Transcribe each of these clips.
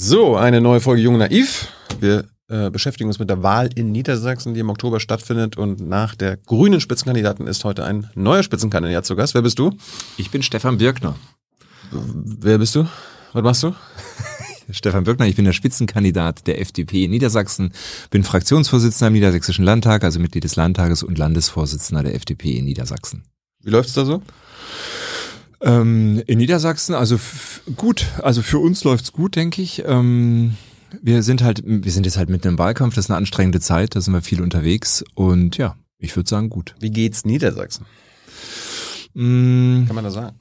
So, eine neue Folge Jung Naiv. Wir äh, beschäftigen uns mit der Wahl in Niedersachsen, die im Oktober stattfindet. Und nach der grünen Spitzenkandidaten ist heute ein neuer Spitzenkandidat zu Gast. Wer bist du? Ich bin Stefan Birkner. Wer bist du? Was machst du? Stefan Birkner, ich bin der Spitzenkandidat der FDP in Niedersachsen, bin Fraktionsvorsitzender im Niedersächsischen Landtag, also Mitglied des Landtages und Landesvorsitzender der FDP in Niedersachsen. Wie läuft's da so? Ähm, in Niedersachsen, also gut, also für uns läuft's gut, denke ich. Ähm, wir sind halt, wir sind jetzt halt mitten im Wahlkampf, das ist eine anstrengende Zeit, da sind wir viel unterwegs und ja, ich würde sagen gut. Wie geht's Niedersachsen? Mm, Kann man das sagen?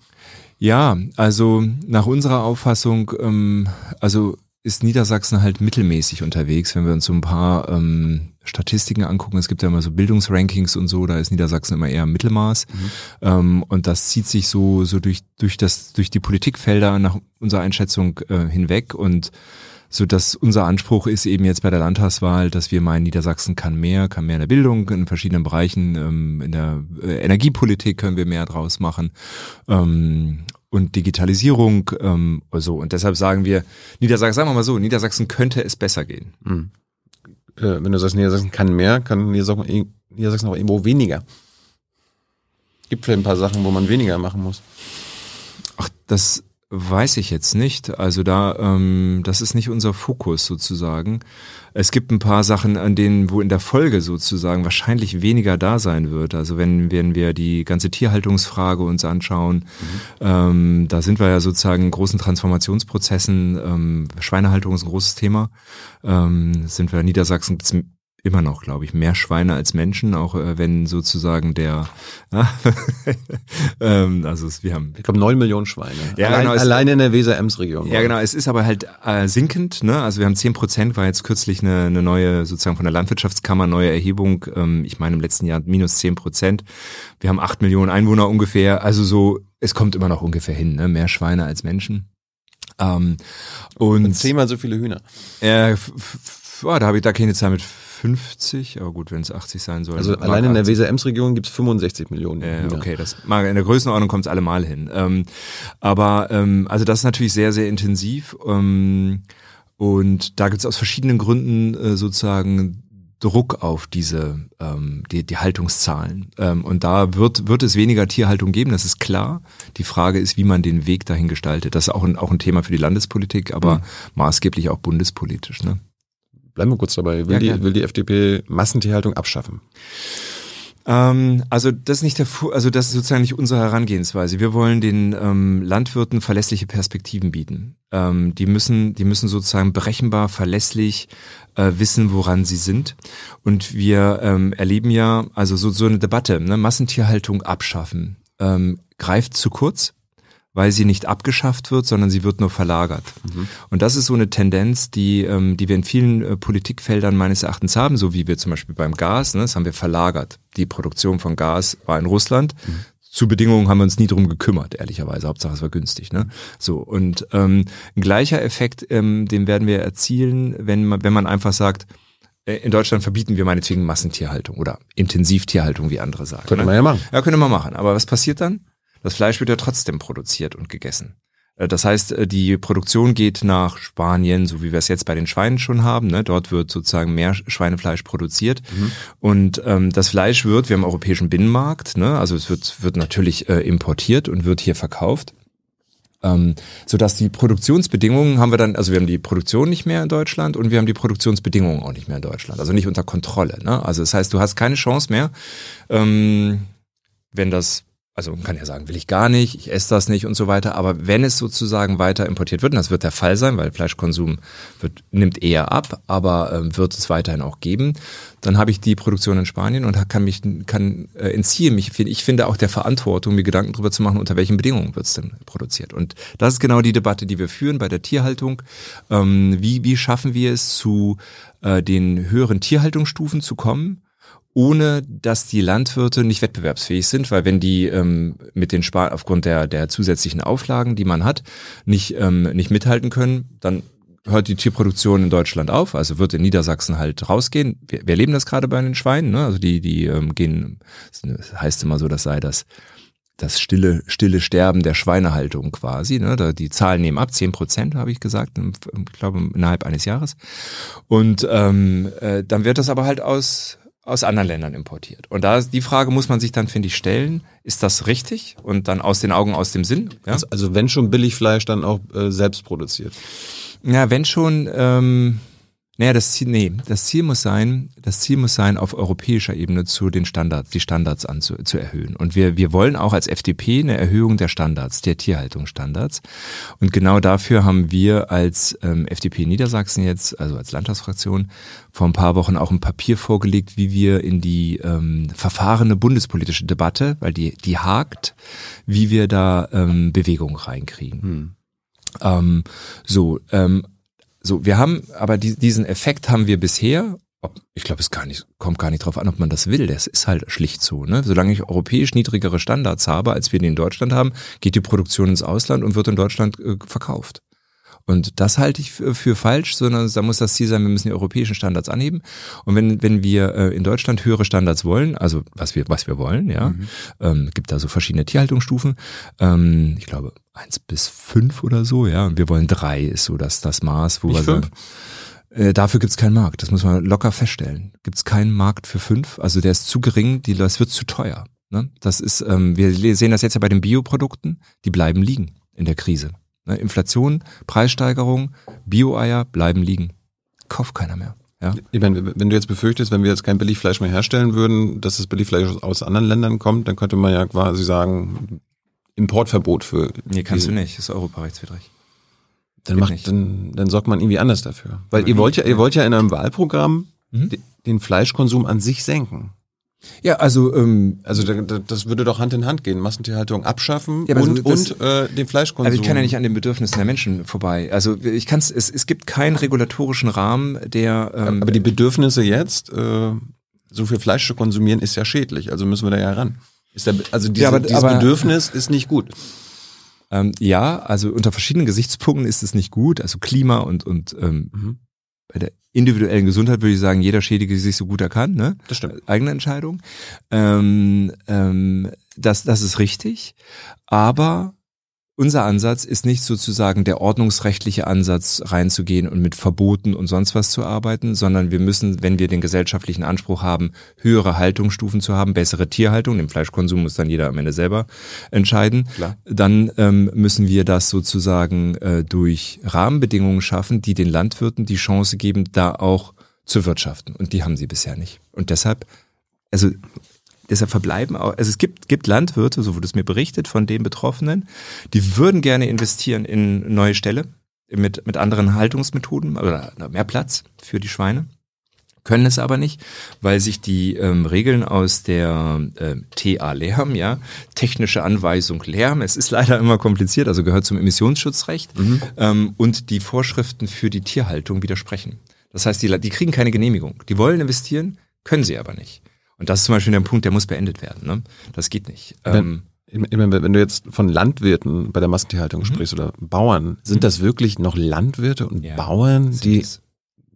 Ja, also nach unserer Auffassung, ähm, also ist Niedersachsen halt mittelmäßig unterwegs, wenn wir uns so ein paar ähm, Statistiken angucken. Es gibt ja immer so Bildungsrankings und so, da ist Niedersachsen immer eher Mittelmaß. Mhm. Ähm, und das zieht sich so, so durch, durch das, durch die Politikfelder nach unserer Einschätzung äh, hinweg und so dass unser Anspruch ist eben jetzt bei der Landtagswahl, dass wir meinen, Niedersachsen kann mehr, kann mehr in der Bildung, in verschiedenen Bereichen, ähm, in der äh, Energiepolitik können wir mehr draus machen ähm, und Digitalisierung. Ähm, so und deshalb sagen wir, Niedersachsen, sagen wir mal so, Niedersachsen könnte es besser gehen. Hm. Äh, wenn du sagst, Niedersachsen kann mehr, kann Niedersachsen, Niedersachsen auch irgendwo weniger. Gibt vielleicht ein paar Sachen, wo man weniger machen muss. Ach, das Weiß ich jetzt nicht. Also da, ähm, das ist nicht unser Fokus sozusagen. Es gibt ein paar Sachen, an denen, wo in der Folge sozusagen wahrscheinlich weniger da sein wird. Also wenn, wenn wir die ganze Tierhaltungsfrage uns anschauen, mhm. ähm, da sind wir ja sozusagen in großen Transformationsprozessen. Ähm, Schweinehaltung ist ein großes Thema. Ähm, sind wir in Niedersachsen immer noch, glaube ich, mehr Schweine als Menschen, auch äh, wenn sozusagen der, ähm, also es, wir haben, ich glaube, neun Millionen Schweine. Ja, allein, genau, es, allein in der Weser-Ems-Region. Ja, genau. Es ist aber halt äh, sinkend. Ne? Also wir haben zehn Prozent, war jetzt kürzlich eine, eine neue, sozusagen von der Landwirtschaftskammer neue Erhebung. Ähm, ich meine im letzten Jahr minus zehn Prozent. Wir haben acht Millionen Einwohner ungefähr. Also so, es kommt immer noch ungefähr hin. Ne? Mehr Schweine als Menschen. Ähm, und, und zehnmal so viele Hühner. Äh, ja, da habe ich da keine Zahl mit 50, aber gut, wenn es 80 sein soll. Also allein in der Weser-Ems-Region gibt es 65 Millionen. Äh, okay, das mag in der Größenordnung kommt es allemal hin. Ähm, aber ähm, also das ist natürlich sehr, sehr intensiv. Ähm, und da gibt es aus verschiedenen Gründen äh, sozusagen Druck auf diese ähm, die, die Haltungszahlen. Ähm, und da wird, wird es weniger Tierhaltung geben, das ist klar. Die Frage ist, wie man den Weg dahin gestaltet. Das ist auch ein, auch ein Thema für die Landespolitik, aber mhm. maßgeblich auch bundespolitisch. Ne? Bleiben wir kurz dabei. Will, ja, die, will die FDP Massentierhaltung abschaffen? Ähm, also das ist nicht der, also das ist sozusagen nicht unsere Herangehensweise. Wir wollen den ähm, Landwirten verlässliche Perspektiven bieten. Ähm, die müssen, die müssen sozusagen berechenbar, verlässlich äh, wissen, woran sie sind. Und wir ähm, erleben ja also so so eine Debatte, ne? Massentierhaltung abschaffen ähm, greift zu kurz weil sie nicht abgeschafft wird, sondern sie wird nur verlagert. Mhm. Und das ist so eine Tendenz, die, ähm, die wir in vielen äh, Politikfeldern meines Erachtens haben, so wie wir zum Beispiel beim Gas, ne, das haben wir verlagert. Die Produktion von Gas war in Russland. Mhm. Zu Bedingungen haben wir uns nie drum gekümmert, ehrlicherweise. Hauptsache es war günstig. Ne? So und ähm, ein gleicher Effekt, ähm, den werden wir erzielen, wenn man, wenn man einfach sagt, äh, in Deutschland verbieten wir meinetwegen Massentierhaltung oder Intensivtierhaltung, wie andere sagen. Könnte ne? man ja machen. Ja, könnte man machen. Aber was passiert dann? Das Fleisch wird ja trotzdem produziert und gegessen. Äh, das heißt, äh, die Produktion geht nach Spanien, so wie wir es jetzt bei den Schweinen schon haben. Ne? Dort wird sozusagen mehr Schweinefleisch produziert. Mhm. Und ähm, das Fleisch wird, wir haben europäischen Binnenmarkt, ne? also es wird, wird natürlich äh, importiert und wird hier verkauft. Ähm, so dass die Produktionsbedingungen haben wir dann, also wir haben die Produktion nicht mehr in Deutschland und wir haben die Produktionsbedingungen auch nicht mehr in Deutschland, also nicht unter Kontrolle. Ne? Also das heißt, du hast keine Chance mehr, ähm, wenn das also man kann ja sagen, will ich gar nicht, ich esse das nicht und so weiter, aber wenn es sozusagen weiter importiert wird, und das wird der Fall sein, weil Fleischkonsum wird, nimmt eher ab, aber äh, wird es weiterhin auch geben, dann habe ich die Produktion in Spanien und kann mich, kann äh, entziehe mich, ich finde auch der Verantwortung, mir Gedanken darüber zu machen, unter welchen Bedingungen wird es denn produziert. Und das ist genau die Debatte, die wir führen bei der Tierhaltung. Ähm, wie, wie schaffen wir es zu äh, den höheren Tierhaltungsstufen zu kommen? Ohne dass die Landwirte nicht wettbewerbsfähig sind, weil wenn die ähm, mit den Spar aufgrund der, der zusätzlichen Auflagen, die man hat, nicht, ähm, nicht mithalten können, dann hört die Tierproduktion in Deutschland auf, also wird in Niedersachsen halt rausgehen. Wir, wir erleben das gerade bei den Schweinen, ne? also die, die ähm, gehen, das heißt immer so, das sei das das stille, stille Sterben der Schweinehaltung quasi. Ne? Da, die Zahlen nehmen ab, zehn Prozent habe ich gesagt, ich glaube innerhalb eines Jahres. Und ähm, äh, dann wird das aber halt aus aus anderen Ländern importiert. Und da die Frage muss man sich dann, finde ich, stellen, ist das richtig? Und dann aus den Augen, aus dem Sinn. Ja? Also, also wenn schon Billigfleisch, dann auch äh, selbst produziert. Ja, wenn schon, ähm, naja, das Ziel, nee, das Ziel muss sein, das Ziel muss sein, auf europäischer Ebene zu den Standards, die Standards anzu, zu erhöhen. Und wir, wir wollen auch als FDP eine Erhöhung der Standards, der Tierhaltungsstandards. Und genau dafür haben wir als ähm, FDP Niedersachsen jetzt, also als Landtagsfraktion, vor ein paar Wochen auch ein Papier vorgelegt, wie wir in die ähm, verfahrene bundespolitische Debatte, weil die, die hakt, wie wir da ähm, Bewegung reinkriegen. Hm. Ähm, so, ähm, so, wir haben, aber die, diesen Effekt haben wir bisher. Ich glaube, es gar nicht, kommt gar nicht drauf an, ob man das will. Das ist halt schlicht so. Ne? Solange ich europäisch niedrigere Standards habe, als wir die in Deutschland haben, geht die Produktion ins Ausland und wird in Deutschland äh, verkauft. Und das halte ich für, für, falsch, sondern da muss das Ziel sein, wir müssen die europäischen Standards anheben. Und wenn, wenn wir äh, in Deutschland höhere Standards wollen, also was wir, was wir wollen, ja, mhm. ähm, gibt da so verschiedene Tierhaltungsstufen. Ähm, ich glaube, eins bis fünf oder so, ja. Und wir wollen drei, ist so das, das Maß, wo Nicht wir fünf? sagen. Äh, dafür gibt's keinen Markt. Das muss man locker feststellen. Gibt's keinen Markt für fünf. Also der ist zu gering, die, das wird zu teuer. Ne? Das ist, ähm, wir sehen das jetzt ja bei den Bioprodukten, die bleiben liegen in der Krise. Ne? Inflation, Preissteigerung, Bio-Eier bleiben liegen. Kauft keiner mehr. Ja. Ich meine, wenn du jetzt befürchtest, wenn wir jetzt kein Billigfleisch mehr herstellen würden, dass das Billigfleisch aus anderen Ländern kommt, dann könnte man ja quasi sagen, Importverbot für. Nee, kannst du nicht, ist europarechtswidrig. Dann macht, dann, dann sorgt man irgendwie anders dafür. Weil ihr wollt ja, ihr wollt ja in einem Wahlprogramm mhm. den Fleischkonsum an sich senken. Ja, also ähm, also das würde doch Hand in Hand gehen, Massentierhaltung abschaffen ja, und, das, und äh, den Fleischkonsum. Aber ich kann ja nicht an den Bedürfnissen der Menschen vorbei. Also ich kann es, es gibt keinen regulatorischen Rahmen, der. Ähm, aber die Bedürfnisse jetzt, äh, so viel Fleisch zu konsumieren, ist ja schädlich. Also müssen wir da ja ran. Ist der, also diese, ja, aber, dieses aber, Bedürfnis ist nicht gut. Ähm, ja, also unter verschiedenen Gesichtspunkten ist es nicht gut. Also Klima und und ähm, mhm bei der individuellen Gesundheit würde ich sagen, jeder schädige sich so gut er kann, ne? Das stimmt. Eigene Entscheidung. Ähm, ähm, das, das ist richtig. Aber unser Ansatz ist nicht sozusagen der ordnungsrechtliche Ansatz reinzugehen und mit Verboten und sonst was zu arbeiten, sondern wir müssen, wenn wir den gesellschaftlichen Anspruch haben, höhere Haltungsstufen zu haben, bessere Tierhaltung, den Fleischkonsum muss dann jeder am Ende selber entscheiden, Klar. dann ähm, müssen wir das sozusagen äh, durch Rahmenbedingungen schaffen, die den Landwirten die Chance geben, da auch zu wirtschaften. Und die haben sie bisher nicht. Und deshalb, also Deshalb verbleiben auch, also es gibt, gibt Landwirte, so wurde es mir berichtet von den Betroffenen, die würden gerne investieren in neue Ställe mit, mit anderen Haltungsmethoden oder mehr Platz für die Schweine können es aber nicht, weil sich die ähm, Regeln aus der äh, TA Lärm, ja, technische Anweisung Lärm, es ist leider immer kompliziert, also gehört zum Emissionsschutzrecht, mhm. ähm, und die Vorschriften für die Tierhaltung widersprechen. Das heißt, die, die kriegen keine Genehmigung. Die wollen investieren, können sie aber nicht. Und das ist zum Beispiel der Punkt, der muss beendet werden. Ne? Das geht nicht. Wenn, ähm, wenn du jetzt von Landwirten bei der Massentierhaltung mhm. sprichst oder Bauern, sind mhm. das wirklich noch Landwirte und ja, Bauern, die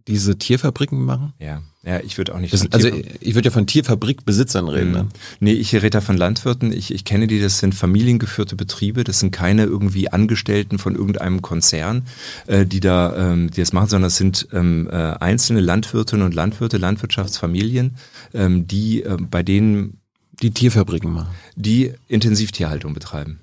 diese Tierfabriken machen? Ja. Ja, ich würde auch nicht. Das, also ich würde ja von Tierfabrikbesitzern reden. Mhm. Ne? Nee, ich rede da von Landwirten. Ich, ich kenne die, das sind familiengeführte Betriebe. Das sind keine irgendwie Angestellten von irgendeinem Konzern, äh, die da ähm, die das machen, sondern das sind ähm, äh, einzelne Landwirtinnen und Landwirte, Landwirtschaftsfamilien, ähm, die äh, bei denen die Tierfabriken machen, die Intensivtierhaltung betreiben.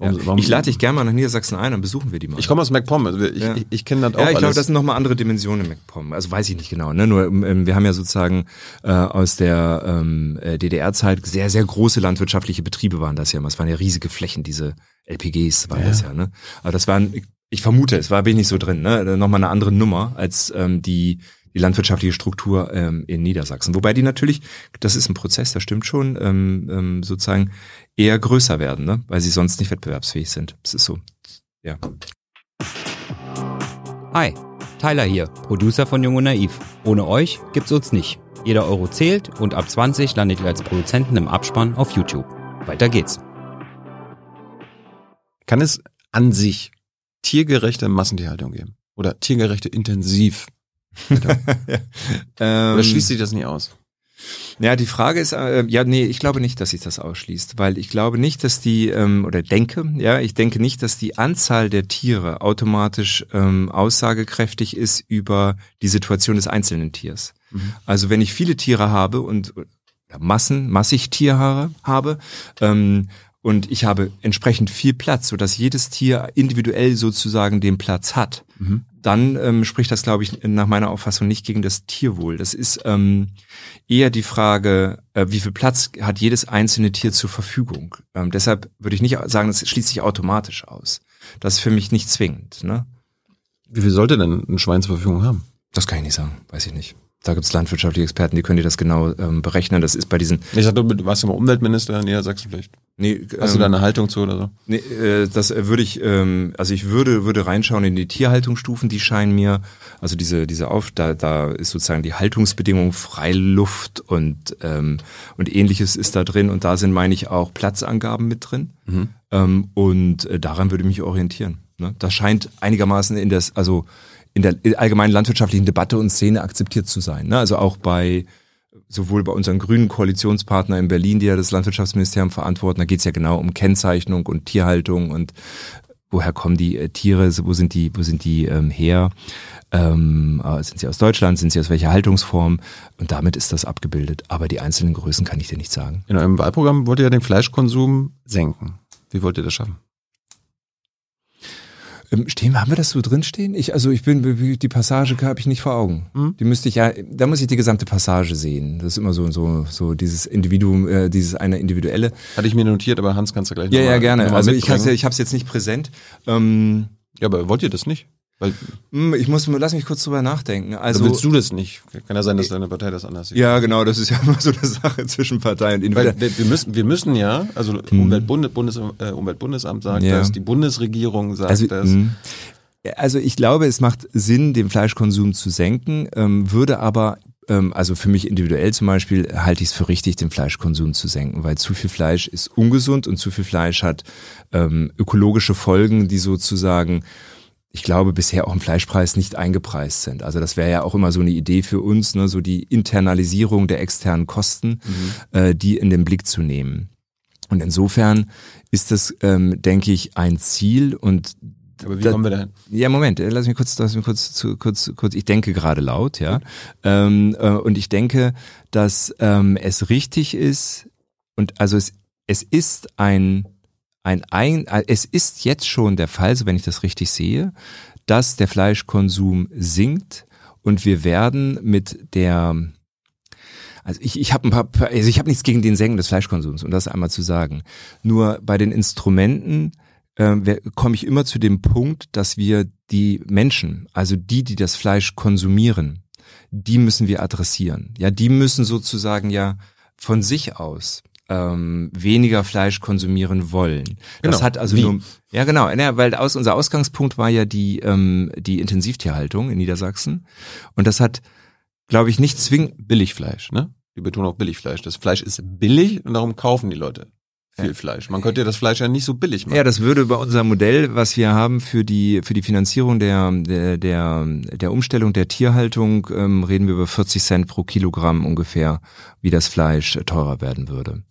Ja. ich lade dich gerne mal nach Niedersachsen ein, dann besuchen wir die mal. Ich komme aus MacPom, also ich, ja. ich, ich kenne das auch. Ja, ich glaube, das sind nochmal andere Dimensionen in MacPom. Also weiß ich nicht genau. Ne? Nur ähm, wir haben ja sozusagen äh, aus der ähm, äh, DDR-Zeit sehr, sehr große landwirtschaftliche Betriebe waren das ja. Es waren ja riesige Flächen, diese LPGs waren ja. das ja. Ne? Aber das waren, ich vermute, es war bin ich nicht so drin, ne? Nochmal eine andere Nummer als ähm, die die landwirtschaftliche Struktur ähm, in Niedersachsen. Wobei die natürlich, das ist ein Prozess, das stimmt schon, ähm, ähm, sozusagen eher größer werden, ne? weil sie sonst nicht wettbewerbsfähig sind. Das ist so. Ja. Hi, Tyler hier, Producer von Jung und Naiv. Ohne euch gibt's uns nicht. Jeder Euro zählt und ab 20 landet ihr als Produzenten im Abspann auf YouTube. Weiter geht's. Kann es an sich tiergerechte Massentierhaltung geben? Oder tiergerechte Intensiv? Ja. Oder schließt sich das nie aus? Ja, die Frage ist, äh, ja, nee, ich glaube nicht, dass sich das ausschließt, weil ich glaube nicht, dass die, ähm, oder denke, ja, ich denke nicht, dass die Anzahl der Tiere automatisch ähm, aussagekräftig ist über die Situation des einzelnen Tiers. Mhm. Also wenn ich viele Tiere habe und Massen, massig Tierhaare habe, ähm, und ich habe entsprechend viel Platz, so dass jedes Tier individuell sozusagen den Platz hat, mhm. Dann ähm, spricht das, glaube ich, nach meiner Auffassung nicht gegen das Tierwohl. Das ist ähm, eher die Frage, äh, wie viel Platz hat jedes einzelne Tier zur Verfügung. Ähm, deshalb würde ich nicht sagen, das schließt sich automatisch aus. Das ist für mich nicht zwingend. Ne? Wie viel sollte denn ein Schwein zur Verfügung haben? Das kann ich nicht sagen, weiß ich nicht. Da gibt es landwirtschaftliche Experten, die können dir das genau ähm, berechnen. Das ist bei diesen. Ich sagte, du warst ja mal Umweltminister in Niedersachsen vielleicht. Nee, Hast ähm, du da eine Haltung zu oder so? Nee, äh, das würde ich, ähm, also ich würde, würde reinschauen in die Tierhaltungsstufen, die scheinen mir, also diese, diese Auf, da, da ist sozusagen die Haltungsbedingung Freiluft und, ähm, und ähnliches ist da drin und da sind, meine ich, auch Platzangaben mit drin. Mhm. Ähm, und äh, daran würde ich mich orientieren. Ne? Das scheint einigermaßen in das, also in der allgemeinen landwirtschaftlichen Debatte und Szene akzeptiert zu sein. Ne? Also auch bei sowohl bei unseren grünen Koalitionspartnern in Berlin, die ja das Landwirtschaftsministerium verantworten, da geht es ja genau um Kennzeichnung und Tierhaltung und woher kommen die äh, Tiere, wo sind die, wo sind die ähm, her? Ähm, äh, sind sie aus Deutschland, sind sie aus welcher Haltungsform? Und damit ist das abgebildet. Aber die einzelnen Größen kann ich dir nicht sagen. In eurem Wahlprogramm wollt ihr ja den Fleischkonsum senken. Wie wollt ihr das schaffen? Ähm, stehen, haben wir das so drinstehen? Ich, also ich bin, die Passage habe ich nicht vor Augen. Hm? Die müsste ich ja, da muss ich die gesamte Passage sehen. Das ist immer so, so, so dieses Individuum, äh, dieses eine individuelle. Hatte ich mir notiert, aber Hans kannst du gleich Ja, ja, gerne. Also ich, ich habe es jetzt nicht präsent. Ähm, ja, aber wollt ihr das nicht? Weil, hm, ich muss, lass mich kurz drüber nachdenken. Also willst du das nicht? Kann ja sein, dass deine Partei das anders sieht. Ja, genau, das ist ja immer so eine Sache zwischen Partei und Individuum. Wir, wir, müssen, wir müssen ja, also hm. Umweltbund, Bundes, äh, Umweltbundesamt sagt ja. das, die Bundesregierung sagt also, das. Mh. Hm. Also ich glaube, es macht Sinn, den Fleischkonsum zu senken, ähm, würde aber ähm, also für mich individuell zum Beispiel halte ich es für richtig, den Fleischkonsum zu senken, weil zu viel Fleisch ist ungesund und zu viel Fleisch hat ähm, ökologische Folgen, die sozusagen ich glaube, bisher auch im Fleischpreis nicht eingepreist sind. Also das wäre ja auch immer so eine Idee für uns, ne, so die Internalisierung der externen Kosten, mhm. äh, die in den Blick zu nehmen. Und insofern ist das, ähm, denke ich, ein Ziel und aber wie da, kommen wir dahin? Ja, Moment, äh, lass mich kurz, lass mich kurz, zu, kurz, kurz. Ich denke gerade laut, ja. Ähm, äh, und ich denke, dass ähm, es richtig ist und also es, es ist ein ein, ein, es ist jetzt schon der Fall, so wenn ich das richtig sehe, dass der Fleischkonsum sinkt und wir werden mit der also ich, ich habe ein paar, also ich habe nichts gegen den Senken des Fleischkonsums, um das einmal zu sagen. Nur bei den Instrumenten äh, komme ich immer zu dem Punkt, dass wir die Menschen, also die, die das Fleisch konsumieren, die müssen wir adressieren. Ja, die müssen sozusagen ja von sich aus ähm, weniger Fleisch konsumieren wollen. Das genau. hat also Wie? nur ja genau, ja, weil aus unser Ausgangspunkt war ja die ähm, die Intensivtierhaltung in Niedersachsen und das hat, glaube ich, nicht zwingend Billigfleisch, ne? Die betonen auch Billigfleisch. Das Fleisch ist billig und darum kaufen die Leute viel Fleisch. Man könnte ja das Fleisch ja nicht so billig machen. Ja, das würde bei unserem Modell, was wir haben für die für die Finanzierung der der der, der Umstellung der Tierhaltung, ähm, reden wir über 40 Cent pro Kilogramm ungefähr, wie das Fleisch teurer werden würde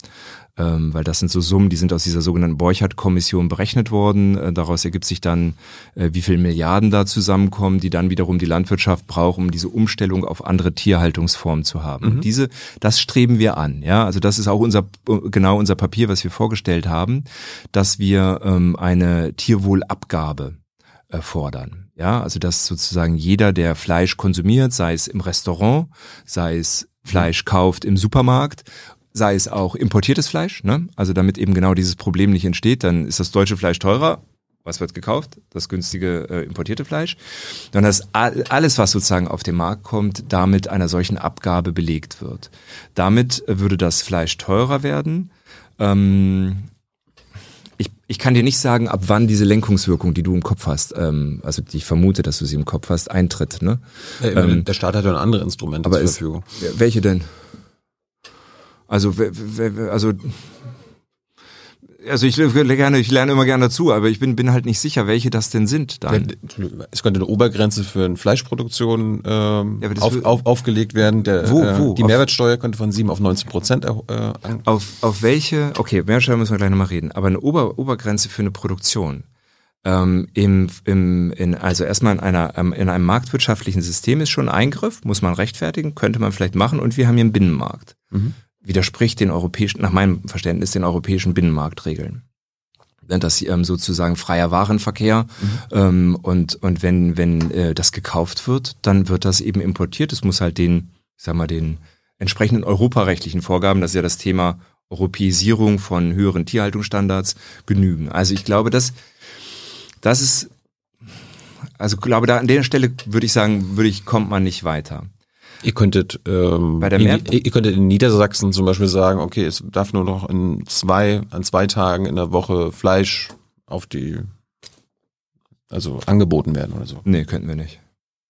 ähm, weil das sind so Summen, die sind aus dieser sogenannten Borchardt-Kommission berechnet worden. Äh, daraus ergibt sich dann, äh, wie viel Milliarden da zusammenkommen, die dann wiederum die Landwirtschaft braucht, um diese Umstellung auf andere Tierhaltungsformen zu haben. Mhm. Diese, das streben wir an. Ja, also das ist auch unser genau unser Papier, was wir vorgestellt haben, dass wir ähm, eine Tierwohlabgabe äh, fordern. Ja, also dass sozusagen jeder, der Fleisch konsumiert, sei es im Restaurant, sei es Fleisch kauft im Supermarkt sei es auch importiertes Fleisch, ne? also damit eben genau dieses Problem nicht entsteht, dann ist das deutsche Fleisch teurer. Was wird gekauft? Das günstige äh, importierte Fleisch. Dann das alles, was sozusagen auf den Markt kommt, damit einer solchen Abgabe belegt wird. Damit würde das Fleisch teurer werden. Ähm, ich, ich kann dir nicht sagen, ab wann diese Lenkungswirkung, die du im Kopf hast, ähm, also ich vermute, dass du sie im Kopf hast, eintritt. Ne? Ja, ähm, der Staat hat ja andere Instrumente zur Verfügung. welche denn? Also, also Also ich lerne gerne, ich lerne immer gerne dazu, aber ich bin, bin halt nicht sicher, welche das denn sind dann. Es könnte eine Obergrenze für eine Fleischproduktion ähm, Ja, auf, auf, aufgelegt werden. Der, Wo, äh, wo? Die Auf- Mehrwertsteuer könnte von 7 auf 19 Prozent äh, Auf, auf welche, okay, Mehrwertsteuer müssen wir gleich nochmal reden, aber eine Ober, Obergrenze für eine Produktion. Ähm, im, im, in, also erstmal in einer, ähm, in einem marktwirtschaftlichen System ist schon ein Eingriff, muss man rechtfertigen, könnte man vielleicht machen und wir haben hier einen Binnenmarkt. Mhm. Widerspricht den europäischen, nach meinem Verständnis, den europäischen Binnenmarktregeln. Denn das ähm, sozusagen freier Warenverkehr ähm, und, und wenn, wenn äh, das gekauft wird, dann wird das eben importiert. Es muss halt den, ich sag mal, den entsprechenden europarechtlichen Vorgaben, das ist ja das Thema Europäisierung von höheren Tierhaltungsstandards, genügen. Also ich glaube, dass das ist, also glaube, da an der Stelle würde ich sagen, würde ich, kommt man nicht weiter. Ihr könntet, ähm, Bei der ihr, ihr könntet in Niedersachsen zum Beispiel sagen, okay, es darf nur noch in zwei, an zwei Tagen in der Woche Fleisch auf die, also angeboten werden oder so. Nee, könnten wir nicht.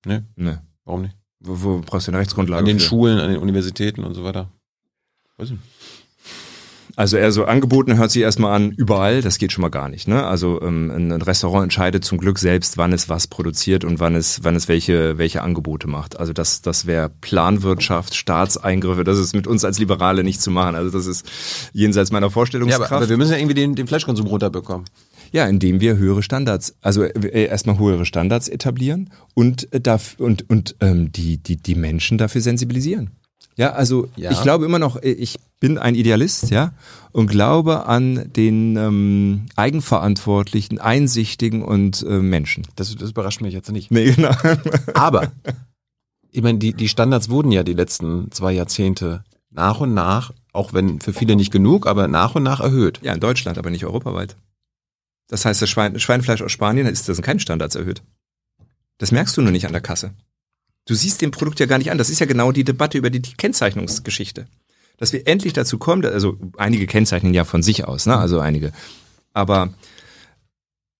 Nee? Nee. Warum nicht? Wo, wo brauchst du eine Rechtsgrundlage? An den für? Schulen, an den Universitäten und so weiter. Weiß ich nicht. Also eher so angeboten hört sich erstmal an, überall, das geht schon mal gar nicht. Ne? Also ähm, ein Restaurant entscheidet zum Glück selbst, wann es was produziert und wann es, wann es welche, welche Angebote macht. Also das, das wäre Planwirtschaft, Staatseingriffe, das ist mit uns als Liberale nicht zu machen. Also das ist jenseits meiner Ja, Vorstellungskraft. aber, aber wir müssen ja irgendwie den, den Fleischkonsum runterbekommen. Ja, indem wir höhere Standards, also äh, erstmal höhere Standards etablieren und äh, und und ähm, die die die Menschen dafür sensibilisieren. Ja, also Ja. ich glaube immer noch, äh, ich bin ein Idealist, ja, und glaube an den ähm, eigenverantwortlichen, einsichtigen und äh, Menschen. Das, das überrascht mich jetzt nicht. Nee, genau. Aber, ich meine, die, die Standards wurden ja die letzten zwei Jahrzehnte nach und nach, auch wenn für viele nicht genug, aber nach und nach erhöht. Ja, in Deutschland, aber nicht europaweit. Das heißt, das Schwein, Schweinefleisch aus Spanien ist das sind keine Standards erhöht. Das merkst du nur nicht an der Kasse. Du siehst dem Produkt ja gar nicht an. Das ist ja genau die Debatte über die, die Kennzeichnungsgeschichte. Dass wir endlich dazu kommen, also einige kennzeichnen ja von sich aus, ne? Also einige. Aber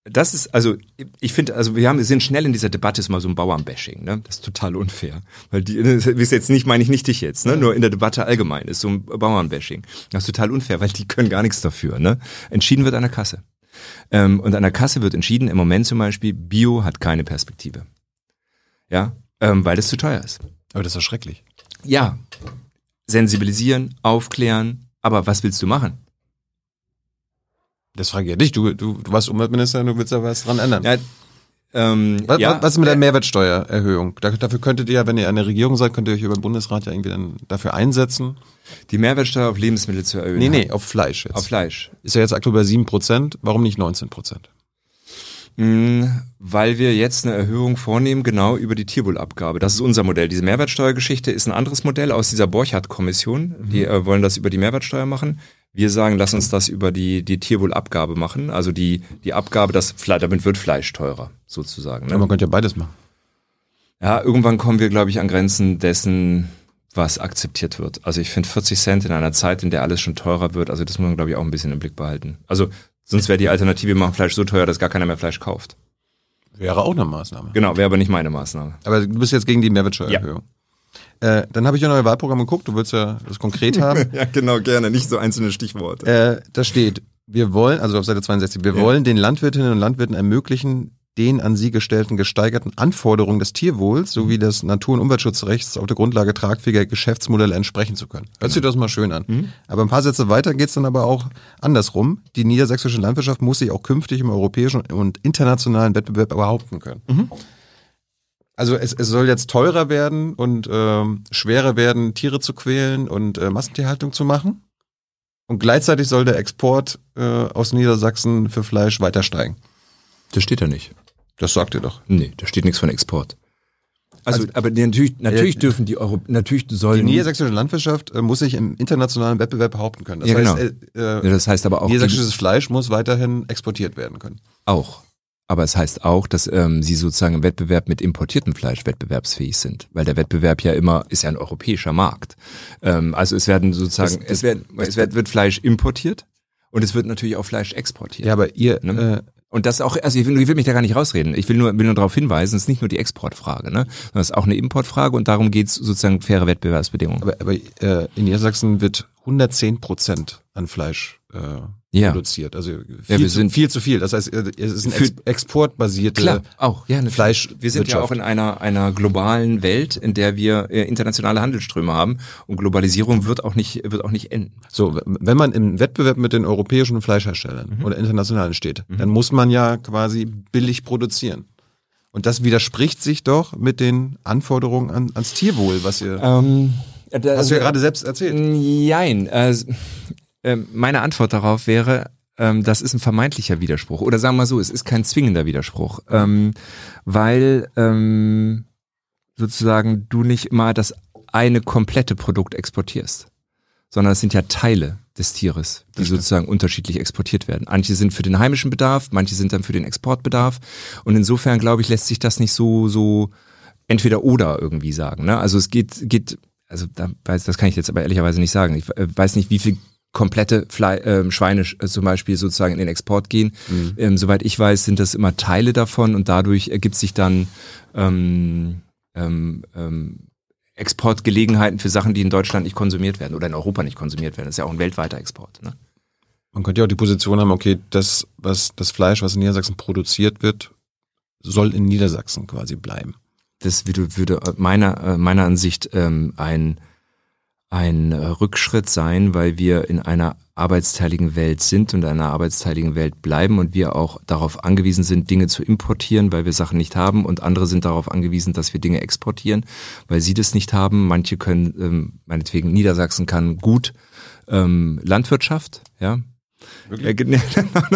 das ist, also ich finde, also wir haben, wir sind schnell in dieser Debatte, ist mal so ein Bauernbashing, ne? Das ist total unfair. Weil die, das ist jetzt nicht, meine ich nicht dich jetzt, ne? Nur in der Debatte allgemein ist so ein Bauernbashing. Das ist total unfair, weil die können gar nichts dafür, ne? Entschieden wird an der Kasse. Ähm, und an der Kasse wird entschieden, im Moment zum Beispiel, Bio hat keine Perspektive. Ja, ähm, weil das zu teuer ist. Aber das ist doch schrecklich. Ja, sensibilisieren, aufklären, aber was willst du machen? Das frage ich ja dich. Du, du, du warst Umweltminister und du willst da was dran ändern. Ja, ähm, was, ja, was ist mit der Mehrwertsteuererhöhung? Da, dafür könntet ihr ja, wenn ihr der Regierung seid, könnt ihr euch über den Bundesrat ja irgendwie dann dafür einsetzen. die Mehrwertsteuer auf Lebensmittel zu erhöhen. Nee, nee, auf Fleisch jetzt. Auf Fleisch. Ist ja jetzt aktuell bei 7%, warum nicht 19%? Mm, Weil wir jetzt eine Erhöhung vornehmen, genau über die Tierwohlabgabe. Das ist unser Modell. Diese Mehrwertsteuergeschichte ist ein anderes Modell aus dieser Borchardt-Kommission. Die äh, wollen das über die Mehrwertsteuer machen. Wir sagen, lass uns das über die, die Tierwohlabgabe machen. Also die, die Abgabe, das damit wird Fleisch teurer, sozusagen. Ne? man könnte ja beides machen. Ja, irgendwann kommen wir, glaube ich, an Grenzen dessen, was akzeptiert wird. Also ich finde 40 Cent in einer Zeit, in der alles schon teurer wird, also das muss man, glaube ich, auch ein bisschen im Blick behalten. Also sonst wäre die Alternative, wir machen Fleisch so teuer, dass gar keiner mehr Fleisch kauft. Wäre auch eine Maßnahme. Genau, wäre aber nicht meine Maßnahme. Aber du bist jetzt gegen die Mehrwertsteuererhöhung. Äh, dann habe ich ja neue Wahlprogramm geguckt, du willst ja das konkret haben. Ja, genau, gerne, nicht so einzelne Stichworte. äh, da steht, wir wollen, also auf Seite 62, wir Ja. wollen den Landwirtinnen und Landwirten ermöglichen, den an sie gestellten gesteigerten Anforderungen des Tierwohls sowie des Natur- und Umweltschutzrechts auf der Grundlage tragfähiger Geschäftsmodelle entsprechen zu können. Hört sich das mal schön an. Aber ein paar Sätze weiter geht's dann aber auch andersrum. Die niedersächsische Landwirtschaft muss sich auch künftig im europäischen und internationalen Wettbewerb behaupten können. Also es, es soll jetzt teurer werden und ähm, schwerer werden, Tiere zu quälen und äh, Massentierhaltung zu machen. Und gleichzeitig soll der Export äh, aus Niedersachsen für Fleisch weiter steigen. Das steht da nicht. Das sagt ihr doch. Nee, da steht nichts von Export. Also, Also- aber die, natürlich, natürlich Äh, dürfen die Euro, natürlich Die sollen. niedersächsische Landwirtschaft äh, muss sich im internationalen Wettbewerb behaupten können. Das Ja, heißt, genau. äh, ja, äh, das heißt aber auch, die, niedersächsisches Fleisch muss weiterhin exportiert werden können. auch. Aber es heißt auch, dass ähm, sie sozusagen im Wettbewerb mit importiertem Fleisch wettbewerbsfähig sind, weil der Wettbewerb ja immer ist ja ein europäischer Markt. Ähm, also es werden sozusagen, Das- das- es, werden, es wird, wird Fleisch importiert und es wird natürlich auch Fleisch exportiert. Ja, aber ihr, Ne? äh, Und das auch, also ich will, ich will mich da gar nicht rausreden. Ich will nur, will nur darauf hinweisen, es ist nicht nur die Exportfrage, ne? sondern es ist auch eine Importfrage und darum geht's sozusagen faire Wettbewerbsbedingungen. aber, aber äh, in Niedersachsen wird 110 Prozent an Fleisch äh, Ja. produziert. Also viel, Ja, wir zu, sind- viel zu viel. Das heißt, es ist Für- ex exportbasierte Klar, auch. Ja, Fleisch. Wir sind ja auch in einer, einer globalen Welt, in der wir äh, internationale Handelsströme haben. Und Globalisierung wird auch nicht, wird auch nicht enden. So, wenn man im Wettbewerb mit den europäischen Fleischherstellern Mhm. oder internationalen steht, dann muss man ja quasi billig produzieren. Und das widerspricht sich doch mit den Anforderungen an, ans Tierwohl, was ihr, Ähm, hast du ja gerade selbst erzählt. Nein. Äh, äh, meine Antwort darauf wäre, ähm, das ist ein vermeintlicher Widerspruch. Oder sagen wir mal so, es ist kein zwingender Widerspruch. Ähm, weil ähm, sozusagen du nicht immer das eine komplette Produkt exportierst, sondern es sind ja Teile des Tieres, die sozusagen unterschiedlich exportiert werden. Manche sind für den heimischen Bedarf, manche sind dann für den Exportbedarf. Und insofern, glaube ich, lässt sich das nicht so, so entweder oder irgendwie sagen. Ne? Also es geht, geht, also da weiß, das kann ich jetzt aber ehrlicherweise nicht sagen. Ich äh, weiß nicht, wie viel komplette Fle ähm, Schweine äh, zum Beispiel sozusagen in den Export gehen. Ähm, soweit ich weiß, sind das immer Teile davon und dadurch ergibt sich dann ähm, ähm, ähm, Exportgelegenheiten für Sachen, die in Deutschland nicht konsumiert werden oder in Europa nicht konsumiert werden. Das ist ja auch ein weltweiter Export. Ne? Man könnte ja auch die Position haben, okay, das, was, das Fleisch, was in Niedersachsen produziert wird, soll in Niedersachsen quasi bleiben. das würde, würde meiner, äh, meiner Ansicht ähm, ein, ein äh, Rückschritt sein, weil wir in einer arbeitsteiligen Welt sind und in einer arbeitsteiligen Welt bleiben und wir auch darauf angewiesen sind, Dinge zu importieren, weil wir Sachen nicht haben und andere sind darauf angewiesen, dass wir Dinge exportieren, weil sie das nicht haben. Manche können, ähm, meinetwegen Niedersachsen kann gut ähm, Landwirtschaft, ja. Ja, genau,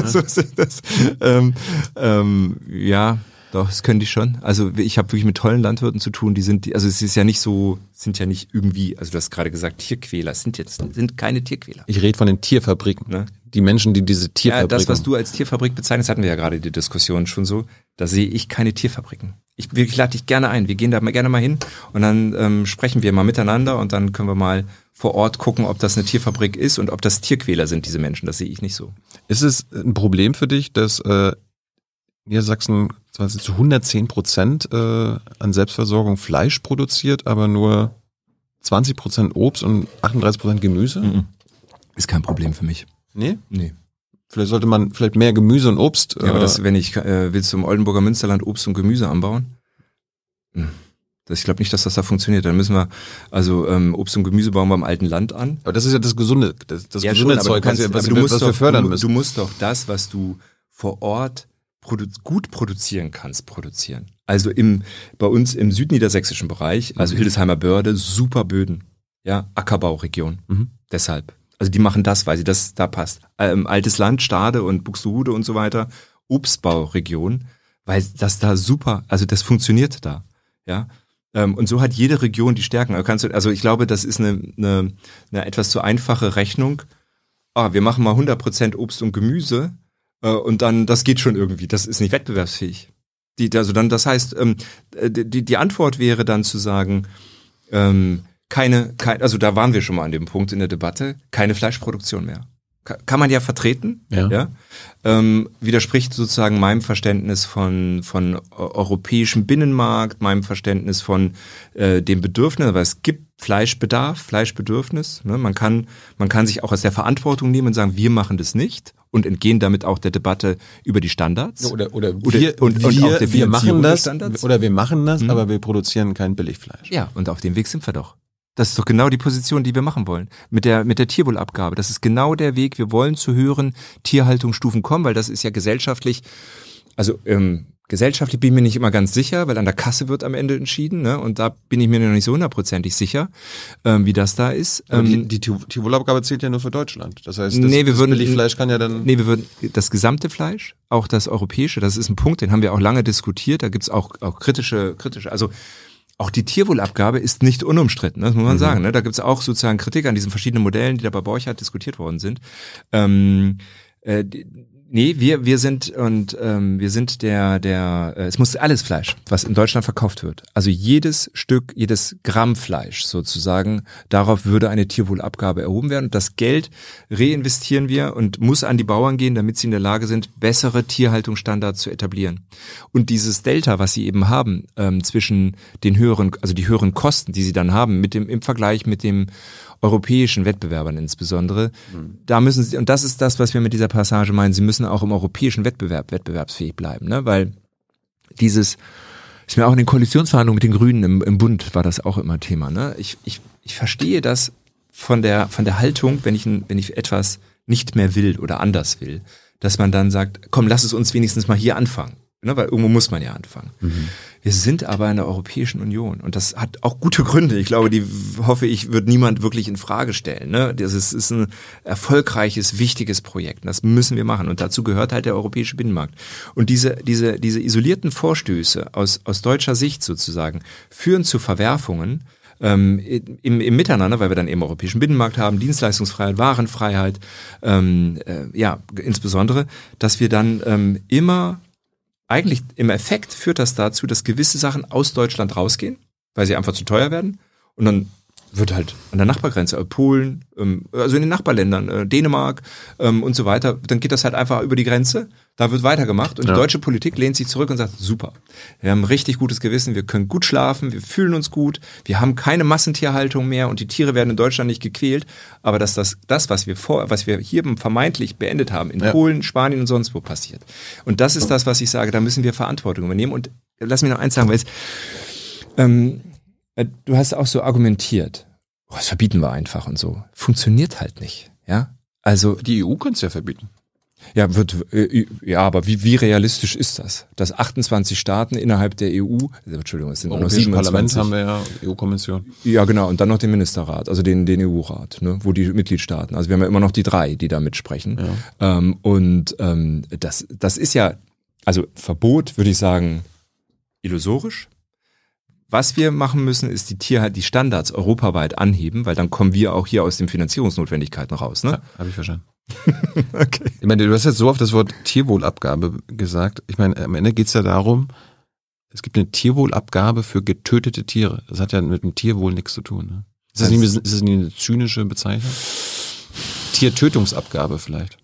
so ist das. Ähm, ähm, ja, doch, das können die schon. Also ich habe wirklich mit tollen Landwirten zu tun, die sind, also es ist ja nicht so, sind ja nicht irgendwie, also du hast gerade gesagt, Tierquäler, sind jetzt sind keine Tierquäler. Ich rede von den Tierfabriken. Ne? Die Menschen, die diese Ja, Tierfabriken. das, was du als Tierfabrik bezeichnest, hatten wir ja gerade die Diskussion schon so. Da sehe ich keine Tierfabriken. Ich, ich lade dich gerne ein. Wir gehen da mal gerne mal hin und dann ähm, sprechen wir mal miteinander und dann können wir mal vor Ort gucken, ob das eine Tierfabrik ist und ob das Tierquäler sind, diese Menschen. Das sehe ich nicht so. Ist es ein Problem für dich, dass äh, Niedersachsen quasi zu 110 Prozent äh, an Selbstversorgung Fleisch produziert, aber nur 20 Prozent Obst und 38 Prozent Gemüse? Ist kein Problem für mich. Nee? Nee. Vielleicht sollte man vielleicht mehr Gemüse und Obst. Ja, aber äh, das, wenn ich äh, willst du im Oldenburger Münsterland Obst und Gemüse anbauen? Hm. Das, ich glaube nicht, dass das da funktioniert. Dann müssen wir, also ähm, Obst und Gemüse bauen wir im alten Land an. aber das ist ja das gesunde, das, das Ja, gesunde schon, Zeug, du kannst, was, wir- du wir, musst was wir doch, fördern du, müssen. du musst doch das, was du vor Ort produ gut produzieren kannst, produzieren. Also im, bei uns im südniedersächsischen Bereich, Mhm. also Hildesheimer Börde, super Böden. Ja, Ackerbauregion. Mhm. Deshalb. Also die machen das, weil sie das da passt. Ähm, altes Land, Stade und Buxtehude und so weiter, Obstbauregion, weil das da super, also das funktioniert da. Ja. Ähm, und so hat jede Region die Stärken. Also, du, also ich glaube, das ist eine, eine, eine etwas zu einfache Rechnung. Ah, wir machen mal 100% Obst und Gemüse und dann, das geht schon irgendwie. Das ist nicht wettbewerbsfähig. Die, also dann, das heißt, ähm, äh, die, die Antwort wäre dann zu sagen, ähm, keine, kein, also da waren wir schon mal an dem Punkt in der Debatte, keine Fleischproduktion mehr. Ka- Kann man ja vertreten, Ja. ja. Ähm, widerspricht sozusagen meinem Verständnis von, von eu- europäischem Binnenmarkt, meinem Verständnis von äh, dem Bedürfnis, aber es gibt Fleischbedarf, Fleischbedürfnis. Ne? Man, kann, man kann sich auch aus der Verantwortung nehmen und sagen, wir machen das nicht und entgehen damit auch der Debatte über die Standards. Oder, oder, Oder- wir, und- und wir, der wir machen das, oder wir machen das, aber wir produzieren kein Billigfleisch. Ja, und auf dem Weg sind wir doch. Das ist doch genau die Position, die wir machen wollen. Mit der, mit der Tierwohlabgabe. Das ist genau der Weg. Wir wollen zu höheren Tierhaltungsstufen kommen, weil das ist ja gesellschaftlich, also ähm, gesellschaftlich bin ich mir nicht immer ganz sicher, weil an der Kasse wird am Ende entschieden, ne? Und da bin ich mir noch nicht so hundertprozentig sicher, ähm, wie das da ist. Ähm, die, die zählt ja nur für Deutschland. Das heißt, das, Nee, wir würden- Billigfleisch kann ja dann. Nee, wir würden das gesamte Fleisch, auch das europäische, das ist ein Punkt, den haben wir auch lange diskutiert. Da gibt's auch, auch kritische, kritische, also auch die Tierwohlabgabe ist nicht unumstritten, das muss man sagen. Ne? Da gibt's auch sozusagen Kritik an diesen verschiedenen Modellen, die da bei Borchardt diskutiert worden sind. Ähm, äh, die, Nee, wir, wir sind und ähm, wir sind der, der, äh, es muss alles Fleisch, was in Deutschland verkauft wird. Also jedes Stück, jedes Gramm Fleisch sozusagen, darauf würde eine Tierwohlabgabe erhoben werden. Und das Geld reinvestieren wir und muss an die Bauern gehen, damit sie in der Lage sind, bessere Tierhaltungsstandards zu etablieren. Und dieses Delta, was sie eben haben, ähm, zwischen den höheren, also die höheren Kosten, die sie dann haben, mit dem, im Vergleich mit dem europäischen Wettbewerbern insbesondere. Mhm. Da müssen sie, und das ist das, was wir mit dieser Passage meinen, sie müssen auch im europäischen Wettbewerb wettbewerbsfähig bleiben, ne? weil dieses, ist mir auch in den Koalitionsverhandlungen mit den Grünen im, im Bund war das auch immer Thema. Ne? Ich, ich, ich verstehe das von der, von der Haltung, wenn ich, wenn ich etwas nicht mehr will oder anders will, dass man dann sagt, komm, lass es uns wenigstens mal hier anfangen. Ne, weil irgendwo muss man ja anfangen. Mhm. Wir sind aber in der Europäischen Union und das hat auch gute Gründe. Ich glaube, die hoffe ich, wird niemand wirklich in Frage stellen. Ne? Das ist, ist ein erfolgreiches, wichtiges Projekt. Das müssen wir machen. Und dazu gehört halt der europäische Binnenmarkt. Und diese, diese, diese isolierten Vorstöße aus, aus deutscher Sicht sozusagen führen zu Verwerfungen, ähm, im, im Miteinander, weil wir dann eben europäischen Binnenmarkt haben, Dienstleistungsfreiheit, Warenfreiheit, ähm, äh, ja, insbesondere, dass wir dann ähm, immer eigentlich im Effekt führt das dazu, dass gewisse Sachen aus Deutschland rausgehen, weil sie einfach zu teuer werden. Und dann wird halt an der Nachbargrenze, äh, Polen, ähm, also in den Nachbarländern, äh, Dänemark ähm, und so weiter, dann geht das halt einfach über die Grenze. Da wird weitergemacht und ja. die deutsche Politik lehnt sich zurück und sagt, super, wir haben richtig gutes Gewissen, wir können gut schlafen, wir fühlen uns gut, wir haben keine Massentierhaltung mehr und die Tiere werden in Deutschland nicht gequält. Aber dass das, das was wir vor, was wir hier vermeintlich beendet haben, in ja. Polen, Spanien und sonst wo passiert. Und das ist das, was ich sage, da müssen wir Verantwortung übernehmen. Und lass mich noch eins sagen, weil es, ähm, äh, du hast auch so argumentiert, oh, das verbieten wir einfach und so. Funktioniert halt nicht, ja. Also die EU könnte es ja verbieten. Ja, wird, äh, ja, aber wie, wie realistisch ist das? Dass 28 Staaten innerhalb der EU, Entschuldigung, es sind nur noch 27. Parlament haben wir ja, EU-Kommission. Ja, genau, und dann noch den Ministerrat, also den, den EU-Rat, ne, wo die Mitgliedstaaten, also wir haben ja immer noch die drei, die da mitsprechen. Ja. Ähm, und ähm, das, das ist ja, also Verbot, würde ich sagen, illusorisch. Was wir machen müssen, ist die Tierheit, die Standards europaweit anheben, weil dann kommen wir auch hier aus den Finanzierungsnotwendigkeiten raus. Ne? Ja, habe ich verstanden. okay. Ich meine, du hast jetzt so oft das Wort Tierwohlabgabe gesagt. Ich meine, am Ende geht es ja darum, es gibt eine Tierwohlabgabe für getötete Tiere. Das hat ja mit dem Tierwohl nichts zu tun. Ne? Ist, das nicht, ist das nicht eine zynische Bezeichnung? Tiertötungsabgabe vielleicht.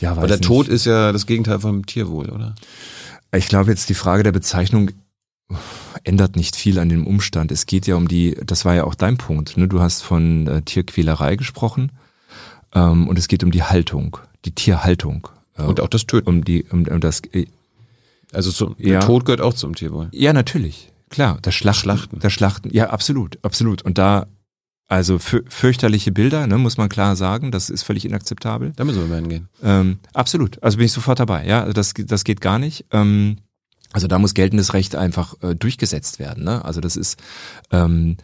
Ja, Aber der nicht. Tod ist ja das Gegenteil vom Tierwohl, oder? Ich glaube jetzt die Frage der Bezeichnung ändert nicht viel an dem Umstand. Es geht ja um die, das war ja auch dein Punkt, ne? du hast von äh, Tierquälerei gesprochen ähm, und es geht um die Haltung, die Tierhaltung. Äh, und auch das Töten. Um, die, um, um das, äh, also zum, ja. der Tod gehört auch zum Tierwohl. Ja, natürlich, klar. Das Schlachten, Schlachten. Das Schlachten, ja, absolut, absolut. Und da also fürchterliche Bilder, ne, muss man klar sagen. Das ist völlig inakzeptabel. Da müssen wir mal hingehen. Ähm, absolut. Also bin ich sofort dabei. Ja, also das, das geht gar nicht. Ähm, also da muss geltendes Recht einfach äh, durchgesetzt werden. Ne? Also das ist, ähm,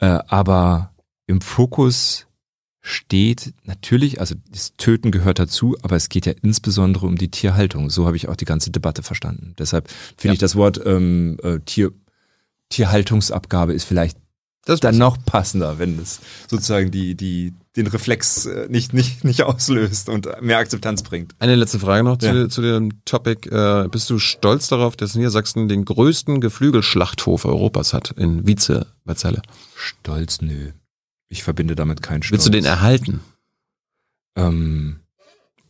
äh, aber im Fokus steht natürlich, also das Töten gehört dazu, aber es geht ja insbesondere um die Tierhaltung. So habe ich auch die ganze Debatte verstanden. Deshalb finde ja. ich das Wort ähm, äh, Tier, Tierhaltungsabgabe ist vielleicht das dann noch passender, wenn es sozusagen die, die, den Reflex äh, nicht, nicht, nicht auslöst und mehr Akzeptanz bringt. Eine letzte Frage noch ja. zu, zu dem Topic. Äh, bist du stolz darauf, dass Niedersachsen den größten Geflügelschlachthof Europas hat in Wietze bei Zelle? Stolz, nö. Ich verbinde damit keinen Stolz. Willst du den erhalten? Ähm,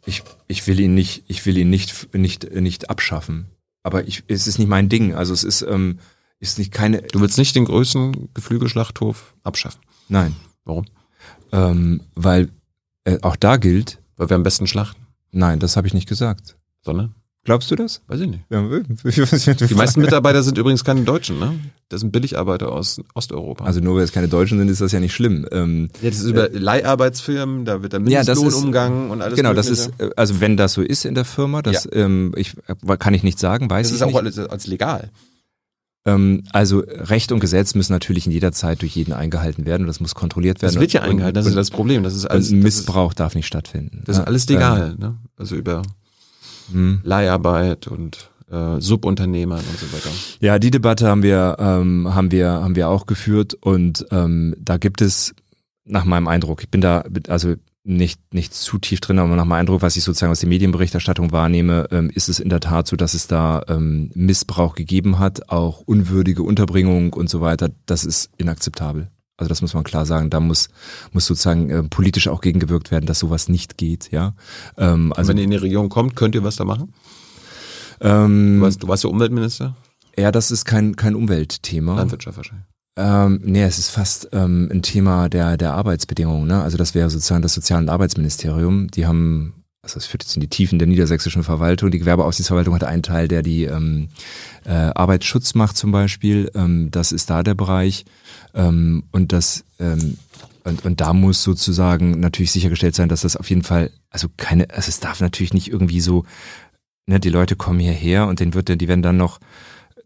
ich, ich will ihn nicht, ich will ihn nicht, nicht, nicht abschaffen. Aber ich, es ist nicht mein Ding. Also es ist, ähm, ist nicht keine. Du willst nicht den größten Geflügelschlachthof abschaffen? Nein. Warum? Ähm, weil äh, auch da gilt. Weil wir am besten schlachten. Nein, das habe ich nicht gesagt. Sondern? Glaubst du das? Weiß ich nicht. Ja, die meisten Mitarbeiter sind übrigens keine Deutschen, ne? Das sind Billigarbeiter aus Osteuropa. Also nur weil es keine Deutschen sind, ist das ja nicht schlimm. Ähm, ja, das ist über äh, Leiharbeitsfirmen, da wird der Mindestlohn ja, umgangen und alles. Genau, mögliche. das ist, äh, also wenn das so ist in der Firma, das ja. ähm, ich, kann ich nicht sagen, weiß das ich nicht. Das ist auch als, als legal. Ähm, also Recht und Gesetz müssen natürlich in jeder Zeit durch jeden eingehalten werden und das muss kontrolliert werden. Das wird ja eingehalten, das ist das Problem. Das ist alles, Missbrauch darf nicht stattfinden. Das ist alles legal, ähm, ne? Also über hm. Leiharbeit und äh, Subunternehmern und so weiter. Ja, die Debatte haben wir, ähm, haben wir, haben wir auch geführt und ähm, da gibt es nach meinem Eindruck, ich bin da, also nicht, nicht zu tief drin, aber nach meinem Eindruck, was ich sozusagen aus der Medienberichterstattung wahrnehme, ähm, ist es in der Tat so, dass es da ähm, Missbrauch gegeben hat, auch unwürdige Unterbringung und so weiter. Das ist inakzeptabel. Also das muss man klar sagen. Da muss, muss sozusagen äh, politisch auch gegengewirkt werden, dass sowas nicht geht. Ja. Ähm, also wenn ihr in die Region kommt, könnt ihr was da machen? Ähm, du, warst, du warst ja Umweltminister? Ja, das ist kein kein Umweltthema. Landwirtschaft wahrscheinlich. Ähm, nee, es ist fast ähm, ein Thema der, der Arbeitsbedingungen. Ne? Also das wäre sozusagen das Sozial- und Arbeitsministerium. Die haben, also das führt jetzt in die Tiefen der niedersächsischen Verwaltung. Die Gewerbeaufsichtsverwaltung hat einen Teil, der die ähm, äh, Arbeitsschutz macht zum Beispiel. Ähm, das ist da der Bereich. Ähm, und das ähm, und, und da muss sozusagen natürlich sichergestellt sein, dass das auf jeden Fall, also keine, also es darf natürlich nicht irgendwie so, ne, die Leute kommen hierher und den wird, die werden dann noch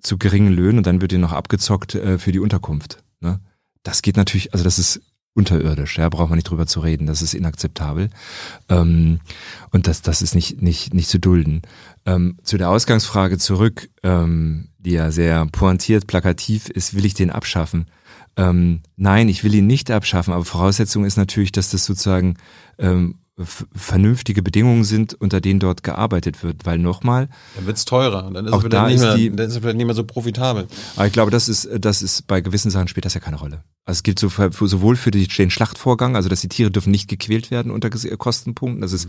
zu geringen Löhnen und dann wird ihnen noch abgezockt äh, für die Unterkunft. Ne? Das geht natürlich, also das ist unterirdisch, ja, braucht man nicht drüber zu reden, das ist inakzeptabel. Ähm, und das, das ist nicht, nicht, nicht zu dulden. Ähm, zu der Ausgangsfrage zurück, ähm, die ja sehr pointiert, plakativ ist, will ich den abschaffen? Ähm, nein, ich will ihn nicht abschaffen, aber Voraussetzung ist natürlich, dass das sozusagen ähm, vernünftige Bedingungen sind, unter denen dort gearbeitet wird. Weil nochmal. Dann wird's teurer und dann ist, auch es da nicht ist mehr, die, dann ist es vielleicht nicht mehr so profitabel. Aber ich glaube, das ist, das ist bei gewissen Sachen spielt das ja keine Rolle. Also es gilt so für, für sowohl für die, den Schlachtvorgang, also dass die Tiere dürfen nicht gequält werden unter Kostenpunkten. Das ist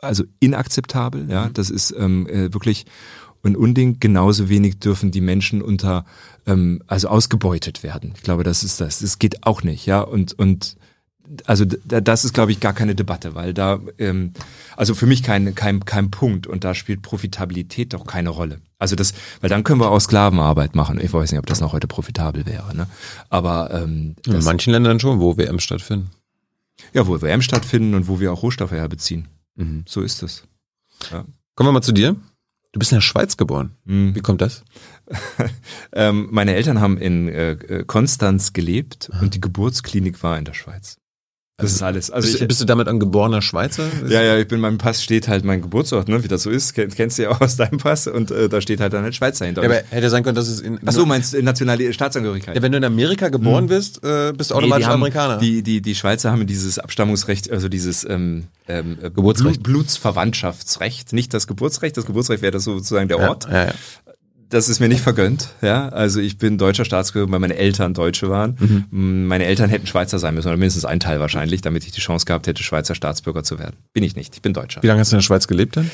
also inakzeptabel. Ja, das ist ähm, äh, wirklich ein Unding. Genauso wenig dürfen die Menschen unter ähm, also ausgebeutet werden. Ich glaube, das ist das. Das geht auch nicht. Ja und und also das ist, glaube ich, gar keine Debatte, weil da, ähm, also für mich kein, kein, kein Punkt und da spielt Profitabilität doch keine Rolle. Also das, weil dann können wir auch Sklavenarbeit machen. Ich weiß nicht, ob das noch heute profitabel wäre. Ne? Aber ähm, in manchen Ländern schon, wo WM stattfinden. Ja, wo WM stattfinden und wo wir auch Rohstoffe herbeziehen. Mhm. So ist es. Ja. Kommen wir mal zu dir. Du bist in der Schweiz geboren. Mhm. Wie kommt das? ähm, meine Eltern haben in äh, Konstanz gelebt Aha. und die Geburtsklinik war in der Schweiz. Das ist alles. Also bist, ich, bist du damit ein geborener Schweizer? Ja, ja, ich bin, meinem Pass steht halt mein Geburtsort, ne, wie das so ist. Kennst du ja auch aus deinem Pass und äh, da steht halt dann ein Schweizer hinter. Ja, aber hätte sein können, dass es in. Ach so, meinst du nationale Staatsangehörigkeit? Ja, wenn du in Amerika geboren hm. bist, äh, bist du automatisch nee, Amerikaner. Die, die, die Schweizer haben dieses Abstammungsrecht, also dieses ähm, ähm, Geburtsrecht. Blutsverwandtschaftsrecht, nicht das Geburtsrecht. Das Geburtsrecht wäre das sozusagen der Ort. Ja, ja das ist mir nicht vergönnt. Ja, also ich bin deutscher Staatsbürger, weil meine Eltern Deutsche waren. Mhm. Meine Eltern hätten Schweizer sein müssen oder mindestens ein Teil wahrscheinlich, damit ich die Chance gehabt hätte, Schweizer Staatsbürger zu werden. Bin ich nicht. Ich bin Deutscher. Wie lange hast du in der Schweiz gelebt dann?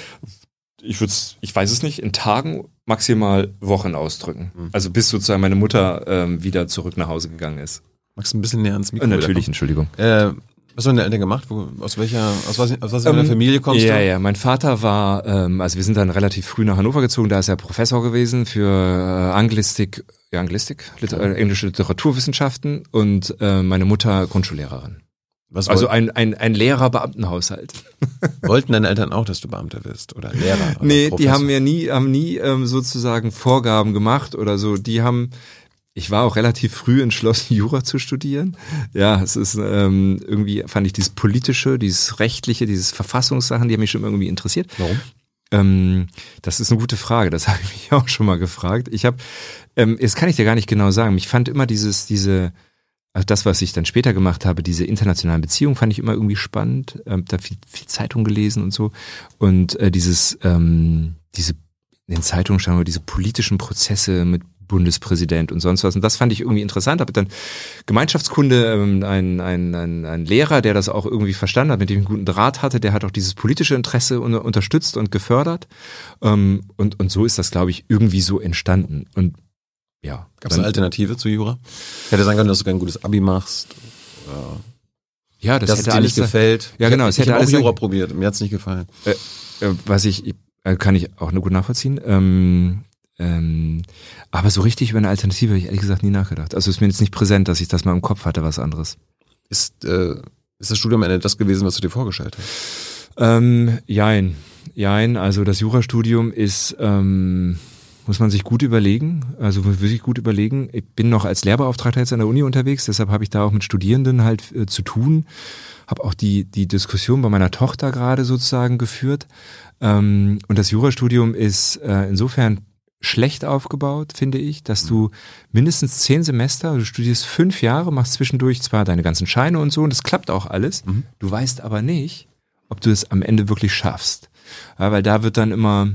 Ich würde, ich weiß es nicht, in Tagen maximal Wochen ausdrücken. Mhm. Also bis sozusagen meine Mutter ähm, wieder zurück nach Hause gegangen ist. Magst du ein bisschen näher ans Mikro? Äh, natürlich, Entschuldigung. Äh, was haben deine Eltern gemacht? Wo, aus welcher, aus was, aus was ähm, Familie kommst ja, du? Ja, ja. Mein Vater war, ähm, also wir sind dann relativ früh nach Hannover gezogen, da ist er Professor gewesen für äh, Anglistik, ja, Anglistik, Liter äh, englische Literaturwissenschaften und äh, meine Mutter Grundschullehrerin. Was also ein, ein, ein Lehrer-Beamtenhaushalt. Wollten deine Eltern auch, dass du Beamter wirst oder Lehrer? Oder nee, Professor? die haben mir nie, haben nie ähm, sozusagen Vorgaben gemacht oder so. Die haben, ich war auch relativ früh entschlossen, Jura zu studieren. Ja, es ist ähm, irgendwie, fand ich dieses politische, dieses rechtliche, dieses Verfassungssachen, die haben mich schon irgendwie interessiert. Warum? Ähm, das ist eine gute Frage, das habe ich mich auch schon mal gefragt. Ich habe, ähm, das kann ich dir gar nicht genau sagen. Ich fand immer dieses, diese, also das, was ich dann später gemacht habe, diese internationalen Beziehungen, fand ich immer irgendwie spannend. Ähm, da viel, viel Zeitung gelesen und so. Und äh, dieses, ähm, diese in den Zeitungen schauen wir diese politischen Prozesse mit Bundespräsident und sonst was. Und das fand ich irgendwie interessant. Habe dann Gemeinschaftskunde, ähm, ein, ein, ein, ein Lehrer, der das auch irgendwie verstanden hat, mit dem ich einen guten Draht hatte, der hat auch dieses politische Interesse unterstützt und gefördert. Ähm, und, und so ist das, glaube ich, irgendwie so entstanden. Und ja. Gab es eine Alternative zu Jura? Ich hätte sagen können, dass du kein gutes Abi machst. Ja. Ja, das dass hätte es dir alles nicht gefällt. Ja, genau. Ich, ich hätte auch Jura probiert. Mir hat's nicht gefallen. Äh, äh, was ich, äh, kann ich auch nur gut nachvollziehen. Ähm, ähm, aber so richtig über eine Alternative habe ich ehrlich gesagt nie nachgedacht. Also ist mir jetzt nicht präsent, dass ich das mal im Kopf hatte, was anderes. Ist, äh, ist das Studium am Ende das gewesen, was du dir vorgestellt hast? Ähm, jein. Jein. Also das Jurastudium ist, ähm, muss man sich gut überlegen, also wirklich gut überlegen. Ich bin noch als Lehrbeauftragter jetzt an der Uni unterwegs, deshalb habe ich da auch mit Studierenden halt äh, zu tun. Habe auch die, die Diskussion bei meiner Tochter gerade sozusagen geführt. Ähm, und das Jurastudium ist äh, insofern schlecht aufgebaut, finde ich, dass du mindestens zehn Semester, du studierst fünf Jahre, machst zwischendurch zwar deine ganzen Scheine und so und das klappt auch alles. Mhm. Du weißt aber nicht, ob du es am Ende wirklich schaffst. Ja, weil da wird dann immer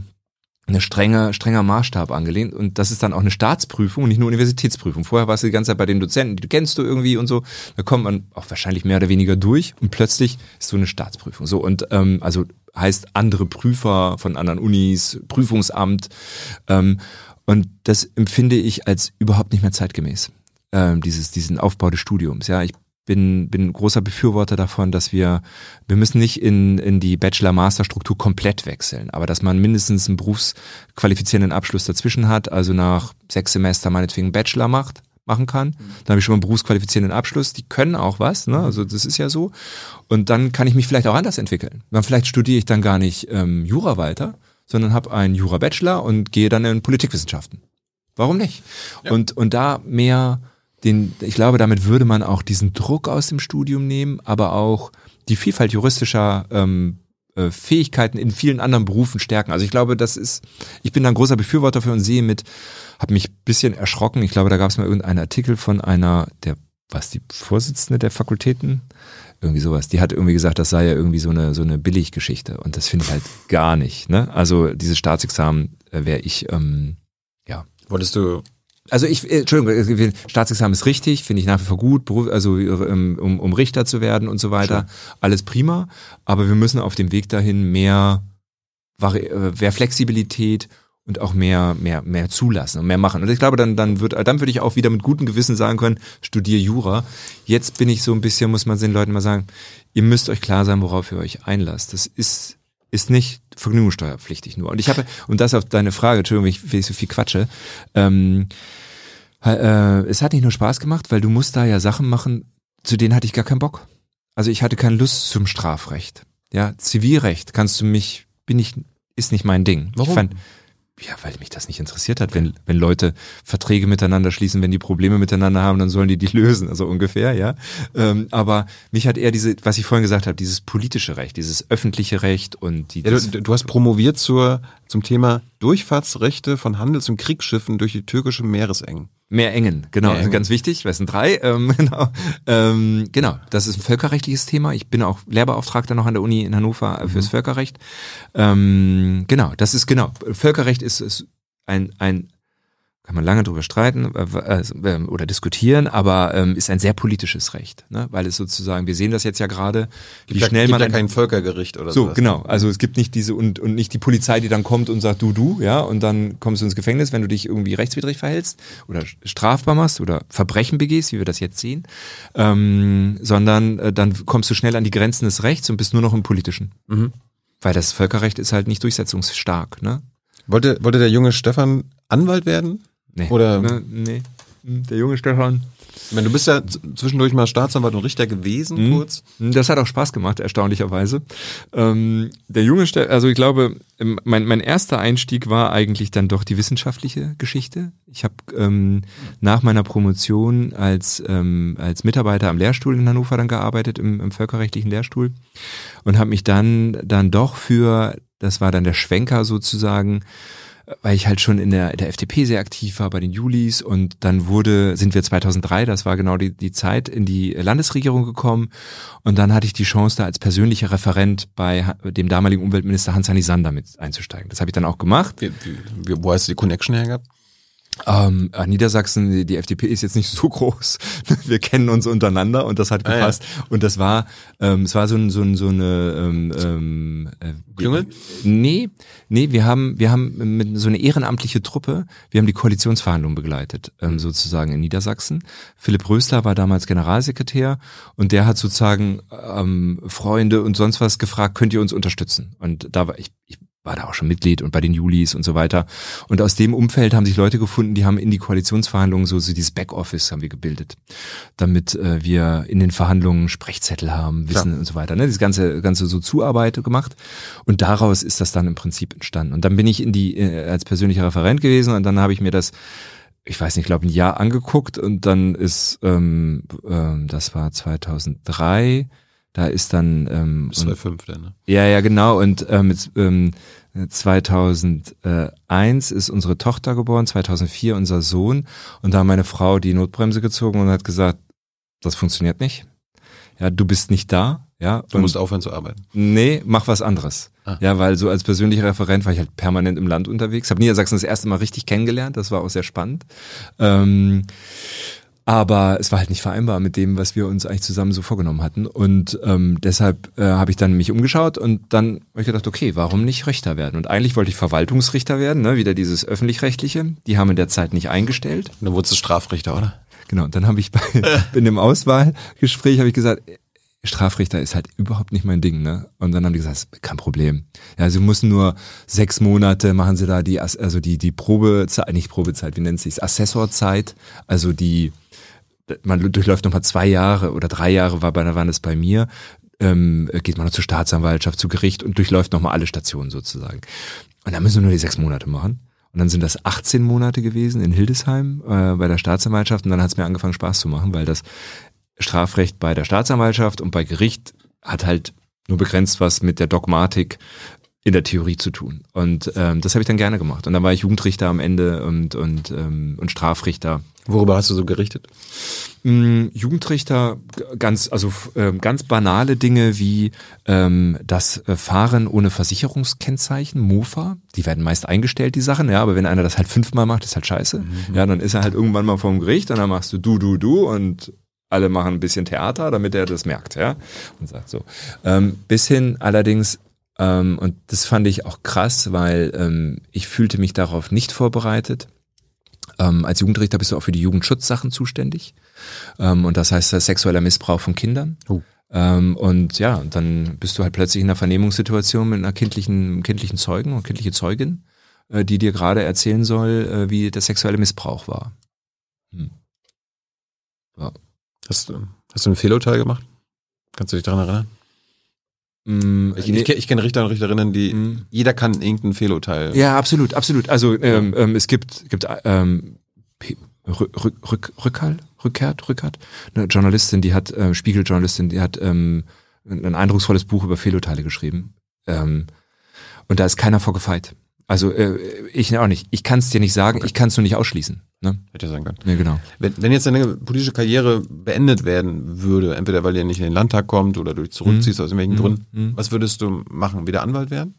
eine strenge, strenger Maßstab angelehnt und das ist dann auch eine Staatsprüfung und nicht nur Universitätsprüfung. Vorher warst du die ganze Zeit bei den Dozenten, die kennst du irgendwie und so. Da kommt man auch wahrscheinlich mehr oder weniger durch und plötzlich ist so eine Staatsprüfung. So und ähm, also heißt andere Prüfer von anderen Unis, Prüfungsamt ähm, und das empfinde ich als überhaupt nicht mehr zeitgemäß. Ähm, dieses diesen Aufbau des Studiums. Ja, ich bin, bin großer Befürworter davon, dass wir, wir müssen nicht in, in die Bachelor-Master-Struktur komplett wechseln, aber dass man mindestens einen berufsqualifizierenden Abschluss dazwischen hat, also nach sechs Semester meinetwegen Bachelor macht, machen kann. Dann habe ich schon mal einen berufsqualifizierenden Abschluss. Die können auch was, ne? Also das ist ja so. Und dann kann ich mich vielleicht auch anders entwickeln. Dann vielleicht studiere ich dann gar nicht ähm, Jura weiter, sondern habe einen Jura-Bachelor und gehe dann in Politikwissenschaften. Warum nicht? Ja. Und, und da mehr den, ich glaube, damit würde man auch diesen Druck aus dem Studium nehmen, aber auch die Vielfalt juristischer ähm, äh, Fähigkeiten in vielen anderen Berufen stärken. Also ich glaube, das ist, ich bin da ein großer Befürworter für und sehe mit, habe mich bisschen erschrocken. Ich glaube, da gab es mal irgendeinen Artikel von einer, der, was die Vorsitzende der Fakultäten, irgendwie sowas. Die hat irgendwie gesagt, das sei ja irgendwie so eine so eine Billiggeschichte und das finde ich halt gar nicht. Ne? Also dieses Staatsexamen äh, wäre ich ähm, ja Wolltest du also ich, äh, Entschuldigung, äh, Staatsexamen ist richtig, finde ich nach wie vor gut, Beruf, also ähm, um, um Richter zu werden und so weiter, alles prima. Aber wir müssen auf dem Weg dahin mehr, äh, mehr Flexibilität und auch mehr, mehr, mehr zulassen und mehr machen. Und ich glaube, dann, dann wird, dann würde ich auch wieder mit gutem Gewissen sagen können, studiere Jura. Jetzt bin ich so ein bisschen, muss man den Leuten mal sagen, ihr müsst euch klar sein, worauf ihr euch einlasst. Das ist, ist nicht vergnügungssteuerpflichtig nur. Und ich habe, und das auf deine Frage, Entschuldigung, wenn ich, wenn ich so viel quatsche, ähm, äh, es hat nicht nur Spaß gemacht, weil du musst da ja Sachen machen, zu denen hatte ich gar keinen Bock. Also ich hatte keine Lust zum Strafrecht. Ja, Zivilrecht kannst du mich, bin ich, ist nicht mein Ding. Warum? Ich fand, ja, weil mich das nicht interessiert hat. Wenn, wenn Leute Verträge miteinander schließen, wenn die Probleme miteinander haben, dann sollen die die lösen, also ungefähr, ja. Ähm, aber mich hat eher diese, was ich vorhin gesagt habe, dieses politische Recht, dieses öffentliche Recht und die. Ja, du, du hast promoviert zur, zum Thema Durchfahrtsrechte von Handels- und Kriegsschiffen durch die türkische Meeresengen. Mehr engen, genau, Mehr also engen. ganz wichtig, weil es sind drei, ähm, genau. Ähm, genau, das ist ein völkerrechtliches Thema. Ich bin auch Lehrbeauftragter noch an der Uni in Hannover äh, fürs Völkerrecht. Ähm, genau, das ist genau. Völkerrecht ist, ist ein, ein kann man lange drüber streiten äh, äh, oder diskutieren, aber ähm, ist ein sehr politisches Recht, ne? weil es sozusagen, wir sehen das jetzt ja gerade, wie Gibt ja- schnell gibt man ja ein- kein Völkergericht oder so, sowas. genau. Also es gibt nicht diese und, und nicht die Polizei, die dann kommt und sagt, du, du, ja, und dann kommst du ins Gefängnis, wenn du dich irgendwie rechtswidrig verhältst oder strafbar machst oder Verbrechen begehst, wie wir das jetzt sehen, ähm, sondern äh, dann kommst du schnell an die Grenzen des Rechts und bist nur noch im Politischen. Mhm. Weil das Völkerrecht ist halt nicht durchsetzungsstark, ne? Wollte, wollte der junge Stefan Anwalt werden? Nee. Oder- ne, nee. Der junge Stefan. Ich meine, du bist ja zwischendurch mal Staatsanwalt und Richter gewesen, Mhm. kurz. Das hat auch Spaß gemacht, erstaunlicherweise. Ähm, der junge, Ste also ich glaube, mein, mein erster Einstieg war eigentlich dann doch die wissenschaftliche Geschichte. Ich habe ähm, nach meiner Promotion als, ähm, als Mitarbeiter am Lehrstuhl in Hannover dann gearbeitet, im, im völkerrechtlichen Lehrstuhl und habe mich dann, dann doch für, das war dann der Schwenker sozusagen, weil ich halt schon in der, der FDP sehr aktiv war bei den Julis und dann wurde, sind wir 2003, das war genau die, die Zeit, in die Landesregierung gekommen und dann hatte ich die Chance, da als persönlicher Referent bei dem damaligen Umweltminister Hans-Hanni Sander mit einzusteigen. Das habe ich dann auch gemacht. Wie, wie, wo hast du die Connection her gehabt? Ähm, äh, Niedersachsen, die, FDP ist jetzt nicht so groß. Wir kennen uns untereinander und das hat Ah, ja. gepasst. Und das war, ähm, es war so, ein, so, ein, so eine ähm, ähm, äh, Klüngel? Nee, nee, wir haben, wir haben mit so eine ehrenamtliche Truppe, wir haben die Koalitionsverhandlungen begleitet, ähm, sozusagen in Niedersachsen. Philipp Rösler war damals Generalsekretär und der hat sozusagen ähm, Freunde und sonst was gefragt, könnt ihr uns unterstützen? Und da war ich, ich war da auch schon Mitglied und bei den Julis und so weiter. Und aus dem Umfeld haben sich Leute gefunden, die haben in die Koalitionsverhandlungen so, so dieses Backoffice haben wir gebildet, damit äh, wir in den Verhandlungen Sprechzettel haben, Wissen und so weiter. Ne? Das ganze, ganze so Zuarbeit gemacht. Und daraus ist das dann im Prinzip entstanden. Und dann bin ich in die äh, als persönlicher Referent gewesen und dann habe ich mir das ich weiß nicht, glaube ein Jahr angeguckt und dann ist, ähm, ähm, das war 2003, Da ist dann ähm, Bis 2005 dann, ne? ja, ja, genau. Und ähm, jetzt, ähm, 2001 ist unsere Tochter geboren, 2004 unser Sohn. Und da hat meine Frau die Notbremse gezogen und hat gesagt, das funktioniert nicht. Ja, du bist nicht da. Ja, Du musst aufhören zu arbeiten. Nee, mach was anderes. Ah. Ja, weil so als persönlicher Referent war ich halt permanent im Land unterwegs. Habe Niedersachsen das erste Mal richtig kennengelernt. Das war auch sehr spannend. Ähm, aber es war halt nicht vereinbar mit dem, was wir uns eigentlich zusammen so vorgenommen hatten. Und ähm, deshalb äh, habe ich dann mich umgeschaut und dann habe ich gedacht, okay, warum nicht Richter werden? Und eigentlich wollte ich Verwaltungsrichter werden, ne? wieder dieses öffentlich-rechtliche. Die haben in der Zeit nicht eingestellt. Und dann wurdest du Strafrichter, oder? Genau, und dann habe ich bei, in dem Auswahlgespräch habe ich gesagt, Strafrichter ist halt überhaupt nicht mein Ding, ne? Und dann haben die gesagt, kein Problem. Ja, sie müssen nur sechs Monate machen sie da die, also die, die Probezeit, nicht Probezeit, wie nennt sich's, Assessorzeit, also die, man durchläuft nochmal zwei Jahre oder drei Jahre war bei, waren es bei mir, ähm, geht man noch zur Staatsanwaltschaft, zu Gericht und durchläuft nochmal alle Stationen sozusagen. Und dann müssen wir nur die sechs Monate machen. Und dann sind das 18 Monate gewesen in Hildesheim äh, bei der Staatsanwaltschaft und dann hat es mir angefangen Spaß zu machen, weil das Strafrecht bei der Staatsanwaltschaft und bei Gericht hat halt nur begrenzt was mit der Dogmatik in der Theorie zu tun. Und ähm, das habe ich dann gerne gemacht. Und dann war ich Jugendrichter am Ende und, und, ähm, und Strafrichter. Worüber hast du so gerichtet? Mm, Jugendrichter, ganz, also ähm, ganz banale Dinge wie ähm, das äh, Fahren ohne Versicherungskennzeichen, Mofa, die werden meist eingestellt, die Sachen, ja, aber wenn einer das halt fünfmal macht, ist halt scheiße. Ja, dann ist er halt irgendwann mal vorm Gericht und dann machst du du, du, du und alle machen ein bisschen Theater, damit er das merkt, ja, und sagt so. Ähm, bis hin allerdings, ähm, und das fand ich auch krass, weil ähm, ich fühlte mich darauf nicht vorbereitet. Ähm, als Jugendrichter bist du auch für die Jugendschutzsachen zuständig. Ähm, und das heißt, sexueller Missbrauch von Kindern. Oh. Ähm, und ja, dann bist du halt plötzlich in einer Vernehmungssituation mit einer kindlichen, kindlichen Zeugen und kindliche Zeugin, äh, die dir gerade erzählen soll, äh, wie der sexuelle Missbrauch war. Hm. Hast du, hast du ein Fehlurteil gemacht? Kannst du dich daran erinnern? Mm, Ich, nee. ich, ich kenne Richter und Richterinnen, die Mm. jeder kann irgendein Fehlurteil. Ja, absolut, absolut. Also ähm, ähm, es gibt gibt ähm, Rück, Rück, Rück, Rückhall, Rückkehrt, Rückert, eine Journalistin, die hat ähm, Spiegeljournalistin, die hat ähm, ein eindrucksvolles Buch über Fehlurteile geschrieben. Ähm, und da ist keiner vorgefeit. Also äh, ich auch nicht. Ich kann es dir nicht sagen, ich kann es nur nicht ausschließen. Ne? Hätte ja sein können. Nee, genau. Wenn, wenn jetzt deine politische Karriere beendet werden würde, entweder weil ihr nicht in den Landtag kommt oder du dich zurückziehst aus irgendwelchen Mhm. Gründen, Mhm. was würdest du machen? Wieder Anwalt werden?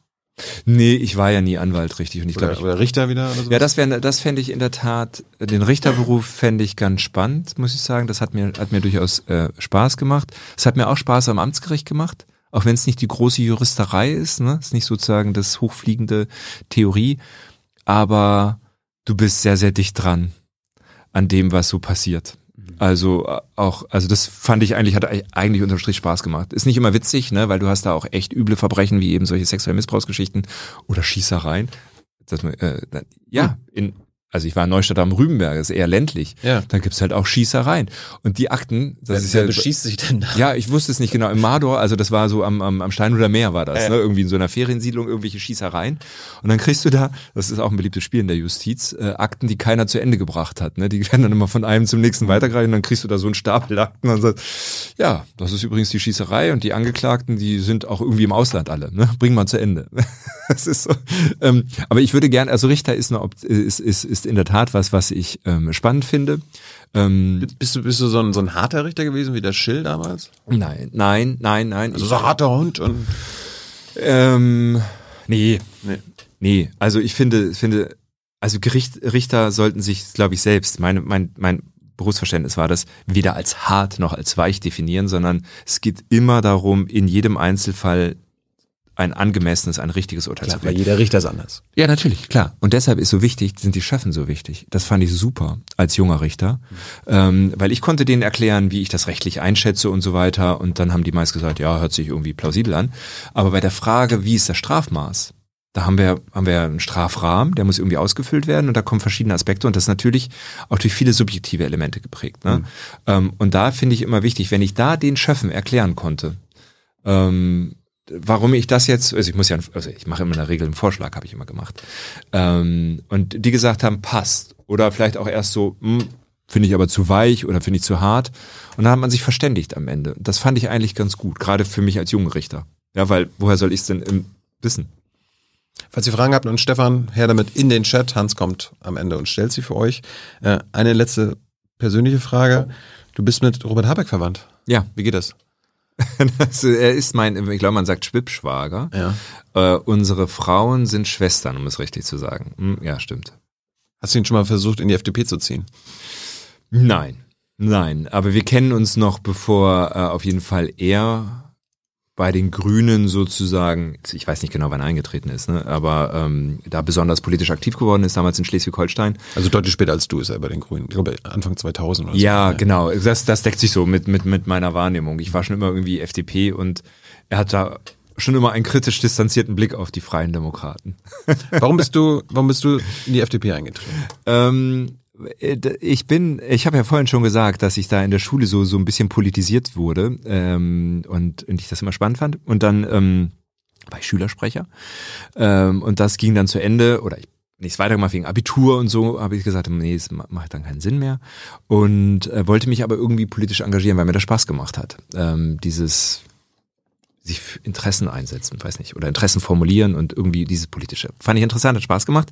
Nee, ich war ja nie Anwalt richtig und ich Oder, ich oder Richter wieder? Oder? Ja, das wäre, das fände ich in der Tat, den Richterberuf fände ich ganz spannend, muss ich sagen. Das hat mir, hat mir durchaus äh, Spaß gemacht. Es hat mir auch Spaß am Amtsgericht gemacht, auch wenn es nicht die große Juristerei ist, ne? Ist nicht sozusagen das hochfliegende Theorie, aber du bist sehr, sehr dicht dran an dem, was so passiert. Also äh, auch, also das fand ich eigentlich, hat eigentlich unterm Strich Spaß gemacht. Ist nicht immer witzig, ne, weil du hast da auch echt üble Verbrechen, wie eben solche sexuelle Missbrauchsgeschichten oder Schießereien. Dass man, äh, ja, in, also ich war in Neustadt am Rübenberg, das ist eher ländlich. Ja. Da gibt's halt auch Schießereien. Und die Akten, das Wer, ist wer ja, beschießt sich denn da? ja, ich wusste es nicht genau. Im Mador, also das war so am, am, am Steinhuder Meer war das, Ja, ne? irgendwie in so einer Feriensiedlung, irgendwelche Schießereien. Und dann kriegst du da, das ist auch ein beliebtes Spiel in der Justiz, äh, Akten, die keiner zu Ende gebracht hat. Ne? Die werden dann immer von einem zum nächsten weitergereicht und dann kriegst du da so einen Stapel Akten und sagst, ja, das ist übrigens die Schießerei und die Angeklagten, die sind auch irgendwie im Ausland alle. Ne? Bring mal zu Ende. Das ist so. Ähm, aber ich würde gerne, also Richter ist, eine, Opt- ist, ist, ist in der Tat was, was ich ähm, spannend finde. Ähm, Bist du, bist du so ein, so ein harter Richter gewesen wie der Schill damals? nein, nein, nein, nein. Also so ein harter Hund und Ähm, nee, nee. nee. Also ich finde, finde, also Gericht, Richter sollten sich, glaube ich, selbst, meine, mein, mein Berufsverständnis war das, weder als hart noch als weich definieren, sondern es geht immer darum, in jedem Einzelfall ein angemessenes, ein richtiges Urteil Klar, zu weil fällen. jeder Richter ist anders. Ja, natürlich, klar. Und deshalb ist so wichtig, sind die Chefen so wichtig. Das fand ich super als junger Richter, ähm, weil ich konnte denen erklären, wie ich das rechtlich einschätze und so weiter. Und dann haben die meist gesagt, ja, hört sich irgendwie plausibel an. Aber bei der Frage, wie ist das Strafmaß? Da haben wir, haben wir einen Strafrahmen, der muss irgendwie ausgefüllt werden und da kommen verschiedene Aspekte und das ist natürlich auch durch viele subjektive Elemente geprägt. Ne? Ähm, und da finde ich immer wichtig, wenn ich da den Schöffen erklären konnte, ähm, warum ich das jetzt, also ich muss ja, also ich mache immer in der Regel einen Vorschlag, habe ich immer gemacht. Ähm, und die gesagt haben, passt. Oder vielleicht auch erst so, hm, finde ich aber zu weich oder finde ich zu hart. Und dann hat man sich verständigt am Ende. Das fand ich eigentlich ganz gut, gerade für mich als jungen Richter. Ja, weil woher soll ich es denn im wissen? Falls ihr Fragen habt und Stefan, her damit in den Chat. Hans kommt am Ende und stellt sie für euch. Äh, eine letzte persönliche Frage. Du bist mit Robert Habeck verwandt. Ja. Wie geht das? also, er ist mein, ich glaube, man sagt Schwippschwager. Ja. Äh, unsere Frauen sind Schwestern, um es richtig zu sagen. Hm, ja, stimmt. Hast du ihn schon mal versucht, in die FDP zu ziehen? Nein, nein. Aber wir kennen uns noch, bevor äh, auf jeden Fall er bei den Grünen sozusagen, ich weiß nicht genau, wann er eingetreten ist, ne, aber ähm, da besonders politisch aktiv geworden ist, damals in Schleswig-Holstein. Also deutlich später als du ist er bei den Grünen. Ich glaube Anfang 2000 oder Ja, so. genau. Das, das deckt sich so mit, mit, mit meiner Wahrnehmung. Ich war schon immer irgendwie FDP und er hat da schon immer einen kritisch distanzierten Blick auf die Freien Demokraten. Warum bist du, warum bist du in die FDP eingetreten? Ähm, äh, ich bin, ich habe ja vorhin schon gesagt, dass ich da in der Schule so so ein bisschen politisiert wurde ähm, und, und ich das immer spannend fand. Und dann ähm, ich Schülersprecher ähm, und das ging dann zu Ende oder ich nichts weitergemacht wegen Abitur und so, habe ich gesagt, nee, das macht dann keinen Sinn mehr. Und äh, wollte mich aber irgendwie politisch engagieren, weil mir das Spaß gemacht hat. Ähm, dieses sich für Interessen einsetzen, weiß nicht, oder Interessen formulieren und irgendwie dieses politische. Fand ich interessant, hat Spaß gemacht,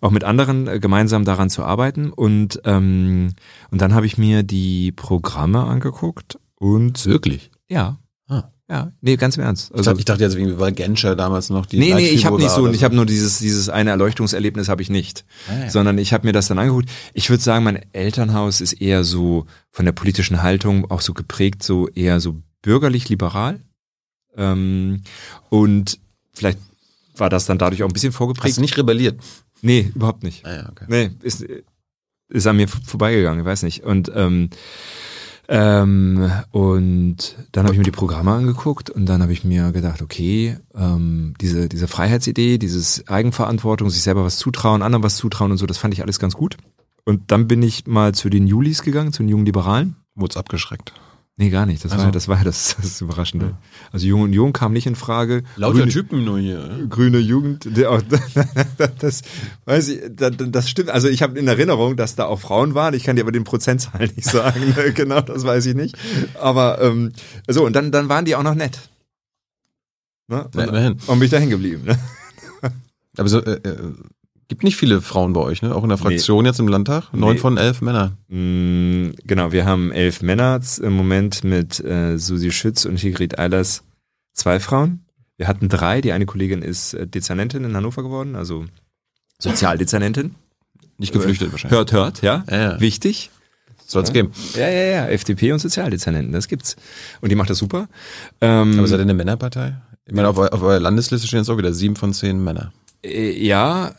auch mit anderen äh, gemeinsam daran zu arbeiten. Und, ähm, und dann habe ich mir die Programme angeguckt und Wirklich? ja. Ah. Ja, nee, ganz im Ernst. Ich, Also, dachte, ich dachte jetzt irgendwie war Genscher damals noch die nee, nee, ich habe nicht so, oder ich habe nur dieses dieses eine Erleuchtungserlebnis habe ich nicht, Ah, ja. sondern ich habe mir das dann angeguckt. Ich würde sagen, mein Elternhaus ist eher so von der politischen Haltung auch so geprägt, so eher so bürgerlich liberal. Ähm, und vielleicht war das dann dadurch auch ein bisschen Hast vorgeprägt. du nicht rebelliert? Nee, überhaupt nicht. Ah, ja, okay. Nee, ist, ist an mir vorbeigegangen, ich weiß nicht. Und ähm, ähm, und dann habe ich mir die Programme angeguckt und dann habe ich mir gedacht, okay, ähm, diese, diese Freiheitsidee, dieses Eigenverantwortung, sich selber was zutrauen, anderen was zutrauen und so, das fand ich alles ganz gut. Und dann bin ich mal zu den Julis gegangen, zu den jungen Liberalen. Wurde abgeschreckt. Nee, gar nicht. Das Ach war ja das, war ja das, das Überraschende. Also Jung und Jung kam nicht in Frage. Lauter Grüne- Typen nur hier. ne? grüne Jugend, das weiß ich, das, das stimmt. Also ich habe in Erinnerung, dass da auch Frauen waren. Ich kann dir aber den Prozentzahl nicht sagen. ne? genau, das weiß ich nicht. Aber ähm, so und dann dann waren die auch noch nett. Ne? Ja, Und, immerhin. und bin ich da hängen geblieben. Ne? Aber so, äh, äh, gibt nicht viele Frauen bei euch, ne? Auch in der Fraktion jetzt im Landtag? Neun Nee. von elf Männern. Mm, Genau, wir haben elf Männer im Moment mit äh, Susi Schütz und Sigrid Eilers zwei Frauen. Wir hatten drei. Die eine Kollegin ist äh, Dezernentin in Hannover geworden, also Sozialdezernentin. Nicht geflüchtet wahrscheinlich. Hört, hört, ja. Ja, ja. Wichtig. Soll es geben. Ja, ja, ja. FDP und Sozialdezernenten, das gibt's. Und die macht das super. Ähm, Aber seid ihr eine Männerpartei? Ich meine, auf, auf eurer Landesliste stehen jetzt auch wieder sieben von zehn Männer. äh, ja,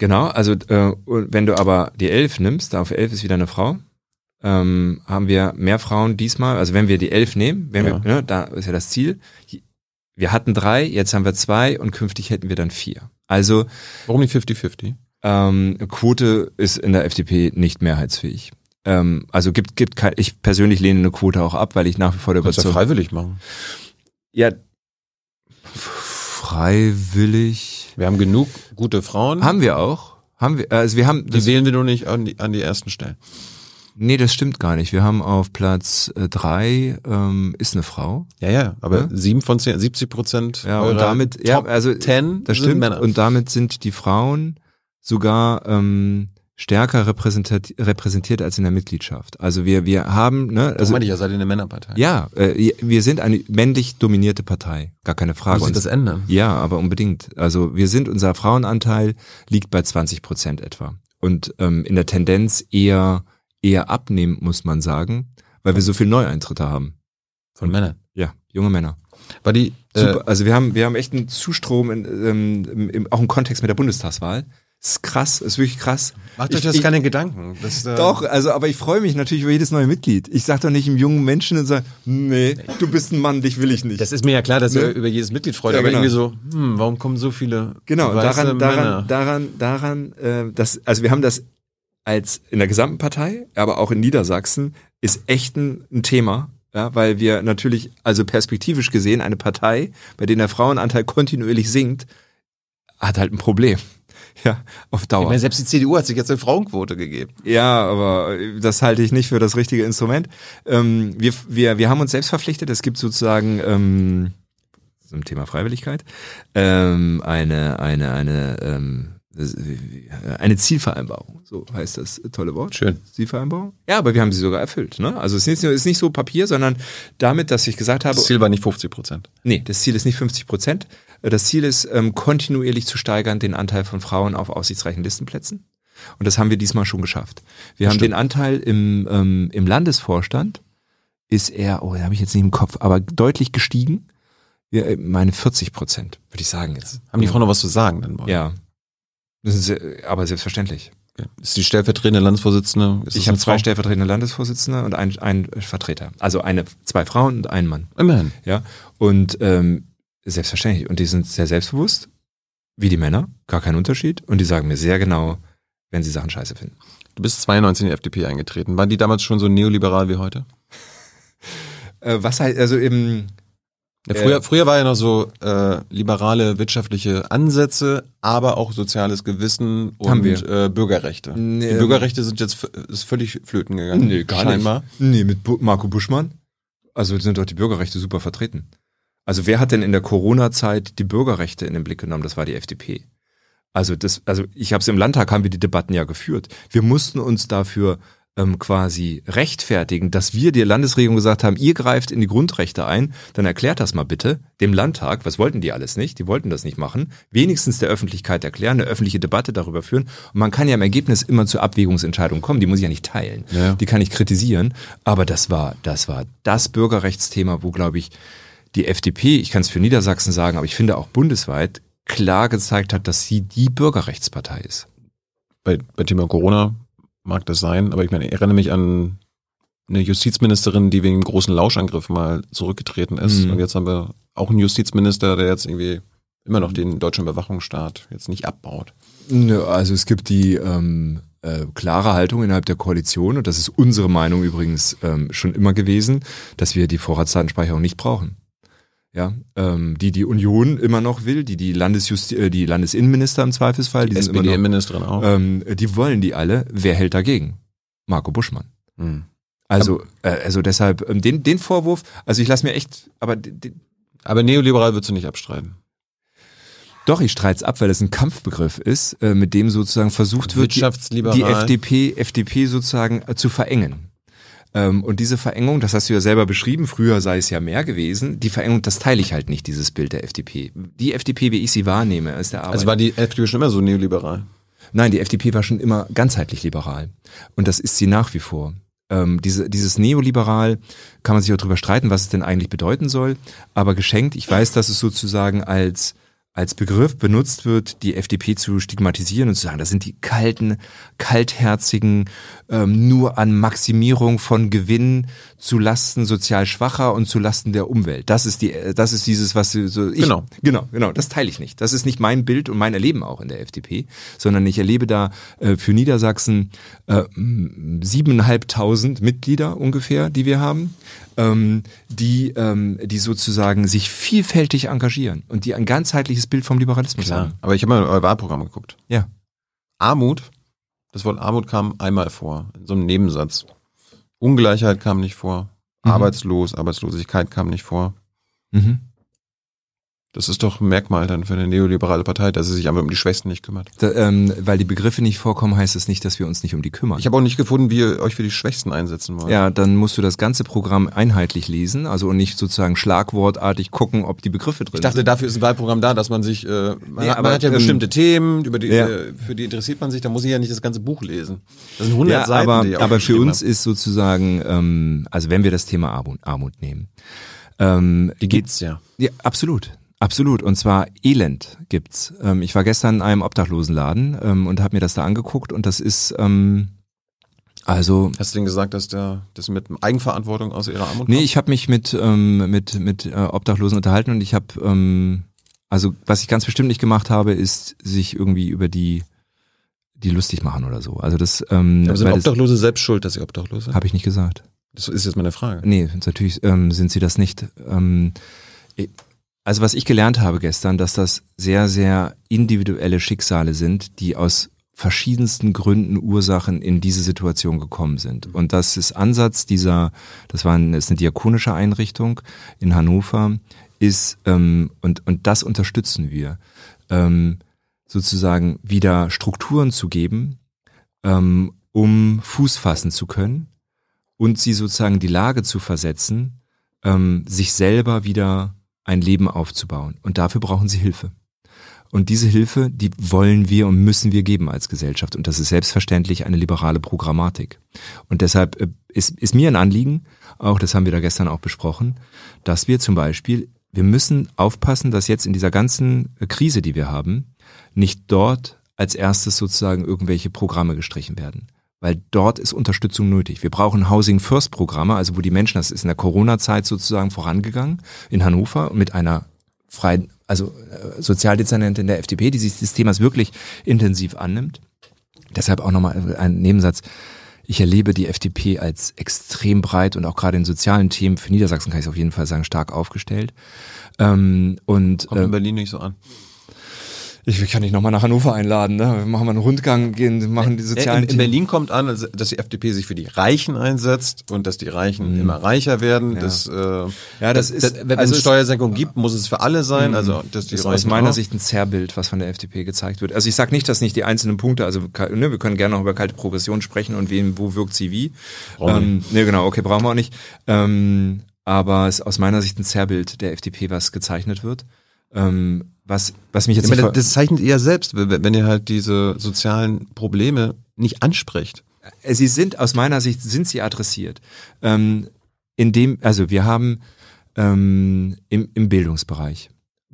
genau. Also äh, wenn du aber die elf nimmst, auf elf ist wieder eine Frau, ähm, haben wir mehr Frauen diesmal. Also wenn wir die elf nehmen, wenn Ja. wir, ne, da ist ja das Ziel. Wir hatten drei, jetzt haben wir zwei und künftig hätten wir dann vier. Also Warum nicht 50-50? ähm, Quote ist in der FDP nicht mehrheitsfähig. Ähm, also gibt gibt kein, ich persönlich lehne eine Quote auch ab, weil ich nach wie vor der Kannst Überzeugung freiwillig machen. Ja, freiwillig. Wir haben genug gute Frauen. Haben wir auch. Haben wir, also wir haben, die wählen wir nur nicht an die, an die ersten Stellen. nee, das stimmt gar nicht. Wir haben auf Platz äh, drei, ähm, ist eine Frau. Ja, ja, aber Ja? sieben von zehn, 70 Prozent Ja, und damit, ja, also, 10 das sind stimmt. Männer. Und damit sind die Frauen sogar, ähm, stärker repräsentiert, repräsentiert als in der Mitgliedschaft. Also wir, wir haben, ne, das also, meine ich ja, seid ihr eine Männerpartei. ja, äh, wir sind eine männlich dominierte Partei. Gar keine Frage. Muss sich das ändern? Ja, aber unbedingt. Also wir sind, unser Frauenanteil liegt bei 20 Prozent etwa. Und ähm, in der Tendenz eher, eher abnehmen, muss man sagen, weil wir so viel Neueintritte haben. Von Männern. Ja, junge Männer. War die, Super. äh, also wir haben, wir haben echt einen Zustrom, in, ähm, im, auch im Kontext mit der Bundestagswahl. Das ist krass, ist wirklich krass. macht euch das ich- keine Gedanken. Das, äh, Doch, also, aber ich freue mich natürlich über jedes neue Mitglied. Ich sag doch nicht einem jungen Menschen und sage, nee, du bist ein Mann, dich will ich nicht. Das ist mir ja klar, dass Ne? ihr über jedes Mitglied freut, Ja, aber genau. irgendwie so, hm, warum kommen so viele Genau, weiße daran, daran, daran, daran, äh, das, also wir haben das als in der gesamten Partei, aber auch in Niedersachsen ist echt ein, ein Thema, ja, weil wir natürlich, also perspektivisch gesehen, eine Partei, bei der der Frauenanteil kontinuierlich sinkt, hat halt ein Problem. Ja, auf Ich Dauer. meine, selbst die CDU hat sich jetzt eine Frauenquote gegeben. Ja, aber das halte ich nicht für das richtige Instrument. Ähm, wir, wir, wir haben uns selbst verpflichtet, es gibt sozusagen ähm, zum Thema Freiwilligkeit ähm, eine, eine, eine, ähm, eine Zielvereinbarung, so heißt das tolle Wort. Schön. Zielvereinbarung? Ja, aber wir haben sie sogar erfüllt. Ne? Also es ist nicht, es ist nicht so Papier, sondern damit, dass ich gesagt habe, Das Ziel war nicht 50 Prozent. Nee, das Ziel ist nicht 50 Prozent. Das Ziel ist, ähm, kontinuierlich zu steigern den Anteil von Frauen auf aussichtsreichen Listenplätzen. Und das haben wir diesmal schon geschafft. Wir haben den Anteil im, ähm, im Landesvorstand, ist er, oh, den habe ich jetzt nicht im Kopf, aber deutlich gestiegen. Ja, äh, meine 40 Prozent, würde ich sagen jetzt. Haben die Frauen noch was zu sagen dann? Wollen? Ja. Das ist, äh, aber selbstverständlich. Okay. Ist die stellvertretende Landesvorsitzende? Ich das habe zwei Frau? stellvertretende Landesvorsitzende und einen, einen Vertreter. Also eine, zwei Frauen und einen Mann. Immerhin. Ja, und ähm, selbstverständlich. Und die sind sehr selbstbewusst, wie die Männer, gar kein Unterschied. Und die sagen mir sehr genau, wenn sie Sachen scheiße finden. Du bist 92 in die FDP eingetreten. Waren die damals schon so neoliberal wie heute? Äh, was halt, also eben, Ja, früher, Äh, früher war ja noch so äh, liberale wirtschaftliche Ansätze, aber auch soziales Gewissen Haben und wir. äh, Bürgerrechte. Nee, die Bürgerrechte sind jetzt ist völlig flöten gegangen. scheinbar. nicht. Nee, mit Bu Marco Buschmann. Also sind doch die Bürgerrechte super vertreten. Also wer hat denn in der Corona-Zeit die Bürgerrechte in den Blick genommen? Das war die FDP. Also das, also ich habe es im Landtag haben wir die Debatten ja geführt. Wir mussten uns dafür ähm, quasi rechtfertigen, dass wir der Landesregierung gesagt haben, ihr greift in die Grundrechte ein, dann erklärt das mal bitte dem Landtag. Was wollten die alles nicht? Die wollten das nicht machen. Wenigstens der Öffentlichkeit erklären, eine öffentliche Debatte darüber führen. Und man kann ja im Ergebnis immer zu Abwägungsentscheidungen kommen. Die muss ich ja nicht teilen. Ja. Die kann ich kritisieren. Aber das war, das war das Bürgerrechtsthema, wo glaube ich die FDP, ich kann es für Niedersachsen sagen, aber ich finde auch bundesweit klar gezeigt hat, dass sie die Bürgerrechtspartei ist. Bei, bei Thema Corona mag das sein, aber ich meine, ich erinnere mich an eine Justizministerin, die wegen einem großen Lauschangriff mal zurückgetreten ist. Mhm. Und jetzt haben wir auch einen Justizminister, der jetzt irgendwie immer noch den deutschen Überwachungsstaat jetzt nicht abbaut. Nö, Also es gibt die ähm, äh, klare Haltung innerhalb der Koalition, und das ist unsere Meinung übrigens ähm, schon immer gewesen, dass wir die Vorratsdatenspeicherung nicht brauchen. Ja, ähm, die die Union immer noch will, die die Landesjusti äh, die Landesinnenminister im Zweifelsfall, die, sind immer noch, SPD-Ministerin auch. ähm, die wollen die alle. Wer hält dagegen? Marco Buschmann. Hm. Also, äh, also deshalb ähm, den den Vorwurf. Also ich lasse mir echt, aber d- d- Aber neoliberal würdest du nicht abstreiten. doch ich streit's ab, weil es ein Kampfbegriff ist, äh, mit dem sozusagen versucht wird, die, die FDP, FDP sozusagen äh, zu verengen. Ähm, und diese Verengung, das hast du ja selber beschrieben, früher sei es ja mehr gewesen, die Verengung, das teile ich halt nicht, dieses Bild der FDP. Die FDP, wie ich sie wahrnehme, ist der Arbeit. Also war die FDP schon immer so neoliberal. Nein, die FDP war schon immer ganzheitlich liberal. Und das ist sie nach wie vor. Ähm, diese, dieses Neoliberal kann man sich auch drüber streiten, was es denn eigentlich bedeuten soll. Aber geschenkt, ich weiß, dass es sozusagen als, als Begriff benutzt wird, die FDP zu stigmatisieren und zu sagen, das sind die kalten, kaltherzigen, ähm, nur an Maximierung von Gewinn zu Lasten sozial Schwacher und zu Lasten der Umwelt. Das ist die, äh, das ist dieses, was so ich, Genau. Genau, genau, das teile ich nicht. Das ist nicht mein Bild und mein Erleben auch in der FDP, sondern ich erlebe da äh, für Niedersachsen äh, siebeneinhalbtausend Mitglieder ungefähr, die wir haben, ähm, die, ähm, die sozusagen sich vielfältig engagieren und die ein ganzheitliches Bild vom Liberalismus haben. Aber ich habe mal euer Wahlprogramm geguckt. Ja. Armut, das Wort Armut kam einmal vor, in so einem Nebensatz. Ungleichheit kam nicht vor. Mhm. Arbeitslos, Arbeitslosigkeit kam nicht vor. Mhm. Das ist doch ein Merkmal dann für eine neoliberale Partei, dass sie sich einfach um die Schwächsten nicht kümmert. Da, ähm, weil die Begriffe nicht vorkommen, heißt es nicht, dass wir uns nicht um die kümmern. Ich habe auch nicht gefunden, wie ihr euch für die Schwächsten einsetzen wollt. ja, dann musst du das ganze Programm einheitlich lesen, also und nicht sozusagen schlagwortartig gucken, ob die Begriffe drin Ich dachte, sind. dafür ist ein Wahlprogramm da, dass man sich, äh, man, Ja, hat, aber, man hat ja ähm, bestimmte Themen, über die, ja. äh, für die interessiert man sich, da muss ich ja nicht das ganze Buch lesen. Das sind 100 ja, Seiten, aber, die aber für uns ist sozusagen, ähm, also wenn wir das Thema Armut, Armut nehmen, ähm. Die gibt's ja. Ja, absolut. Absolut. Und zwar Elend gibt's. Ähm, ich war gestern in einem Obdachlosenladen ähm, und habe mir das da angeguckt und das ist ähm, also Hast du denn gesagt, dass der das mit Eigenverantwortung aus ihrer Armut nee, kommt? ich habe mich mit ähm, mit mit äh, Obdachlosen unterhalten und ich habe ähm, also was ich ganz bestimmt nicht gemacht habe, ist sich irgendwie über die die lustig machen oder so. Also das ähm, aber sind weil das Obdachlose selbst schuld, dass sie obdachlos sind? habe ich nicht gesagt. Das ist jetzt meine Frage. Nee, natürlich ähm, sind sie das nicht. Ähm, Also was ich gelernt habe gestern, dass das sehr, sehr individuelle Schicksale sind, die aus verschiedensten Gründen, Ursachen in diese Situation gekommen sind. Und das ist Ansatz dieser, das war eine, ist eine diakonische Einrichtung in Hannover, ist, ähm, und, und das unterstützen wir, ähm, sozusagen wieder Strukturen zu geben, ähm, um Fuß fassen zu können und sie sozusagen die Lage zu versetzen, ähm, sich selber wieder ein Leben aufzubauen. Und dafür brauchen sie Hilfe. Und diese Hilfe, die wollen wir und müssen wir geben als Gesellschaft. Und das ist selbstverständlich eine liberale Programmatik. Und deshalb äh, ist, ist mir ein Anliegen, auch das haben wir da gestern auch besprochen, dass wir zum Beispiel, wir müssen aufpassen, dass jetzt in dieser ganzen äh, Krise, die wir haben, nicht dort als erstes sozusagen irgendwelche Programme gestrichen werden weil dort ist Unterstützung nötig. Wir brauchen Housing First Programme, also wo die Menschen, das ist in der Corona-Zeit sozusagen vorangegangen in Hannover mit einer freien, also äh, Sozialdezernentin der FDP, die sich des Themas wirklich intensiv annimmt. Deshalb auch nochmal ein Nebensatz. Ich erlebe die FDP als extrem breit und auch gerade in sozialen Themen für Niedersachsen kann ich es auf jeden Fall sagen stark aufgestellt. Ähm, und Kommt in äh, Berlin nicht so an ich kann dich nochmal nach Hannover einladen, ne? Wir machen mal einen Rundgang, gehen, machen die sozialen. In, in Berlin kommt an, dass die FDP sich für die Reichen einsetzt und dass die Reichen mhm. immer reicher werden. Ja. Das, äh, ja, das, das ist, wenn also es Steuersenkung gibt, muss es für alle sein. Mhm. Also dass die das ist aus meiner auch. Sicht ein Zerrbild, was von der FDP gezeigt wird. Also ich sage nicht, dass nicht die einzelnen Punkte, also ne, wir können gerne noch über kalte Progression sprechen und wem, wo wirkt sie wie. Ähm, ne, genau, okay, brauchen wir auch nicht. Ähm, aber es ist aus meiner Sicht ein Zerrbild der FDP, was gezeichnet wird. Ähm, was, was mich jetzt ja, meine, Das zeichnet ihr selbst, wenn ihr halt diese sozialen Probleme nicht anspricht. Äh, sie sind, aus meiner Sicht, sind sie adressiert. Ähm, in dem, also wir haben ähm, im, im Bildungsbereich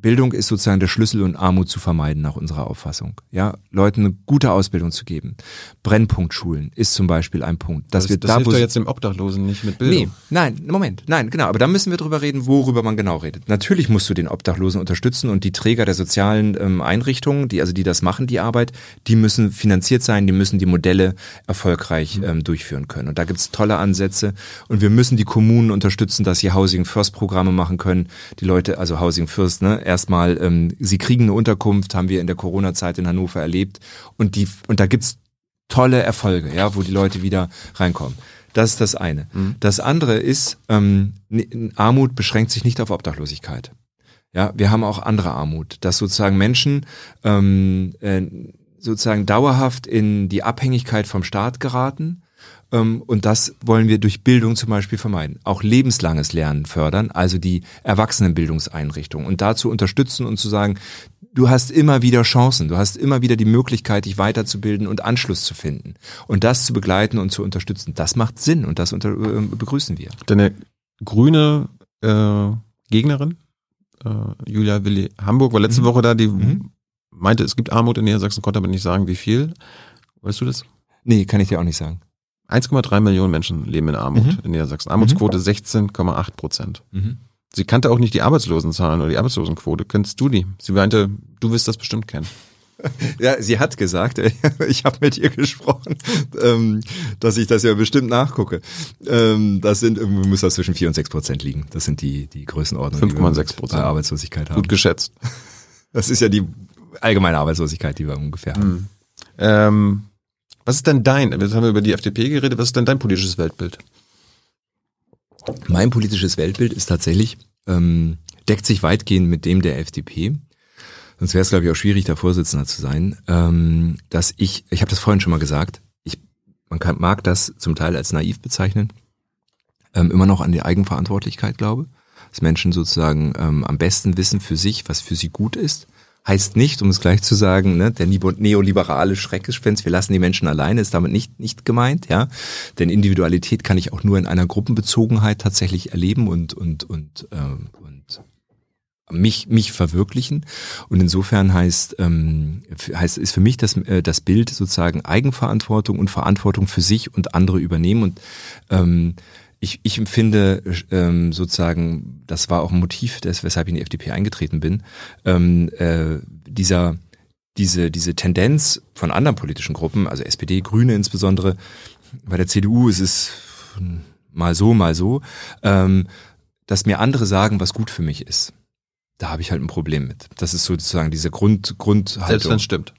Bildung ist sozusagen der Schlüssel und Armut zu vermeiden nach unserer Auffassung. Ja, Leuten eine gute Ausbildung zu geben. Brennpunktschulen ist zum Beispiel ein Punkt. Dass das, wir das da, hilft doch jetzt dem Obdachlosen nicht mit Bildung. Nee, nein, Moment, nein, genau. Aber da müssen wir drüber reden, worüber man genau redet. Natürlich musst du den Obdachlosen unterstützen und die Träger der sozialen ähm, Einrichtungen, die also die das machen, die Arbeit, die müssen finanziert sein, die müssen die Modelle erfolgreich mhm. ähm, durchführen können. Und da gibt's tolle Ansätze und wir müssen die Kommunen unterstützen, dass sie Housing First Programme machen können. Die Leute, also Housing First, ne, erstmal, ähm, sie kriegen eine Unterkunft, haben wir in der Corona-Zeit in Hannover erlebt. Und die, und da gibt's tolle Erfolge, ja, wo die Leute wieder reinkommen. Das ist das eine. Mhm. Das andere ist, ähm, Armut beschränkt sich nicht auf Obdachlosigkeit. Ja, wir haben auch andere Armut, dass sozusagen Menschen ähm, äh, sozusagen dauerhaft in die Abhängigkeit vom Staat geraten und das wollen wir durch Bildung zum Beispiel vermeiden. Auch lebenslanges Lernen fördern, also die Erwachsenenbildungseinrichtungen und dazu unterstützen und zu sagen, du hast immer wieder Chancen, du hast immer wieder die Möglichkeit, dich weiterzubilden und Anschluss zu finden. Und das zu begleiten und zu unterstützen, das macht Sinn und das unter, äh, begrüßen wir. Deine grüne äh, Gegnerin, äh, Julia Willi Hamburg, war letzte mhm. Woche da, die mhm. meinte, es gibt Armut in Niedersachsen, konnte aber nicht sagen, wie viel. Weißt du das? Nee, kann ich dir auch nicht sagen. 1,3 Millionen Menschen leben in Armut mhm. in Niedersachsen. Armutsquote mhm. 16,8 Prozent. Mhm. Sie kannte auch nicht die Arbeitslosenzahlen oder die Arbeitslosenquote. Kennst du die? Sie meinte, du wirst das bestimmt kennen. Ja, sie hat gesagt, ich habe mit ihr gesprochen, ähm, dass ich das ja bestimmt nachgucke. Ähm, das sind, muss das zwischen 4 und 6 Prozent liegen. Das sind die, die Größenordnungen, 5,6 Prozent Arbeitslosigkeit haben. Gut geschätzt. Das ist ja die allgemeine Arbeitslosigkeit, die wir ungefähr haben. Mhm. Ähm, was ist denn dein, jetzt haben wir über die FDP geredet, was ist denn dein politisches Weltbild? Mein politisches Weltbild ist tatsächlich, ähm, deckt sich weitgehend mit dem der FDP. Sonst wäre es, glaube ich, auch schwierig, da Vorsitzender zu sein. Ähm, dass ich, ich habe das vorhin schon mal gesagt, ich, man kann, mag das zum Teil als naiv bezeichnen, ähm, immer noch an die Eigenverantwortlichkeit glaube, dass Menschen sozusagen ähm, am besten wissen für sich, was für sie gut ist heißt nicht, um es gleich zu sagen, ne, der neoliberale Schreckgespenst, wir lassen die Menschen alleine, ist damit nicht, nicht gemeint, ja. Denn Individualität kann ich auch nur in einer Gruppenbezogenheit tatsächlich erleben und, und, und, äh, und mich, mich verwirklichen. Und insofern heißt, ähm, heißt, ist für mich das, äh, das Bild sozusagen Eigenverantwortung und Verantwortung für sich und andere übernehmen und ähm, ich, ich empfinde ähm, sozusagen, das war auch ein Motiv, des, weshalb ich in die FDP eingetreten bin, ähm, äh, dieser diese diese Tendenz von anderen politischen Gruppen, also SPD, Grüne insbesondere, bei der CDU ist es mal so, mal so, ähm, dass mir andere sagen, was gut für mich ist. Da habe ich halt ein Problem mit. Das ist sozusagen diese Grund, Grundhaltung. Selbst wenn es stimmt.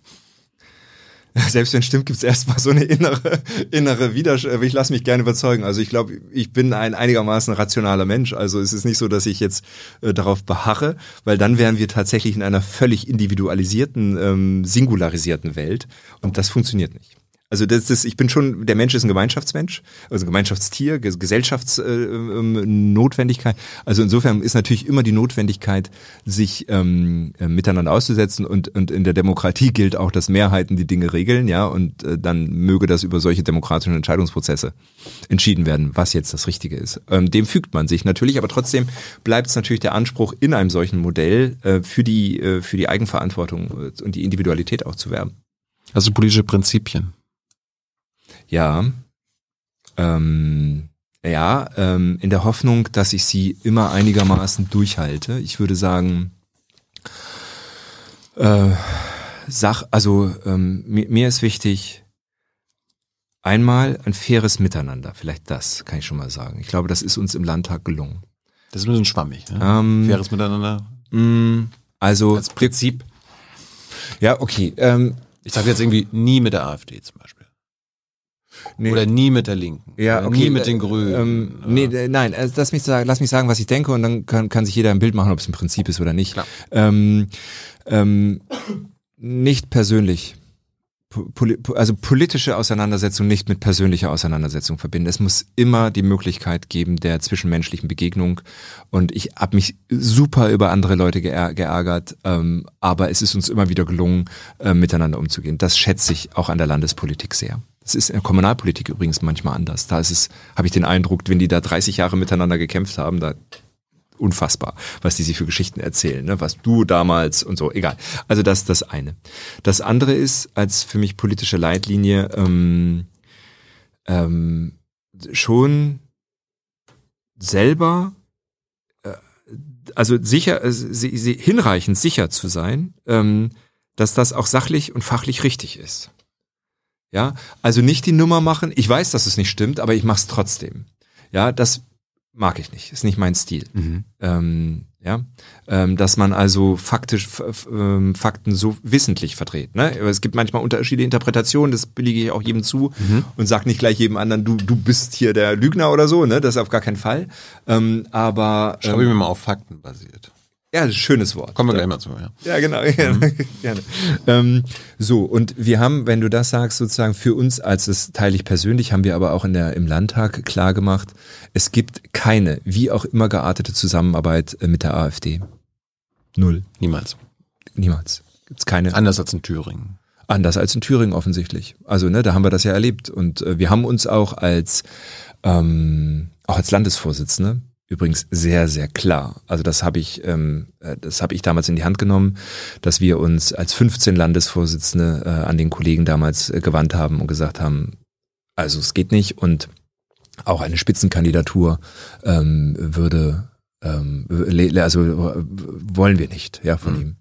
Selbst wenn es stimmt, gibt es erstmal so eine innere, innere Widerstand. Ich lasse mich gerne überzeugen. Also ich glaube, ich bin ein einigermaßen rationaler Mensch. Also es ist nicht so, dass ich jetzt äh, darauf beharre, weil dann wären wir tatsächlich in einer völlig individualisierten, ähm, singularisierten Welt. Und das funktioniert nicht. Also das ist, ich bin schon, der Mensch ist ein Gemeinschaftsmensch, also ein Gemeinschaftstier, Gesellschaftsnotwendigkeit. Äh, ähm, also insofern ist natürlich immer die Notwendigkeit, sich ähm, äh, miteinander auszusetzen und, und in der Demokratie gilt auch, dass Mehrheiten die Dinge regeln, ja, und äh, dann möge das über solche demokratischen Entscheidungsprozesse entschieden werden, was jetzt das Richtige ist. Ähm, dem fügt man sich natürlich, aber trotzdem bleibt es natürlich der Anspruch, in einem solchen Modell äh, für die äh, für die Eigenverantwortung äh, und die Individualität auch zu werben. Also politische Prinzipien. Ja. Ähm, ja, ähm, in der Hoffnung, dass ich sie immer einigermaßen durchhalte. Ich würde sagen, äh, Sach, also ähm, mir, mir ist wichtig, einmal ein faires Miteinander. Vielleicht das kann ich schon mal sagen. Ich glaube, das ist uns im Landtag gelungen. Das ist ein bisschen schwammig. Ne? Ähm, Faires Miteinander. mh, also Als Prinzip. ja, okay. Ähm, Ich sage jetzt irgendwie nie mit der AfD zum Beispiel. Nee. Oder nie mit der Linken. Ja, okay. nie mit den Grünen. Ähm, nee, äh, nein, äh, lass mich sagen, lass mich sagen, was ich denke und dann kann, kann sich jeder ein Bild machen, ob es ein Prinzip ist oder nicht. Ähm, ähm, nicht persönlich. Po- poli- po- Also politische Auseinandersetzung nicht mit persönlicher Auseinandersetzung verbinden. Es muss immer die Möglichkeit geben der zwischenmenschlichen Begegnung. Und ich habe mich super über andere Leute geär geärgert, ähm, aber es ist uns immer wieder gelungen, äh, miteinander umzugehen. Das schätze ich auch an der Landespolitik sehr. Das ist in der Kommunalpolitik übrigens manchmal anders. Da ist es, habe ich den Eindruck, wenn die da 30 Jahre miteinander gekämpft haben, da unfassbar, was die sich für Geschichten erzählen, ne? was du damals und so, egal. Also das das eine. Das andere ist als für mich politische Leitlinie ähm, ähm, schon selber, äh, also sicher, äh, sie, sie, hinreichend sicher zu sein, ähm, dass das auch sachlich und fachlich richtig ist. Ja, also nicht die Nummer machen. Ich weiß, dass es nicht stimmt, aber ich mache es trotzdem. Ja, das mag ich nicht. Ist nicht mein Stil. Mhm. Ähm, ja, ähm, dass man also faktisch ähm, Fakten so wissentlich vertritt. Ne? Aber Es gibt manchmal unterschiedliche Interpretationen, das billige ich auch jedem zu und sag nicht gleich jedem anderen, du du bist hier der Lügner oder so. Ne, das ist auf gar keinen Fall. Ähm, aber Schreibe ich ähm, mir mal auf Fakten basiert. Ja, schönes Wort. Kommen wir gleich mal zu, ja. Ja, genau. Gerne. gerne. Ähm, so, und wir haben, wenn du das sagst, sozusagen für uns, als das teile ich persönlich, haben wir aber auch in der, im Landtag klar gemacht, es gibt keine, wie auch immer geartete Zusammenarbeit äh, mit der AfD. Null. Niemals. Niemals. Gibt's keine. Anders als in Thüringen. Anders als in Thüringen offensichtlich. Also, ne, da haben wir das ja erlebt. Und äh, wir haben uns auch als, ähm, auch als Landesvorsitzende, übrigens sehr, sehr klar, also das habe ich, ähm, äh, das habe ich damals in die Hand genommen, dass wir uns als 15 Landesvorsitzende äh, an den Kollegen damals äh, gewandt haben und gesagt haben, also es geht nicht und auch eine Spitzenkandidatur ähm, würde, ähm, also äh, wollen wir nicht, ja, von Mhm. ihm.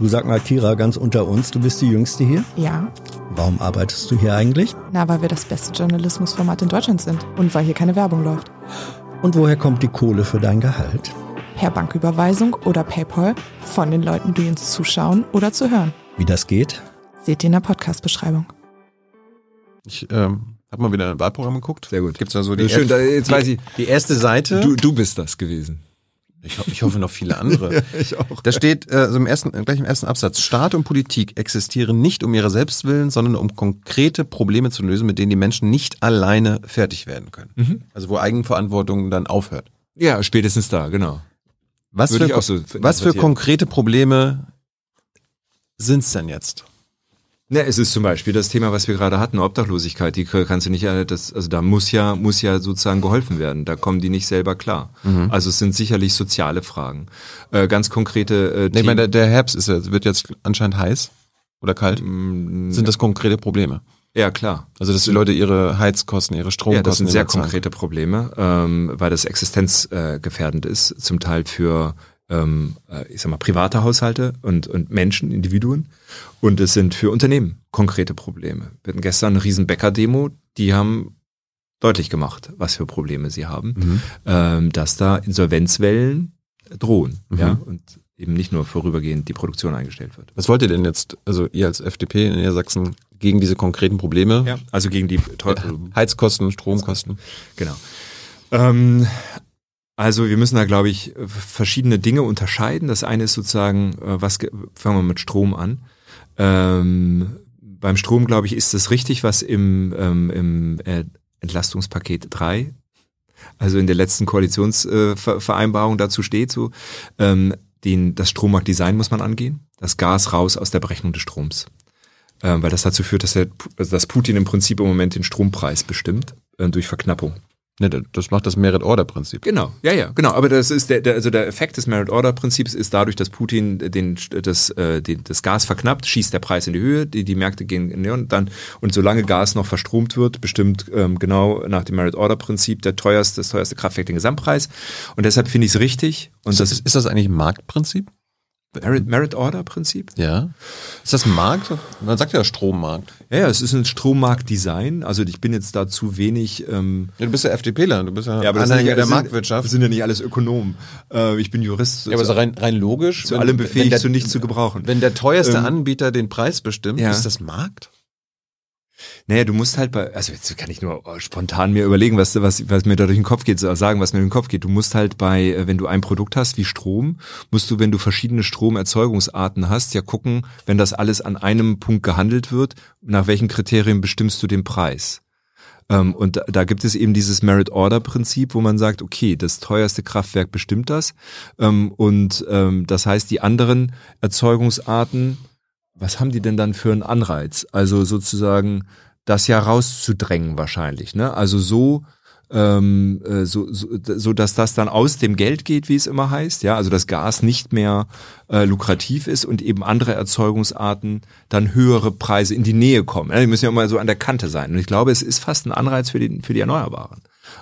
Du sag mal, Kira, ganz unter uns, du bist die Jüngste hier. Ja, Warum arbeitest du hier eigentlich? na, weil wir das beste Journalismusformat in Deutschland sind und weil hier keine Werbung läuft. Und woher kommt die Kohle für dein Gehalt? Per Banküberweisung oder PayPal von den Leuten, die uns zuschauen oder zu hören. Wie das geht? Seht ihr in der Podcast-Beschreibung. Ich ähm, habe mal wieder ein Wahlprogramm geguckt. Sehr gut. Gibt's da so die, Schön, da, jetzt die, weiß ich, die erste Seite. du, du bist das gewesen. Ich, ho ich hoffe noch viele andere. Ich auch. Da steht äh, so im ersten, gleich im ersten Absatz, Staat und Politik existieren nicht um ihre Selbstwillen, sondern um konkrete Probleme zu lösen, mit denen die Menschen nicht alleine fertig werden können. Mhm. Also wo Eigenverantwortung dann aufhört. Ja, spätestens da, genau. Was, Würde für, so was für konkrete Probleme sind's denn jetzt? Ne, es ist zum Beispiel das Thema, was wir gerade hatten, Obdachlosigkeit, die kannst du nicht, äh, das, also da muss ja, muss ja sozusagen geholfen werden. Da kommen die nicht selber klar. Also es sind sicherlich soziale Fragen. Äh, ganz konkrete äh, Nee, ich meine, der, der Herbst ist wird jetzt anscheinend heiß oder kalt. Mm, Sind das konkrete Probleme? ja, klar. Also dass die Leute ihre Heizkosten, ihre Stromkosten Ja, das sind sehr konkrete Probleme, ähm, weil das existenzgefährdend äh, ist, zum Teil für ähm, äh, ich sag mal private Haushalte und, und Menschen, Individuen und es sind für Unternehmen konkrete Probleme. Wir hatten gestern eine riesen Bäcker-Demo, die haben deutlich gemacht, was für Probleme sie haben, Mhm. ähm, dass da Insolvenzwellen drohen. Mhm. Ja, und eben nicht nur vorübergehend die Produktion eingestellt wird. Was wollt ihr denn jetzt, also ihr als FDP in Niedersachsen, gegen diese konkreten Probleme? Ja, also gegen die Heizkosten, Stromkosten. Genau. Ähm, also wir müssen da, glaube ich, verschiedene Dinge unterscheiden. Das eine ist sozusagen, äh, was ge- fangen wir mit Strom an. Ähm, beim Strom, glaube ich, ist es richtig, was im, ähm, im äh, Entlastungspaket 3, also in der letzten Koalitionsvereinbarung äh, dazu steht, so, ähm, den, das Strommarktdesign muss man angehen, das Gas raus aus der Berechnung des Stroms. Ähm, weil das dazu führt, dass, der, also dass Putin im Prinzip im Moment den Strompreis bestimmt äh, durch Verknappung. Ne, das macht das Merit-Order-Prinzip. Genau, ja, ja, genau. Aber das ist der, der also der Effekt des Merit-Order-Prinzips ist dadurch, dass Putin den, das, äh, den, das Gas verknappt, schießt der Preis in die Höhe, die, die Märkte gehen in und dann und solange Gas noch verstromt wird, bestimmt ähm, genau nach dem Merit-Order-Prinzip der teuerste, das teuerste Kraftwerk den Gesamtpreis. Und deshalb finde ich es richtig. Und Ist das das, ist das eigentlich ein Marktprinzip? Merit- Merit-Order-Prinzip? Ja. Ist das ein Markt? Man sagt ja Strommarkt. Ja, ja, es ist ein Strommarktdesign. Also ich bin jetzt da zu wenig. Ähm, Ja, du bist ja FDPler, du bist ja, sind Anhänger ja- der sind- Marktwirtschaft. Das sind ja nicht alles Ökonomen. Äh, ich bin Jurist. ja, aber so rein, rein logisch. zu allem befähigt, zu nichts zu gebrauchen. Wenn der teuerste Ähm, Anbieter den Preis bestimmt, ja. ist das Markt? Naja, du musst halt bei, also jetzt kann ich nur spontan mir überlegen, was, was, was mir da durch den Kopf geht, sagen, was mir durch den Kopf geht. Du musst halt bei, äh, wenn du ein Produkt hast wie Strom, musst du, wenn du verschiedene Stromerzeugungsarten hast, ja gucken, wenn das alles an einem Punkt gehandelt wird, nach welchen Kriterien bestimmst du den Preis? Ähm, und da, da gibt es eben dieses Merit-Order-Prinzip, wo man sagt, okay, das teuerste Kraftwerk bestimmt das. Ähm, und ähm, das heißt, die anderen Erzeugungsarten, was haben die denn dann für einen Anreiz? Also sozusagen das ja rauszudrängen wahrscheinlich. Ne? Also so, ähm, äh, so, so, so, dass das dann aus dem Geld geht, wie es immer heißt. Ja, also das Gas nicht mehr äh, lukrativ ist und eben andere Erzeugungsarten dann höhere Preise in die Nähe kommen. Ja, die müssen ja immer so an der Kante sein. Und ich glaube, es ist fast ein Anreiz für die, für die Erneuerbaren.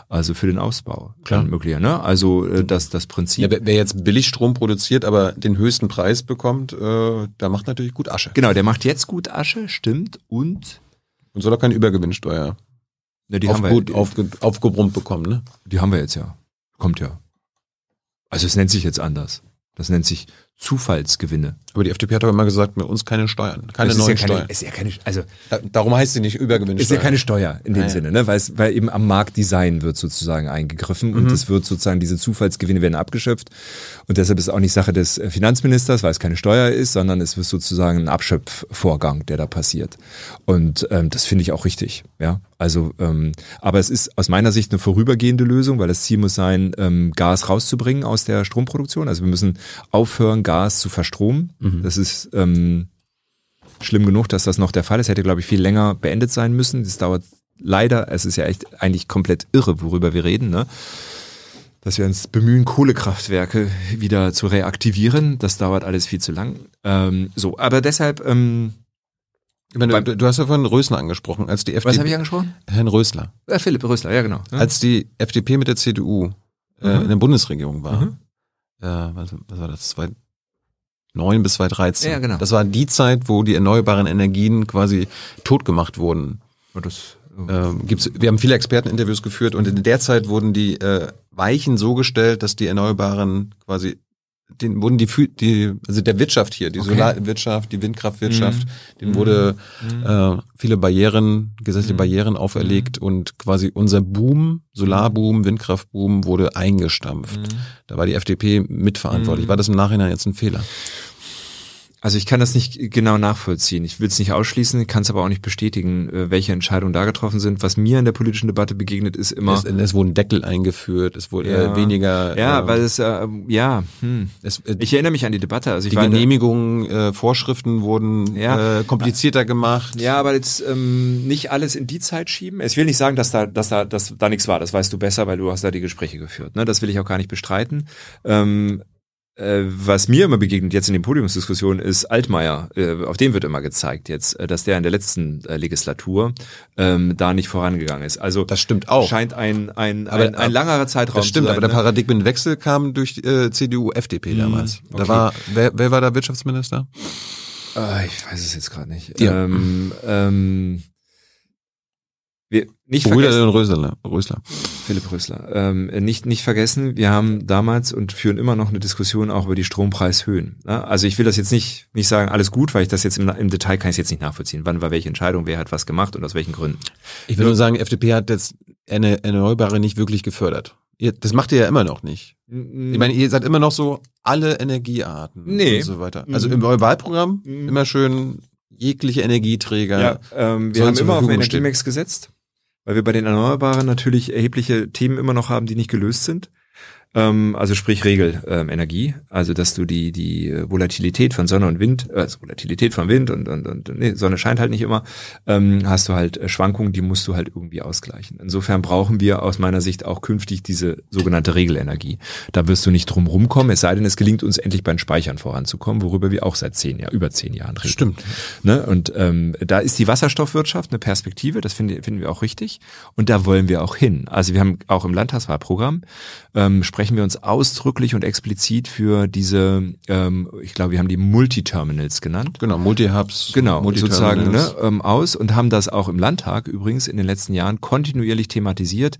Also für den Ausbau. Klar. Möglicher, ne? Also äh, das, das Prinzip. Ja, wer, jetzt billig Strom produziert, aber den höchsten Preis bekommt, äh, der macht natürlich gut Asche. Genau, der macht jetzt gut Asche, stimmt. Und Und soll auch keine Übergewinnsteuer ne, die, auf haben wir, gut aufge, aufgebrummt bekommen, ne? die haben wir jetzt ja. Kommt ja. Also es nennt sich jetzt anders. Das nennt sich Zufallsgewinne. Aber die FDP hat doch immer gesagt, mit uns keine Steuern, keine neuen ja keine, Steuern. ist ja keine, also Da, darum heißt sie nicht Übergewinnsteuer. ist ja keine Steuer in dem Ah, ja. Sinne, ne? weil, es, weil eben am Marktdesign wird sozusagen eingegriffen und es wird sozusagen diese Zufallsgewinne werden abgeschöpft und deshalb ist es auch nicht Sache des äh, Finanzministers, weil es keine Steuer ist, sondern es wird sozusagen ein Abschöpfvorgang, der da passiert und ähm, das finde ich auch richtig, ja. Also, ähm, aber es ist aus meiner Sicht eine vorübergehende Lösung, weil das Ziel muss sein, ähm, Gas rauszubringen aus der Stromproduktion. Also wir müssen aufhören, Gas zu verstromen. Das ist ähm, schlimm genug, dass das noch der Fall ist. Hätte, glaube ich, viel länger beendet sein müssen. Das dauert leider, es ist ja echt eigentlich komplett irre, worüber wir reden, ne? Dass wir uns bemühen, Kohlekraftwerke wieder zu reaktivieren. Das dauert alles viel zu lang. Ähm, so, aber deshalb, ähm, meine, du, du hast ja vorhin Rösler angesprochen, als die FDP. was habe ich angesprochen? Herrn Rösler. Äh, Philipp Rösler, ja genau. Ja. Als die FDP mit der CDU äh, Mhm. in der Bundesregierung war, Mhm. äh, was, was war das, 2009 bis 2013. Ja, genau. Das war die Zeit, wo die erneuerbaren Energien quasi totgemacht wurden. Und das, Ähm, gibt's, wir haben viele Experteninterviews geführt und in der Zeit wurden die äh, Weichen so gestellt, dass die Erneuerbaren quasi den wurden die, die also der Wirtschaft hier, die Okay. Solarwirtschaft, die Windkraftwirtschaft, Mhm. denen wurde äh, viele Barrieren, gesetzliche Mhm. Barrieren auferlegt und quasi unser Boom, Solarboom, Windkraftboom wurde eingestampft. Mhm. Da war die FDP mitverantwortlich. War das im Nachhinein jetzt ein Fehler? Also ich kann das nicht genau nachvollziehen. Ich will es nicht ausschließen, kann es aber auch nicht bestätigen, äh, welche Entscheidungen da getroffen sind. Was mir in der politischen Debatte begegnet, ist immer. Es, es wurden Deckel eingeführt, es wurde Ja. äh, weniger ja, äh, weil es äh, ja, hm. es, äh, ich erinnere mich an die Debatte. Also ich die Genehmigungen, äh, Vorschriften wurden Ja. äh, komplizierter gemacht. Ja, aber jetzt ähm, nicht alles in die Zeit schieben. Ich will nicht sagen, dass da, dass da, dass da nichts war. Das weißt du besser, weil du hast da die Gespräche geführt. Ne? Das will ich auch gar nicht bestreiten. Ähm, äh, was mir immer begegnet jetzt in den Podiumsdiskussionen ist Altmaier. Äh, auf den wird immer gezeigt jetzt, äh, dass der in der letzten äh, Legislatur ähm, da nicht vorangegangen ist. Also Das stimmt auch. scheint ein ein, Aber- ein, ein langerer Zeitraum Das stimmt, zu sein. aber der ne? Paradigmenwechsel kam durch äh, CDU, FDP damals. Da okay. war wer, wer war da Wirtschaftsminister? Ah, ich weiß es jetzt gerade nicht. Ja. Ähm, ähm, wir nicht Brüder vergessen, und Rösler. Rösler. Philipp Rösler, ähm, nicht, nicht vergessen, wir haben damals und führen immer noch eine Diskussion auch über die Strompreishöhen. Ne? Also ich will das jetzt nicht, nicht sagen, alles gut, weil ich das jetzt im, im Detail kann ich jetzt nicht nachvollziehen. Wann war welche Entscheidung, wer hat was gemacht und aus welchen Gründen. Ich will nur sagen, FDP hat jetzt eine Erneuerbare nicht wirklich gefördert. Ihr, das macht ihr ja immer noch nicht. Ich meine, ihr seid immer noch so alle Energiearten Nee. und so weiter. Also Mhm. im eurem Wahlprogramm Mhm. immer schön jegliche Energieträger. Ja, ähm, wir haben immer auf den. Energiemix gesetzt, weil wir bei den Erneuerbaren natürlich erhebliche Themen immer noch haben, die nicht gelöst sind. Ähm, also sprich Regelenergie, ähm, Energie. also dass du die die Volatilität von Sonne und Wind, äh, also Volatilität von Wind und und, und nee, Sonne scheint halt nicht immer, ähm, hast du halt äh, Schwankungen, die musst du halt irgendwie ausgleichen. Insofern brauchen wir aus meiner Sicht auch künftig diese sogenannte Regelenergie. Da wirst du nicht drum rumkommen, es sei denn, es gelingt uns endlich beim Speichern voranzukommen, worüber wir auch seit zehn Jahren, über zehn Jahren reden. Stimmt. Ne? Und ähm, da ist die Wasserstoffwirtschaft eine Perspektive, das finden, finden wir auch richtig. Und da wollen wir auch hin. Also wir haben auch im Landtagswahlprogramm ähm, sprechen wir uns ausdrücklich und explizit für diese, ähm, ich glaube, wir haben die Multiterminals genannt. Genau, Multi-Hubs. Genau, sozusagen ne, ähm, aus und haben das auch im Landtag übrigens in den letzten Jahren kontinuierlich thematisiert,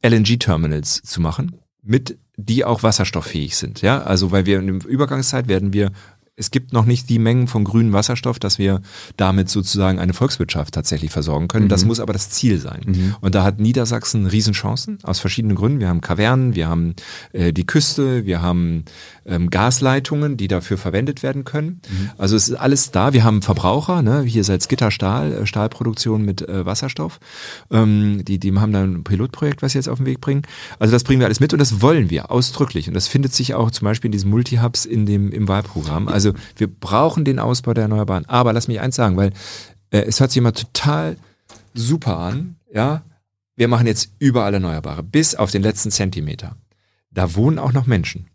LNG-Terminals zu machen, mit die auch wasserstofffähig sind. Ja, also weil wir in der Übergangszeit werden wir es gibt noch nicht die Mengen von grünem Wasserstoff, dass wir damit sozusagen eine Volkswirtschaft tatsächlich versorgen können. Das muss aber das Ziel sein. Und da hat Niedersachsen Riesenchancen aus verschiedenen Gründen. Wir haben Kavernen, wir haben äh, die Küste, wir haben ähm, Gasleitungen, die dafür verwendet werden können. Also es ist alles da. Wir haben Verbraucher, ne? hier Salzgitter Stahl, äh, Stahlproduktion mit äh, Wasserstoff. Ähm, die, die haben dann ein Pilotprojekt, was sie jetzt auf den Weg bringen. Also das bringen wir alles mit und das wollen wir ausdrücklich. Und das findet sich auch zum Beispiel in diesen Multi-Hubs in dem, im Wahlprogramm. Also wir brauchen den Ausbau der Erneuerbaren. Aber lass mich eins sagen, weil äh, es hört sich immer total super an, ja. Wir machen jetzt überall Erneuerbare, bis auf den letzten Zentimeter. Da wohnen auch noch Menschen.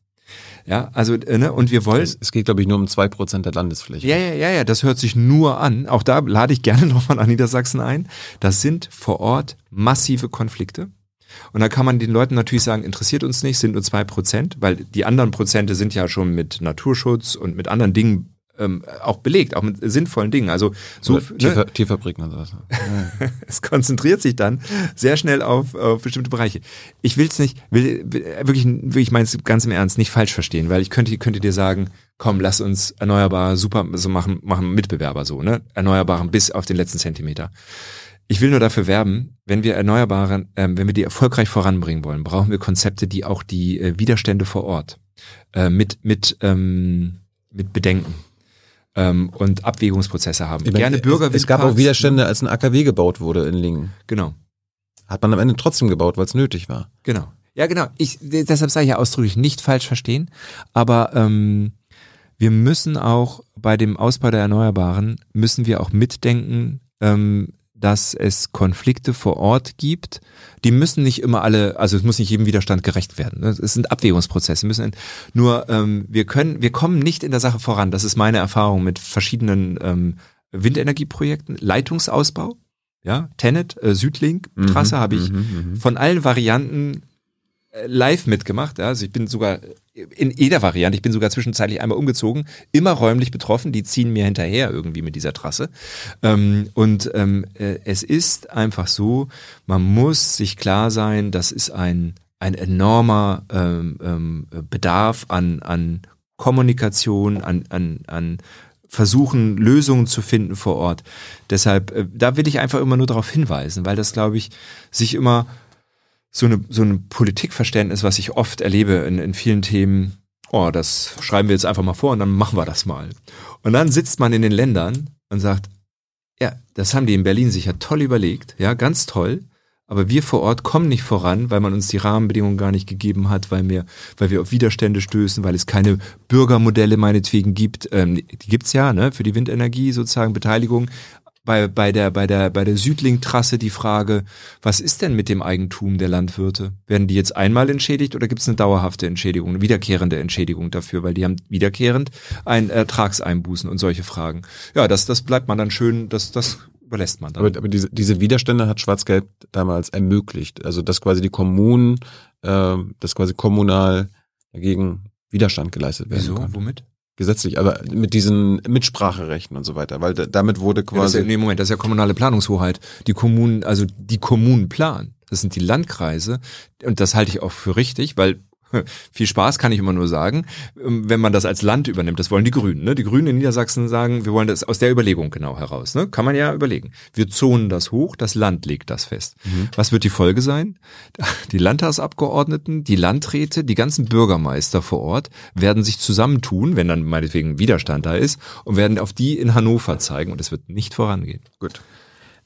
Ja, also, äh, ne, und wir wollen. Es, es geht, glaube ich, nur um zwei Prozent der Landesfläche. Ja, ja, ja, ja, das hört sich nur an. Auch da lade ich gerne nochmal an Niedersachsen ein. Das sind vor Ort massive Konflikte. Und da kann man den Leuten natürlich sagen, interessiert uns nicht, sind nur zwei Prozent, weil die anderen Prozente sind ja schon mit Naturschutz und mit anderen Dingen ähm, auch belegt, auch mit sinnvollen Dingen. Also so, Oder Tierver Tierfabriken und sowas. es konzentriert sich dann sehr schnell auf, auf bestimmte Bereiche. Ich will es nicht, will, will wirklich, wirklich meins ganz im Ernst nicht falsch verstehen, weil ich könnte, könnte dir sagen, komm, lass uns erneuerbar super so machen, machen Mitbewerber so, ne? Erneuerbaren bis auf den letzten Zentimeter. Ich will nur dafür werben, wenn wir Erneuerbare, ähm, wenn wir die erfolgreich voranbringen wollen, brauchen wir Konzepte, die auch die äh, Widerstände vor Ort äh, mit mit ähm, mit bedenken ähm, und Abwägungsprozesse haben. Meine, Gerne Bürger. es, es gab auch Widerstände, als ein AKW gebaut wurde in Lingen. Genau. Hat man am Ende trotzdem gebaut, weil es nötig war. Genau. Ja, genau. Ich, deshalb sage ich ja ausdrücklich nicht falsch verstehen, aber ähm, wir müssen auch bei dem Ausbau der Erneuerbaren, müssen wir auch mitdenken, ähm, dass es Konflikte vor Ort gibt. Die müssen nicht immer alle, also es muss nicht jedem Widerstand gerecht werden. ne? Es sind Abwägungsprozesse. Müssen nur ähm, wir können, wir kommen nicht in der Sache voran. Das ist meine Erfahrung mit verschiedenen ähm, Windenergieprojekten, Leitungsausbau. Ja, Tenet, äh, Südlink, Trasse habe ich mhm, von allen Varianten äh, live mitgemacht. Ja. Also ich bin sogar in jeder Variante, ich bin sogar zwischenzeitlich einmal umgezogen, immer räumlich betroffen, die ziehen mir hinterher irgendwie mit dieser Trasse. Ähm, und ähm, äh, es ist einfach so, man muss sich klar sein, das ist ein, ein enormer ähm, ähm, Bedarf an, an Kommunikation, an, an, an versuchen, Lösungen zu finden vor Ort. Deshalb, äh, da will ich einfach immer nur darauf hinweisen, weil das, glaube ich, sich immer so eine, so ein Politikverständnis, was ich oft erlebe in, in vielen Themen, oh, das schreiben wir jetzt einfach mal vor und dann machen wir das mal. Und dann sitzt man in den Ländern und sagt, ja, das haben die in Berlin sich ja toll überlegt, ja, ganz toll. Aber wir vor Ort kommen nicht voran, weil man uns die Rahmenbedingungen gar nicht gegeben hat, weil wir, weil wir auf Widerstände stößen, weil es keine Bürgermodelle meinetwegen gibt. Ähm, die gibt's ja, ne, für die Windenergie sozusagen Beteiligung. Bei, bei der, bei der, bei der Südlink-Trasse die Frage, was ist denn mit dem Eigentum der Landwirte? Werden die jetzt einmal entschädigt oder gibt es eine dauerhafte Entschädigung, eine wiederkehrende Entschädigung dafür, weil die haben wiederkehrend ein Ertragseinbußen und solche Fragen. Ja, das, das bleibt man dann schön, das, das überlässt man dann. Aber, aber diese, diese Widerstände hat Schwarz-Gelb damals ermöglicht. Also dass quasi die Kommunen, äh, dass quasi kommunal dagegen Widerstand geleistet werden Wieso? kann. Womit? Gesetzlich, aber mit diesen Mitspracherechten und so weiter, weil da, damit wurde Ja, das quasi ja, nee, Moment, das ist ja kommunale Planungshoheit. Die Kommunen, also die Kommunen planen. Das sind die Landkreise. Und das halte ich auch für richtig, weil viel Spaß kann ich immer nur sagen, ähm, wenn man das als Land übernimmt. Das wollen die Grünen. Ne? Die Grünen in Niedersachsen sagen, wir wollen das aus der Überlegung genau heraus. Ne? Kann man ja überlegen. Wir zonen das hoch, das Land legt das fest. Was wird die Folge sein? Die Landtagsabgeordneten, die Landräte, die ganzen Bürgermeister vor Ort werden sich zusammentun, wenn dann meinetwegen Widerstand da ist, und werden auf die in Hannover zeigen und es wird nicht vorangehen. Gut.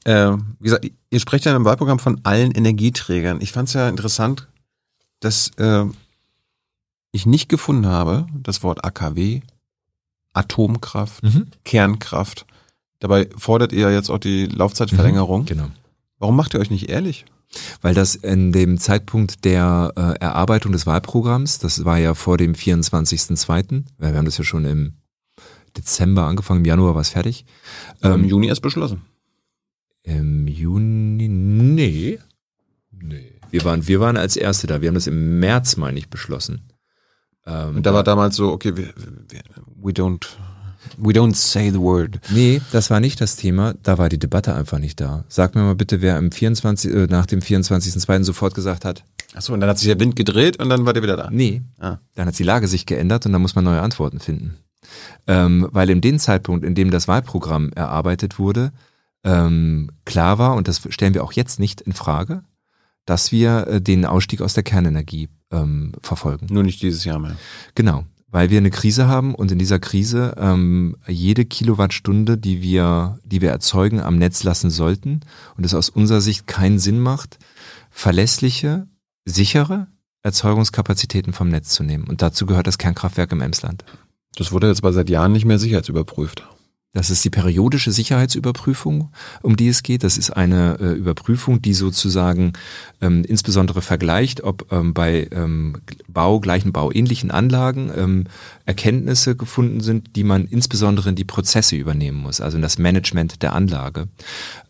Äh, wie gesagt, ihr sprecht ja im Wahlprogramm von allen Energieträgern. Ich fand es ja interessant, dass äh, ich nicht gefunden habe, das Wort AKW, Atomkraft, Kernkraft. Dabei fordert ihr ja jetzt auch die Laufzeitverlängerung. Genau. Warum macht ihr euch nicht ehrlich? Weil das in dem Zeitpunkt der äh, Erarbeitung des Wahlprogramms, das war ja vor dem 24.02., weil wir haben das ja schon im Dezember angefangen, im Januar war es fertig. Im Ähm, Juni erst beschlossen. Im Juni, nee. Nee. Wir waren, wir waren als Erste da. Wir haben das im März, meine ich, beschlossen. Ähm, Und da war damals so, okay, wir, wir, we don't, we don't say the word. Nee, das war nicht das Thema. Da war die Debatte einfach nicht da. Sag mir mal bitte, wer im 24, äh, nach dem 24.02. sofort gesagt hat, Achso, und dann hat sich der Wind gedreht und dann war der wieder da. nee, Ah. dann hat die Lage sich geändert und dann muss man neue Antworten finden. Ähm, weil in dem Zeitpunkt, in dem das Wahlprogramm erarbeitet wurde, ähm, klar war, und das stellen wir auch jetzt nicht in Frage, dass wir äh, den Ausstieg aus der Kernenergie ähm, verfolgen. Nur nicht dieses Jahr mehr. Genau, weil wir eine Krise haben und in dieser Krise ähm, jede Kilowattstunde, die wir, die wir erzeugen, am Netz lassen sollten und es aus unserer Sicht keinen Sinn macht, verlässliche, sichere Erzeugungskapazitäten vom Netz zu nehmen. Und dazu gehört das Kernkraftwerk im Emsland. Das wurde jetzt aber seit Jahren nicht mehr sicherheitsüberprüft. Das ist die periodische Sicherheitsüberprüfung, um die es geht. Das ist eine äh, Überprüfung, die sozusagen ähm, insbesondere vergleicht, ob ähm, bei ähm, Bau, gleichen bauähnlichen Anlagen ähm, Erkenntnisse gefunden sind, die man insbesondere in die Prozesse übernehmen muss, also in das Management der Anlage.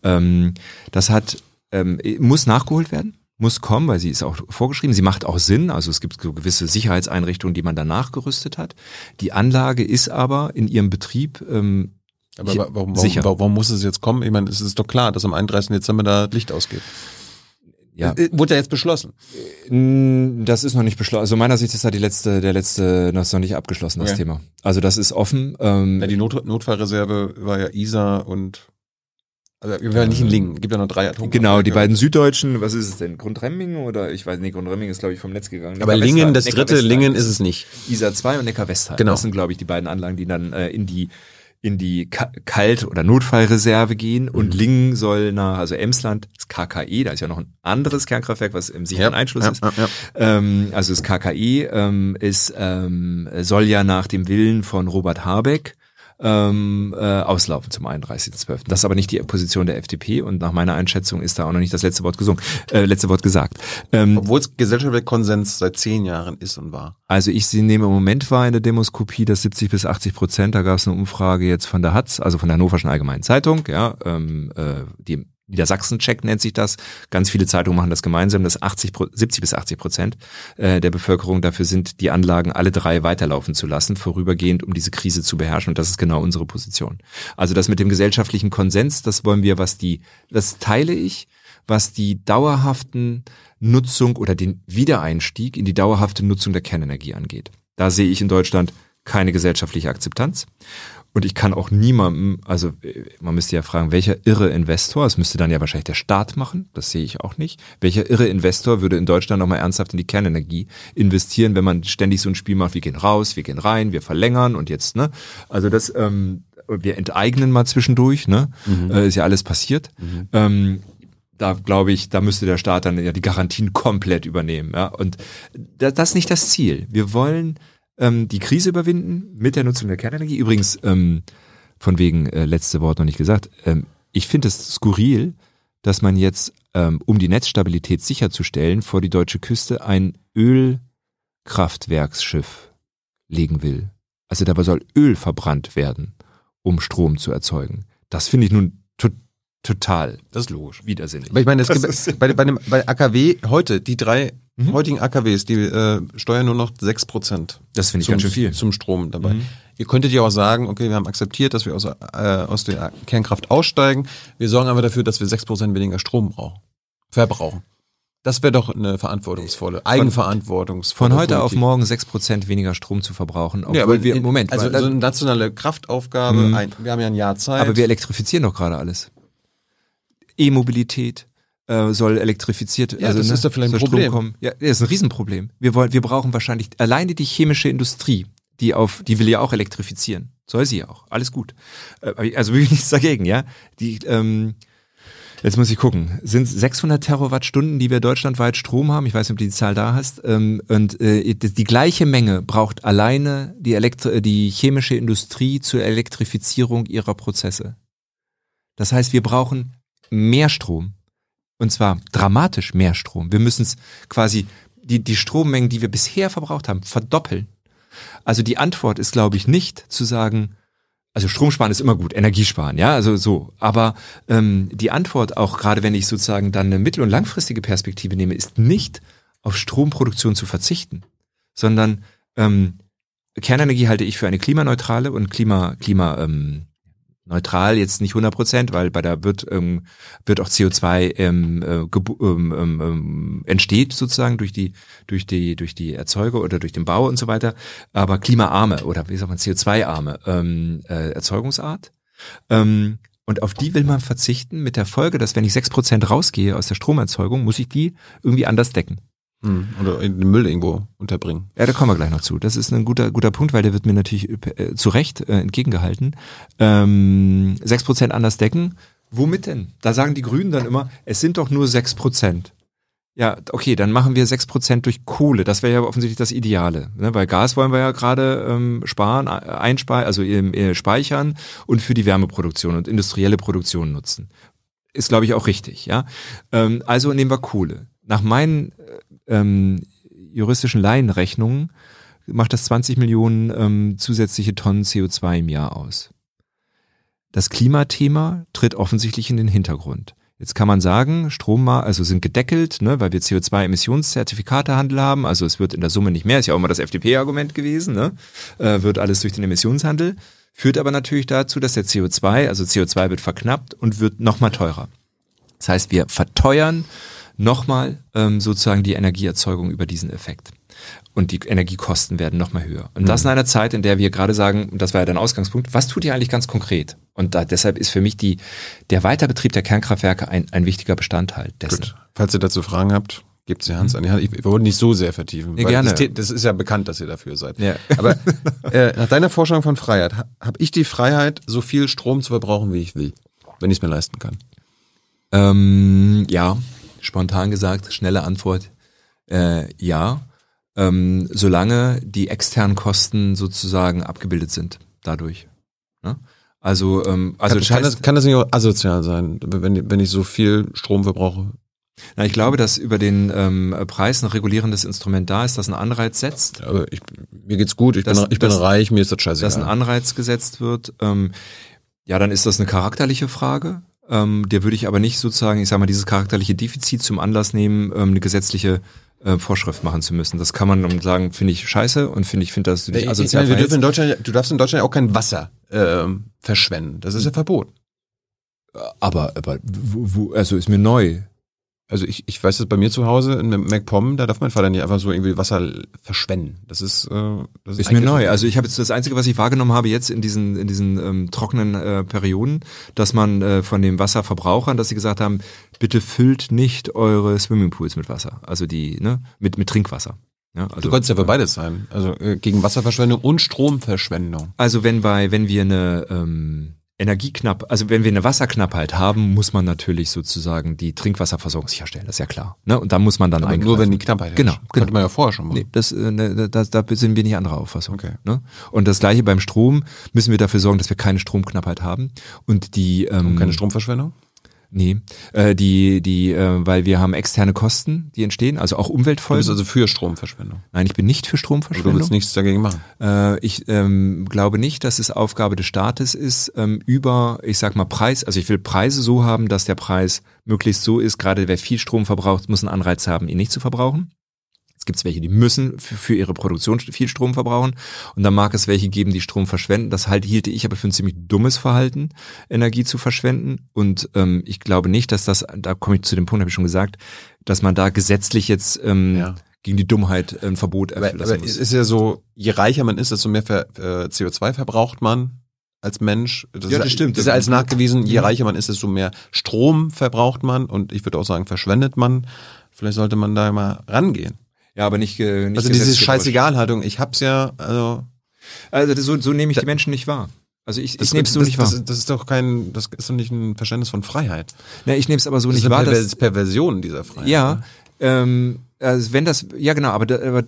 Ähm, das hat ähm, muss nachgeholt werden muss kommen, weil sie ist auch vorgeschrieben. Sie macht auch Sinn. Also es gibt so gewisse Sicherheitseinrichtungen, die man danach gerüstet hat. Die Anlage ist aber in ihrem Betrieb ähm, Aber Ich- wa- warum, warum, warum, muss es jetzt kommen? Ich meine, es ist doch klar, dass am 31. Dezember da Licht ausgeht. ja. Äh, Wurde ja jetzt beschlossen. Mm, Das ist noch nicht beschlossen. Also meiner Sicht ist da die letzte, der letzte, das ist noch nicht abgeschlossen, das Okay. Thema. Also das ist offen. Ähm, Ja, die Not Notfallreserve war ja Isar und also wir waren nicht in Lingen. Gibt ja noch drei Atomkraftwerke. genau, die beiden süddeutschen, was ist es denn? Grundremmingen oder ich weiß nicht, Grundremmingen ist glaube ich vom Netz gegangen. Aber Lingen, das dritte Lingen ist es nicht. Isar 2 und Neckar-Westheim. Genau. Das sind glaube ich die beiden Anlagen, die dann äh, in die in die Ka Kalt- oder Notfallreserve gehen und Mhm. Lingen soll nach, also Emsland, das KKE, da ist ja noch ein anderes Kernkraftwerk, was im sicheren Einschluss ja, ist. Ja, ja. Ähm, also das KKI ähm, ist, ähm, soll ja nach dem Willen von Robert Habeck ähm, äh, auslaufen zum 31.12. Das ist aber nicht die Position der FDP und nach meiner Einschätzung ist da auch noch nicht das letzte Wort gesungen, äh, letzte Wort gesagt. Ähm, Obwohl es gesellschaftlicher Konsens seit zehn Jahren ist und war. also ich nehme im Moment wahr in der Demoskopie, dass 70 bis 80 Prozent, da gab es eine Umfrage jetzt von der Hatz, also von der Hannoverschen Allgemeinen Zeitung, ja, ähm, äh, die Niedersachsen-Check nennt sich das. Ganz viele Zeitungen machen das gemeinsam, dass 80, Pro- 70 bis 80 Prozent äh, der Bevölkerung dafür sind, die Anlagen alle drei weiterlaufen zu lassen, vorübergehend, um diese Krise zu beherrschen. Und das ist genau unsere Position. Also das mit dem gesellschaftlichen Konsens, das wollen wir, was die, das teile ich, was die dauerhaften Nutzung oder den Wiedereinstieg in die dauerhafte Nutzung der Kernenergie angeht. Da sehe ich in Deutschland keine gesellschaftliche Akzeptanz. Und ich kann auch niemandem, also äh, man müsste ja fragen, welcher irre Investor, das müsste dann ja wahrscheinlich der Staat machen, das sehe ich auch nicht, welcher irre Investor würde in Deutschland nochmal ernsthaft in die Kernenergie investieren, wenn man ständig so ein Spiel macht, wir gehen raus, wir gehen rein, wir verlängern und jetzt, ne? Also das, ähm, wir enteignen mal zwischendurch, ne? Äh, ist ja alles passiert. Ähm, da glaube ich, da müsste der Staat dann ja die Garantien komplett übernehmen. Ja? Und da, das ist nicht das Ziel. Wir wollen ähm, die Krise überwinden mit der Nutzung der Kernenergie. Übrigens, ähm, von wegen äh, letzte Wort noch nicht gesagt, ähm, ich finde es skurril, dass man jetzt, ähm, um die Netzstabilität sicherzustellen, vor die deutsche Küste ein Ölkraftwerksschiff legen will. Also dabei soll Öl verbrannt werden, um Strom zu erzeugen. Das finde ich nun to total Das ist logisch. widersinnig. Aber ich meine, es gibt bei, bei, dem, bei AKW heute die drei Mhm. heutigen AKWs, die äh, steuern nur noch 6% Das finde ich zum, ganz schön viel. zum Strom dabei. Mhm. Ihr könntet ja auch sagen, okay, wir haben akzeptiert, dass wir aus, äh, aus der Kernkraft aussteigen. Wir sorgen aber dafür, dass wir 6% weniger Strom brauchen, verbrauchen. Das wäre doch eine verantwortungsvolle, eigenverantwortungsvolle Von heute auf Politik. morgen 6% weniger Strom zu verbrauchen. Obwohl Ja, aber wir, in- Moment, also so eine nationale Kraftaufgabe, Mhm. ein, wir haben ja ein Jahr Zeit. aber wir elektrifizieren doch gerade alles. E-Mobilität äh, soll elektrifiziert, Ja, also das ne, ist doch vielleicht ein Problem. kommen. Ja, das ist ein Riesenproblem. Wir wollen, wir brauchen wahrscheinlich alleine die chemische Industrie, die auf, die will ja auch elektrifizieren. Soll sie ja auch. Alles gut. Äh, Also wirklich nichts dagegen, ja. Die, ähm, Jetzt muss ich gucken. Sind 600 Terawattstunden, die wir deutschlandweit Strom haben? Ich weiß nicht, ob du die Zahl da hast. Ähm, und äh, die, gleiche Menge braucht alleine die, Elektro äh, die chemische Industrie zur Elektrifizierung ihrer Prozesse. Das heißt, wir brauchen mehr Strom. Und zwar dramatisch mehr Strom. Wir müssen es quasi, die, die Strommengen, die wir bisher verbraucht haben, verdoppeln. Also die Antwort ist, glaube ich, nicht zu sagen, also Strom sparen ist immer gut, Energie sparen, ja, also so. Aber ähm, die Antwort, auch gerade wenn ich sozusagen dann eine mittel- und langfristige Perspektive nehme, ist nicht auf Stromproduktion zu verzichten, sondern ähm, Kernenergie halte ich für eine klimaneutrale und klima, klima ähm, neutral jetzt nicht 100 Prozent, weil bei der wird ähm, wird auch CO2 ähm, äh, ähm, ähm, ähm, entsteht sozusagen durch die durch die durch die Erzeuger oder durch den Bau und so weiter, aber klimaarme oder wie sagt man CO2-arme ähm, äh, Erzeugungsart. Ähm, und auf die will man verzichten mit der Folge, dass wenn ich 6% rausgehe aus der Stromerzeugung, muss ich die irgendwie anders decken. Hm, Oder in den Müll irgendwo unterbringen. Ja, da kommen wir gleich noch zu. Das ist ein guter, guter Punkt, weil der wird mir natürlich äh, zu Recht äh, entgegengehalten. Ähm, 6% anders decken. Womit denn? Da sagen die Grünen dann immer, es sind doch nur 6%. Ja, okay, dann machen wir 6% durch Kohle. Das wäre ja offensichtlich das Ideale. Ne? Weil Gas wollen wir ja gerade ähm, sparen, äh, einspeichern, also äh, speichern und für die Wärmeproduktion und industrielle Produktion nutzen. Ist, glaube ich, auch richtig. Ja, ähm, Also nehmen wir Kohle. Nach meinen äh, ähm, juristischen Laienrechnungen macht das 20 Millionen ähm, zusätzliche Tonnen CO2 im Jahr aus. Das Klimathema tritt offensichtlich in den Hintergrund. Jetzt kann man sagen, Strommarkt, also sind gedeckelt, ne, weil wir CO2-Emissionszertifikatehandel haben, also es wird in der Summe nicht mehr, ist ja auch immer das FDP-Argument gewesen, ne, äh, wird alles durch den Emissionshandel, führt aber natürlich dazu, dass der CO2, also CO2 wird verknappt und wird nochmal teurer. Das heißt, wir verteuern nochmal ähm, sozusagen die Energieerzeugung über diesen Effekt. Und die Energiekosten werden nochmal höher. Und das in einer Zeit, in der wir gerade sagen, und das war ja dein Ausgangspunkt, was tut ihr eigentlich ganz konkret? Und da, deshalb ist für mich die, der Weiterbetrieb der Kernkraftwerke ein, ein wichtiger Bestandteil dessen. Gut. Falls ihr dazu Fragen habt, gebt sie Hans an die Hand. Ich, wir wollen nicht so sehr vertiefen. Ja, gerne. Das, das ist ja bekannt, dass ihr dafür seid. Ja. Aber äh, nach deiner Vorstellung von Freiheit, ha, habe ich die Freiheit, so viel Strom zu verbrauchen, wie ich will, wenn ich es mir leisten kann. Ähm, ja, spontan gesagt, schnelle Antwort, äh, ja. Ähm, solange die externen Kosten sozusagen abgebildet sind dadurch. Ne? Also, ähm, also kann, das kann, das, kann das nicht auch asozial sein, wenn, wenn ich so viel Strom verbrauche? na, ich glaube, dass über den ähm, Preis ein regulierendes Instrument da ist, das einen Anreiz setzt, Aber ich, mir geht's gut, ich, Das- bin, ich bin das- reich, mir ist das dass ein scheißegal. Anreiz gesetzt wird. Ähm, ja, dann ist das eine charakterliche Frage. Ähm, der würde ich aber nicht sozusagen, ich sage mal, dieses charakterliche Defizit zum Anlass nehmen, ähm, eine gesetzliche äh, Vorschrift machen zu müssen. Das kann man sagen, finde ich scheiße und finde ich, finde das du dich Ich, ich asozial meine, wir dürfen in Deutschland, du darfst in Deutschland ja auch kein Wasser ähm, verschwenden. Das ist ja verboten. Aber, aber wo, wo, also ist mir neu. Also ich, ich weiß das bei mir zu Hause in MacPom, da darf mein Vater nicht einfach so irgendwie Wasser verschwenden. Das ist, äh, das Ist mir eigentlich- neu. Also ich habe jetzt das Einzige, was ich wahrgenommen habe jetzt in diesen in diesen ähm, trockenen äh, Perioden, dass man äh, von den Wasserverbrauchern, dass sie gesagt haben, bitte füllt nicht eure Swimmingpools mit Wasser, also die ne mit mit Trinkwasser. Ja, also, Du kannst ja für beides sein. Also äh, gegen Wasserverschwendung und Stromverschwendung. Also wenn bei wenn wir eine ähm, Energieknapp, also wenn wir eine Wasserknappheit haben, muss man natürlich sozusagen die Trinkwasserversorgung sicherstellen, das ist ja klar. Ne? Und da muss man dann Aber eingreifen. nur wenn die Knappheit Genau, herrscht. genau. Könnte man ja vorher schon machen. Nee, das, äh, ne, da, da sind wir nicht anderer Auffassung. Okay. Ne? Und das gleiche beim Strom müssen wir dafür sorgen, dass wir keine Stromknappheit haben. Und die ähm, Und keine Stromverschwendung? Nee, äh, die, die, äh, weil wir haben externe Kosten, die entstehen, also auch Du Umweltfolgen. bist also für Stromverschwendung. Nein, ich bin nicht für Aber du Stromverschwendung. willst nichts dagegen machen. Äh, ich ähm, glaube nicht, dass es Aufgabe des Staates ist, ähm, über, ich sag mal, Preis, also ich will Preise so haben, dass der Preis möglichst so ist, gerade wer viel Strom verbraucht, muss einen Anreiz haben, ihn nicht zu verbrauchen. Gibt es welche, die müssen für, für ihre Produktion viel Strom verbrauchen. Und dann mag es welche geben, die Strom verschwenden. Das halt hielte ich aber für ein ziemlich dummes Verhalten, Energie zu verschwenden. Und ähm, ich glaube nicht, dass das, da komme ich zu dem Punkt, habe ich schon gesagt, dass man da gesetzlich jetzt ähm, Ja. gegen die Dummheit ein Verbot Aber, erlassen aber muss. es ist ja so, je reicher man ist, desto mehr Ver, äh, CO2 verbraucht man als Mensch. Das Ja, ist, das stimmt. Das ist ja alles nachgewiesen. Je Mhm. reicher man ist, desto mehr Strom verbraucht man und ich würde auch sagen, verschwendet man. Vielleicht sollte man da mal rangehen. Ja, aber nicht, äh, nicht also diese Scheißegal-Haltung, ich hab's ja, also Also das- so, so nehme ich die Menschen nicht wahr. Also ich, ich das, nehme es so das, nicht wahr. das, das ist doch kein, das ist doch nicht ein Verständnis von Freiheit. Ne, ich nehme es aber so Das nicht ist wahr. eine dass- Perver Perversion dieser Freiheit. Ja, ne? ähm, also wenn das, ja genau, aber, da, aber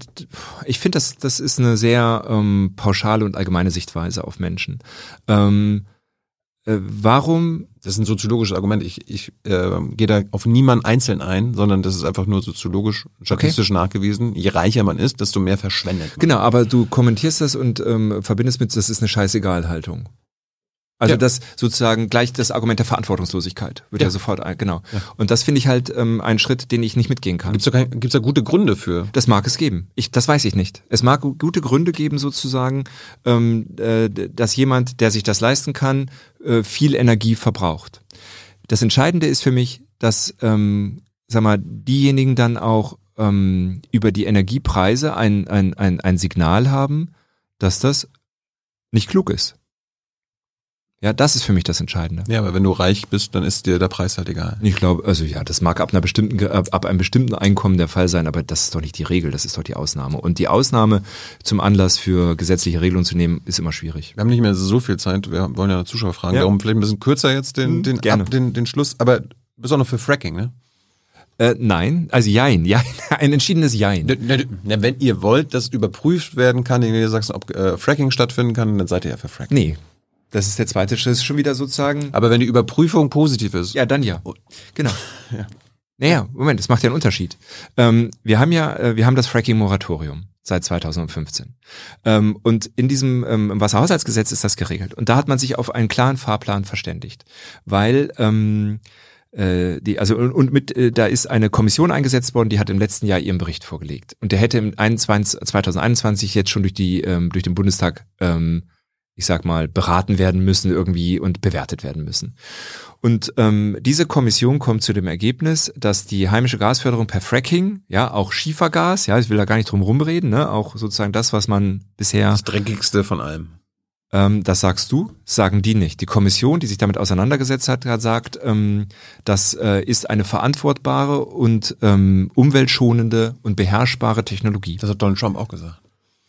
ich finde, das, das ist eine sehr ähm, pauschale und allgemeine Sichtweise auf Menschen. Ähm, äh, warum, Das ist ein soziologisches Argument. Ich, ich äh, gehe da auf niemanden einzeln ein, sondern das ist einfach nur soziologisch, statistisch nachgewiesen. Je reicher man ist, desto mehr verschwendet man. genau, aber du kommentierst das und ähm, verbindest mit, das ist eine Scheißegal-Haltung. Also Ja. das sozusagen gleich das Argument der Verantwortungslosigkeit wird ja, Ja. sofort, ein, genau. Ja. Und das finde ich halt ähm, ein Schritt, den ich nicht mitgehen kann. Gibt's da, kein, gibt's da gute Gründe für? Das mag es geben. Ich, das weiß ich nicht. Es mag gu- gute Gründe geben, sozusagen, ähm, äh, dass jemand, der sich das leisten kann, äh, viel Energie verbraucht. Das Entscheidende ist für mich, dass, ähm, sag mal, diejenigen dann auch ähm, über die Energiepreise ein, ein, ein, ein Signal haben, dass das nicht klug ist. Ja, das ist für mich das Entscheidende. Ja, aber wenn du reich bist, dann ist dir der Preis halt egal. Ich glaube, also ja, das mag ab einer bestimmten, ab, einem bestimmten Einkommen der Fall sein, aber das ist doch nicht die Regel, das ist doch die Ausnahme. Und die Ausnahme zum Anlass für gesetzliche Regelungen zu nehmen, ist immer schwierig. Wir haben nicht mehr so viel Zeit, wir wollen ja Zuschauer fragen, Ja. darum vielleicht ein bisschen kürzer jetzt den, den, gerne. Ab, den, den Schluss, aber besonders für Fracking, ne? Äh, nein, also jein, jein, ein entschiedenes Jein. Wenn ihr wollt, dass überprüft werden kann, in Niedersachsen, ob äh, Fracking stattfinden kann, dann seid ihr ja für Fracking. Nee, das ist der zweite Schritt, ist schon wieder sozusagen, Aber wenn die Überprüfung positiv ist, ja, dann ja. Genau. Ja. Naja, Moment, das macht ja einen Unterschied. Ähm, wir haben ja, äh, wir haben das Fracking-Moratorium seit 2015. Ähm, und in diesem ähm, Wasserhaushaltsgesetz ist das geregelt. Und da hat man sich auf einen klaren Fahrplan verständigt. Weil ähm, äh, die, also und, und mit, äh, da ist eine Kommission eingesetzt worden, die hat im letzten Jahr ihren Bericht vorgelegt. Und der hätte im 21, 2021 jetzt schon durch die, ähm, durch den Bundestag, ähm, ich sag mal, beraten werden müssen irgendwie und bewertet werden müssen. Und ähm, diese Kommission kommt zu dem Ergebnis, dass die heimische Gasförderung per Fracking, ja, auch Schiefergas, ja, ich will da gar nicht drum rumreden, ne, auch sozusagen das, was man bisher das dreckigste von allem. ähm, das sagst du, sagen die nicht. Die Kommission, die sich damit auseinandergesetzt hat, hat gesagt, ähm, das äh, ist eine verantwortbare und ähm, umweltschonende und beherrschbare Technologie. Das hat Donald Trump auch gesagt.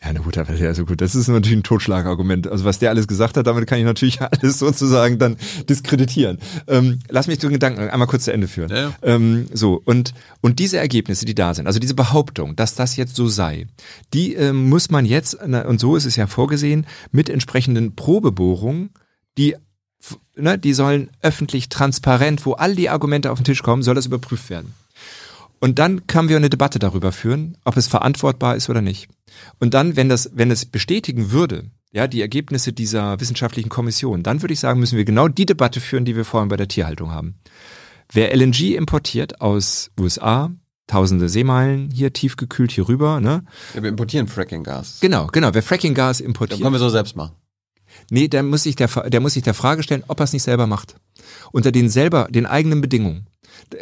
Ja, na gut, aber ja, so gut. Das ist natürlich ein Totschlagargument. Also was der alles gesagt hat, damit kann ich natürlich alles sozusagen dann diskreditieren. Ähm, lass mich den Gedanken einmal kurz zu Ende führen. Ja, ja. Ähm, so und und diese Ergebnisse, die da sind, also diese Behauptung, dass das jetzt so sei, die ähm, muss man jetzt na, und so ist es ja vorgesehen mit entsprechenden Probebohrungen, die ne, die sollen öffentlich, transparent, wo all die Argumente auf den Tisch kommen, soll das überprüft werden. Und dann können wir eine Debatte darüber führen, ob es verantwortbar ist oder nicht. Und dann, wenn das, wenn es bestätigen würde, ja, die Ergebnisse dieser wissenschaftlichen Kommission, dann würde ich sagen, müssen wir genau die Debatte führen, die wir vorhin bei der Tierhaltung haben. Wer LNG importiert aus USA, tausende Seemeilen hier tiefgekühlt hier rüber, ne? Ja, wir importieren Fracking-Gas. Genau, genau, wer Frackinggas importiert. können wir so selbst machen. Nee, der muss sich der, der muss sich der Frage stellen, ob er es nicht selber macht. Unter den selber, den eigenen Bedingungen.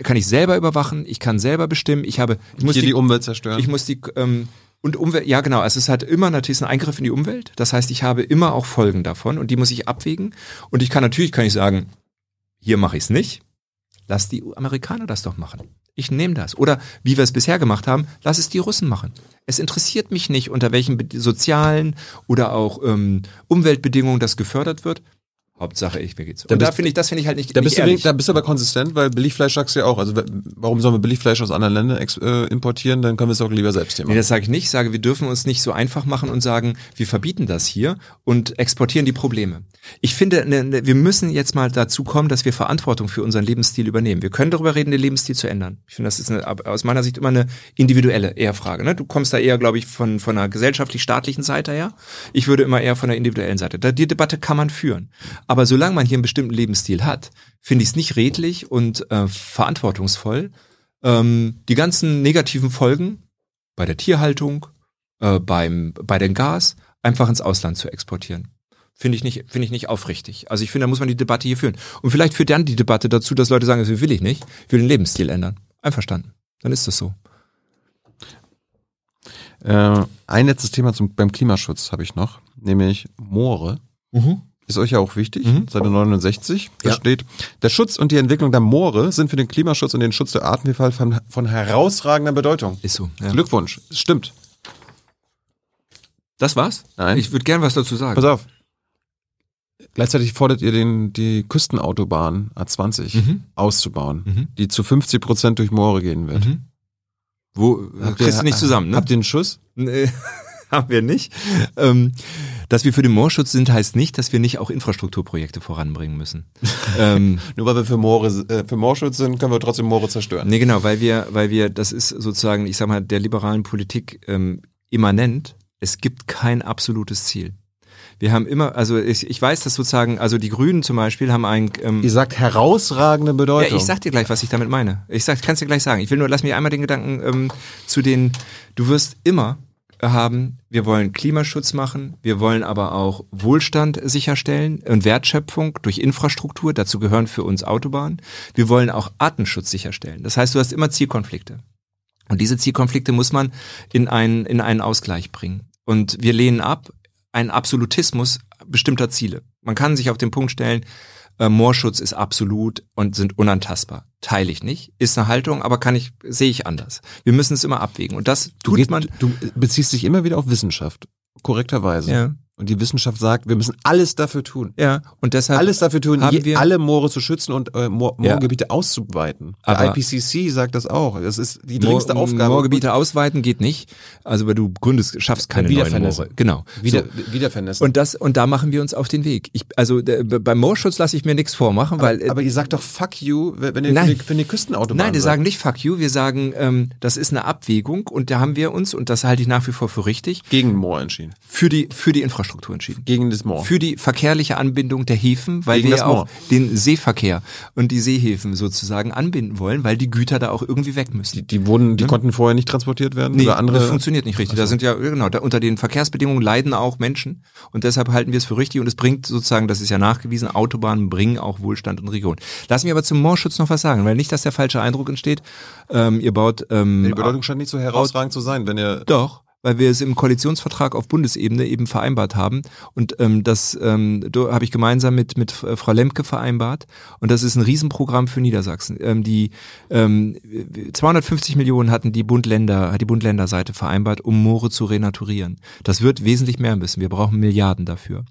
Kann ich selber überwachen, ich kann selber bestimmen, ich habe, ich muss Hier die, die Umwelt zerstören. ich muss die, ähm, und Umwelt, ja genau, also es hat immer natürlich ein Eingriff in die Umwelt. Das heißt, ich habe immer auch Folgen davon und die muss ich abwägen. Und ich kann natürlich, kann ich sagen, hier mache ich es nicht. Lass die Amerikaner das doch machen. Ich nehme das. Oder wie wir es bisher gemacht haben, lass es die Russen machen. Es interessiert mich nicht, unter welchen sozialen oder auch ähm, Umweltbedingungen das gefördert wird. Hauptsache ich, mir geht's. Da Und da finde ich, das finde ich halt nicht, da nicht bist, du, ehrlich. da bist du aber konsistent, weil Billigfleisch sagst du ja auch. Also warum sollen wir Billigfleisch aus anderen Ländern äh, importieren? Dann können wir es auch lieber selbst hier Nee, machen. das sage ich nicht. Ich sage, wir dürfen uns nicht so einfach machen und sagen, wir verbieten das hier und exportieren die Probleme. Ich finde, ne, ne, wir müssen jetzt mal dazu kommen, dass wir Verantwortung für unseren Lebensstil übernehmen. Wir können darüber reden, den Lebensstil zu ändern. Ich finde, das ist eine, aus meiner Sicht immer eine individuelle eher Frage. Ne? Du kommst da eher, glaube ich, von, von einer gesellschaftlich-staatlichen Seite her. Ich würde immer eher von der individuellen Seite. Da, die Debatte kann man führen. Aber solange man hier einen bestimmten Lebensstil hat, finde ich es nicht redlich und äh, verantwortungsvoll, ähm, die ganzen negativen Folgen bei der Tierhaltung, äh, beim, bei den Gas, einfach ins Ausland zu exportieren. Finde ich nicht, finde ich nicht aufrichtig. Also ich finde, da muss man die Debatte hier führen. Und vielleicht führt dann die Debatte dazu, dass Leute sagen, das will ich nicht. Ich will den Lebensstil ändern. Einverstanden. Dann ist das so. Äh, ein letztes Thema zum, beim Klimaschutz habe ich noch, nämlich Moore. Ist euch ja auch wichtig, Mhm. Seite 69. Da Ja. steht, der Schutz und die Entwicklung der Moore sind für den Klimaschutz und den Schutz der Artenvielfalt von, von herausragender Bedeutung. Ist so. Ja. Glückwunsch, stimmt. Das war's? Nein. Ich würde gern was dazu sagen. Pass auf. Gleichzeitig fordert ihr den, die Küstenautobahn A20 Mhm. auszubauen, Mhm. die zu 50 Prozent durch Moore gehen wird. Mhm. Wo Habt kriegst ihr- du nicht zusammen, ne? Habt ihr einen Schuss? Nee, haben wir nicht. Ähm, dass wir für den Moorschutz sind, heißt nicht, dass wir nicht auch Infrastrukturprojekte voranbringen müssen. ähm, Nur weil wir für Moore, äh, für Moorschutz sind, können wir trotzdem Moore zerstören. nee, genau, weil wir, weil wir, das ist sozusagen, ich sag mal, der liberalen Politik ähm, immanent. Es gibt kein absolutes Ziel. Wir haben immer, also ich, ich weiß, dass sozusagen, also die Grünen zum Beispiel haben ein, ähm, Ihr sagt herausragende Bedeutung. Ja, ich sag dir gleich, was ich damit meine. Ich sag, kannst dir gleich sagen. Ich will nur, lass mich einmal den Gedanken ähm, zu den, du wirst immer haben, wir wollen Klimaschutz machen, wir wollen aber auch Wohlstand sicherstellen und Wertschöpfung durch Infrastruktur, dazu gehören für uns Autobahnen. Wir wollen auch Artenschutz sicherstellen. Das heißt, du hast immer Zielkonflikte. Und diese Zielkonflikte muss man in einen, in einen Ausgleich bringen. Und wir lehnen ab einen Absolutismus bestimmter Ziele. Man kann sich auf den Punkt stellen, äh, Moorschutz ist absolut und sind unantastbar. Teile ich nicht, ist eine Haltung, aber kann ich, sehe ich anders. Wir müssen es immer abwägen. Und das du, tut gehst, man. du beziehst dich immer wieder auf Wissenschaft. Korrekterweise. Ja, Und die Wissenschaft sagt, wir müssen alles dafür tun. ja. Und deshalb Alles dafür tun, haben wir- alle Moore zu schützen und äh, Moor, Ja. Moorgebiete auszuweiten. Der Aber- IPCC sagt das auch. Das ist die dringendste Moor, Aufgabe. Moorgebiete ausweiten geht nicht. Also weil du gründest, schaffst keine neuen. Moore. Genau. Wieder, So. wiedervernässen. Und das und da machen wir uns auf den Weg. Ich, also der, beim Moorschutz lasse ich mir nichts vormachen, weil äh, aber ihr sagt doch fuck you, wenn ihr Nein. für die Küstenautobahn Nein, wir sagen nicht fuck you, wir sagen, ähm, das ist eine Abwägung und da haben wir uns, und das halte ich nach wie vor für richtig, gegen Moor entschieden. für die, für die Infrastruktur entschieden. Gegen das Moor. Für die verkehrliche Anbindung der Häfen, weil Gegen wir ja auch den Seeverkehr und die Seehäfen sozusagen anbinden wollen, weil die Güter da auch irgendwie weg müssen. die, die wurden, die konnten vorher nicht transportiert werden Nee, oder andere. das funktioniert nicht richtig. Da sind ja, genau, da unter den Verkehrsbedingungen leiden auch Menschen und deshalb halten wir es für richtig und es bringt sozusagen, das ist ja nachgewiesen, Autobahnen bringen auch Wohlstand in Regionen. Lass mich aber zum Moorschutz noch was sagen, weil nicht, dass der falsche Eindruck entsteht. Ähm, ihr baut ähm, die Bedeutung scheint nicht so herausragend zu sein, wenn ihr Doch, weil wir es im Koalitionsvertrag auf Bundesebene eben vereinbart haben. Und ähm, das ähm, habe ich gemeinsam mit, mit äh, Frau Lemke vereinbart. Und das ist ein Riesenprogramm für Niedersachsen. Ähm, die ähm, 250 Millionen hatten die Bund-Länder, hat die Bund-Länder-Seite vereinbart, um Moore zu renaturieren. Das wird wesentlich mehr müssen. Wir brauchen Milliarden dafür.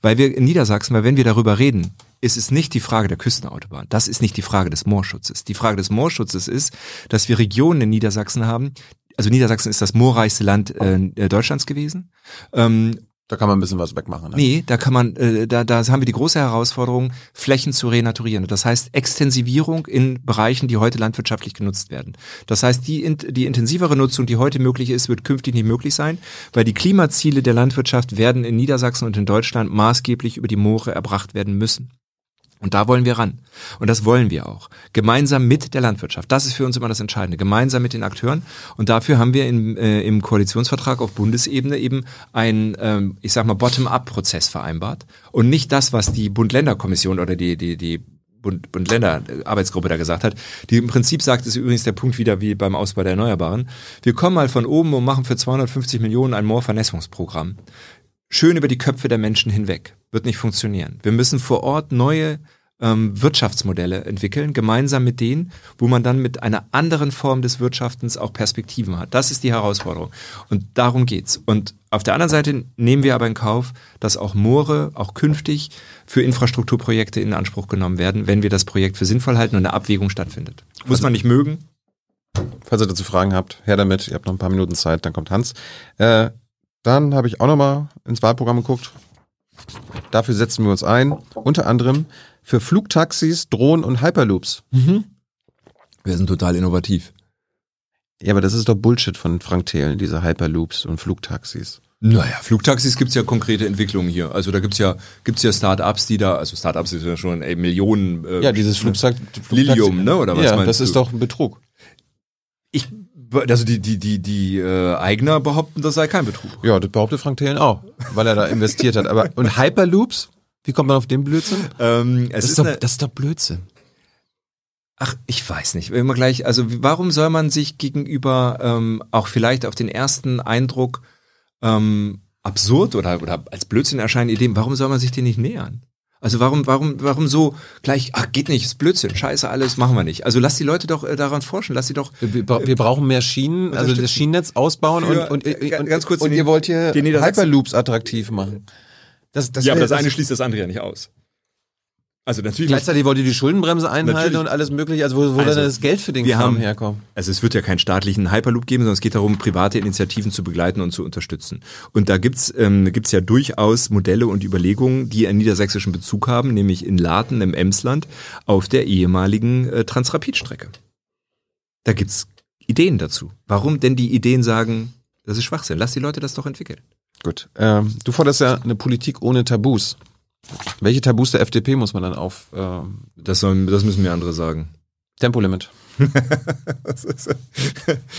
Weil wir in Niedersachsen, weil wenn wir darüber reden, ist es nicht die Frage der Küstenautobahn. Das ist nicht die Frage des Moorschutzes. Die Frage des Moorschutzes ist, dass wir Regionen in Niedersachsen haben. Also Niedersachsen ist das moorreichste Land äh, Deutschlands gewesen. Ähm, da kann man ein bisschen was wegmachen. Ne? Nee, da kann man, äh, da, da haben wir die große Herausforderung, Flächen zu renaturieren. Das heißt Extensivierung in Bereichen, die heute landwirtschaftlich genutzt werden. Das heißt, die, die intensivere Nutzung, die heute möglich ist, wird künftig nicht möglich sein, weil die Klimaziele der Landwirtschaft werden in Niedersachsen und in Deutschland maßgeblich über die Moore erbracht werden müssen. Und da wollen wir ran. Und das wollen wir auch. Gemeinsam mit der Landwirtschaft. Das ist für uns immer das Entscheidende. Gemeinsam mit den Akteuren. Und dafür haben wir im, äh, im Koalitionsvertrag auf Bundesebene eben einen, ähm, ich sag mal, Bottom-up-Prozess vereinbart. Und nicht das, was die Bund-Länder-Kommission oder die, die, die Bund- Bund-Länder-Arbeitsgruppe da gesagt hat. Die im Prinzip sagt, ist übrigens der Punkt wieder wie beim Ausbau der Erneuerbaren. Wir kommen mal von oben und machen für 250 Millionen ein Moorvernässungsprogramm schön über die Köpfe der Menschen hinweg. Wird nicht funktionieren. Wir müssen vor Ort neue ähm, Wirtschaftsmodelle entwickeln, gemeinsam mit denen, wo man dann mit einer anderen Form des Wirtschaftens auch Perspektiven hat. Das ist die Herausforderung. Und darum geht's. Und auf der anderen Seite nehmen wir aber in Kauf, dass auch Moore auch künftig für Infrastrukturprojekte in Anspruch genommen werden, wenn wir das Projekt für sinnvoll halten und eine Abwägung stattfindet. Muss man nicht mögen. Falls ihr dazu Fragen habt, her damit. Ihr habt noch ein paar Minuten Zeit, dann kommt Hans. Äh, dann habe ich auch noch mal ins Wahlprogramm geguckt. Dafür setzen wir uns ein, unter anderem für Flugtaxis, Drohnen und Hyperloops. Wir sind total innovativ. Ja, aber das ist doch Bullshit von Frank Thelen, diese Hyperloops und Flugtaxis. Naja, Flugtaxis gibt's ja konkrete Entwicklungen hier. Also da gibt's ja, gibt's ja Start-ups, die da, also Start-ups ist ja schon ey, Millionen. Äh, Ja, dieses Flugzeug. Lilium, ne, oder was Ja, meinst das du? ist doch ein Betrug. Ich Also die, die, die, die äh, Eigner behaupten, das sei kein Betrug. Ja, das behauptet Frank Thelen auch, weil er da investiert hat. Aber und Hyperloops? Wie kommt man auf den Blödsinn? Ähm, Das ist ist, doch, das ist doch Blödsinn. ach, ich weiß nicht. Immer gleich, also warum soll man sich gegenüber ähm, auch vielleicht auf den ersten Eindruck ähm, absurd oder, oder als Blödsinn erscheinende Ideen, warum soll man sich denen nicht nähern? Also warum, warum, warum so gleich, ach, geht nicht, ist Blödsinn, scheiße, alles machen wir nicht. Also lass die Leute doch äh, daran forschen, lass sie doch Wir, wir brauchen mehr Schienen, also das Schienennetz ausbauen Für- und, und, äh, und, ganz kurz und in ihr wollt hier Hyperloops attraktiv machen. Das, das ja, aber das eine schließt das andere ja nicht aus. Also natürlich. Gleichzeitig wollt ihr die Schuldenbremse einhalten Natürlich. und alles mögliche. Also wo, wo Also, dann das Geld für den wir Kram haben- herkommt? Also es wird ja keinen staatlichen Hyperloop geben, sondern es geht darum, private Initiativen zu begleiten und zu unterstützen. Und da gibt's ähm, gibt's ja durchaus Modelle und Überlegungen, die einen niedersächsischen Bezug haben, nämlich in Laten im Emsland auf der ehemaligen äh, Transrapid-Strecke. Da gibt's Ideen dazu. Warum denn die Ideen sagen, das ist Schwachsinn? Lass die Leute das doch entwickeln. Gut. Ähm, du forderst ja eine Politik ohne Tabus. Welche Tabus der FDP muss man dann auf ähm, Das, sollen, das müssen mir andere sagen. Tempolimit?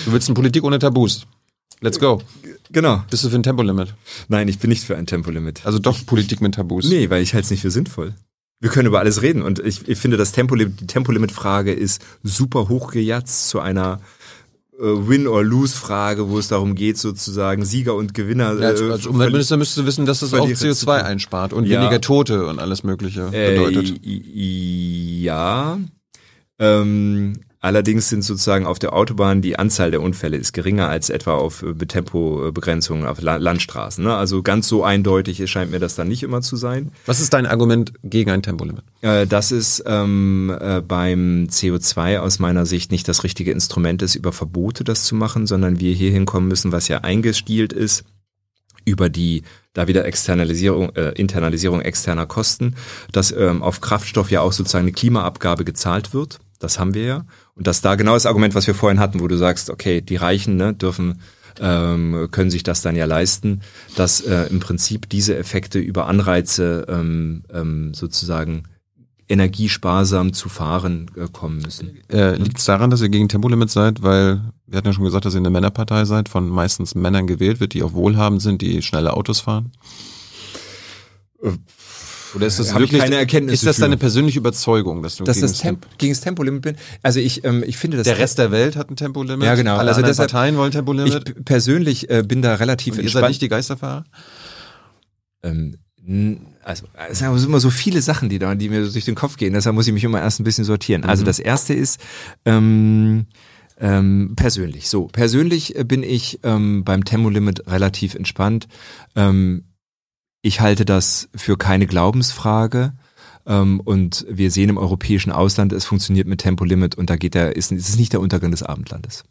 Du willst eine Politik ohne Tabus. Let's go. Genau. Bist du für ein Tempolimit? Nein, ich bin nicht für ein Tempolimit. Also doch Politik mit Tabus. Nee, weil ich halte es nicht für sinnvoll. Wir können über alles reden und ich, ich finde, das Tempolimit, die Tempolimit-Frage ist super hochgejatzt zu einer Win-or-Lose-Frage, wo es darum geht, sozusagen Sieger und Gewinner. Ja, als, äh, als Umweltminister müsstest du wissen, dass das auch Verlierer zu CO2 tun. einspart und Ja. weniger Tote und alles Mögliche äh, bedeutet. i- Ja. Ähm, allerdings sind sozusagen auf der Autobahn die Anzahl der Unfälle ist geringer als etwa auf äh, Tempobegrenzungen auf La Landstraßen. Ne? Also ganz so eindeutig scheint mir das dann nicht immer zu sein. Was ist dein Argument gegen ein Tempolimit? Äh, dass es ähm, äh, beim CO2 aus meiner Sicht nicht das richtige Instrument ist, über Verbote das zu machen, sondern wir hier hinkommen müssen, was ja eingestielt ist, über die da wieder Externalisierung, äh, Internalisierung externer Kosten, dass ähm, auf Kraftstoff ja auch sozusagen eine Klimaabgabe gezahlt wird. Das haben wir ja. Und dass da genau das Argument, was wir vorhin hatten, wo du sagst, okay, die Reichen ne, dürfen ähm, können sich das dann ja leisten, dass äh, im Prinzip diese Effekte über Anreize ähm, ähm, sozusagen energiesparsam zu fahren äh, kommen müssen. Äh, Liegt es daran, dass ihr gegen Tempolimit seid? Weil wir hatten ja schon gesagt, dass ihr eine Männerpartei seid, von meistens Männern gewählt wird, die auch wohlhabend sind, die schnelle Autos fahren? Oder ist das Hab ich wirklich, keine Erkenntnisse ist das deine persönliche Überzeugung, dass du Dass gegen das Temp gegen das Tempolimit bin. Also ich, ähm, ich finde, dass der Rest der Welt hat ein Tempolimit? Ja, genau. Alle Also deshalb- Parteien wollen ich Tempolimit? p- persönlich äh, bin da relativ Und ihr seid entspannt. nicht die Geisterfahrer? ähm, also es sind immer so viele Sachen, die da, die mir so durch den Kopf gehen. Deshalb muss ich mich immer erst ein bisschen sortieren. Also das erste ist ähm, ähm, persönlich. So persönlich bin ich ähm, beim Tempolimit relativ entspannt. Ähm, ich halte das für keine Glaubensfrage. Ähm, und wir sehen im europäischen Ausland, es funktioniert mit Tempolimit und da geht der, ist, ist es nicht der Untergang des Abendlandes.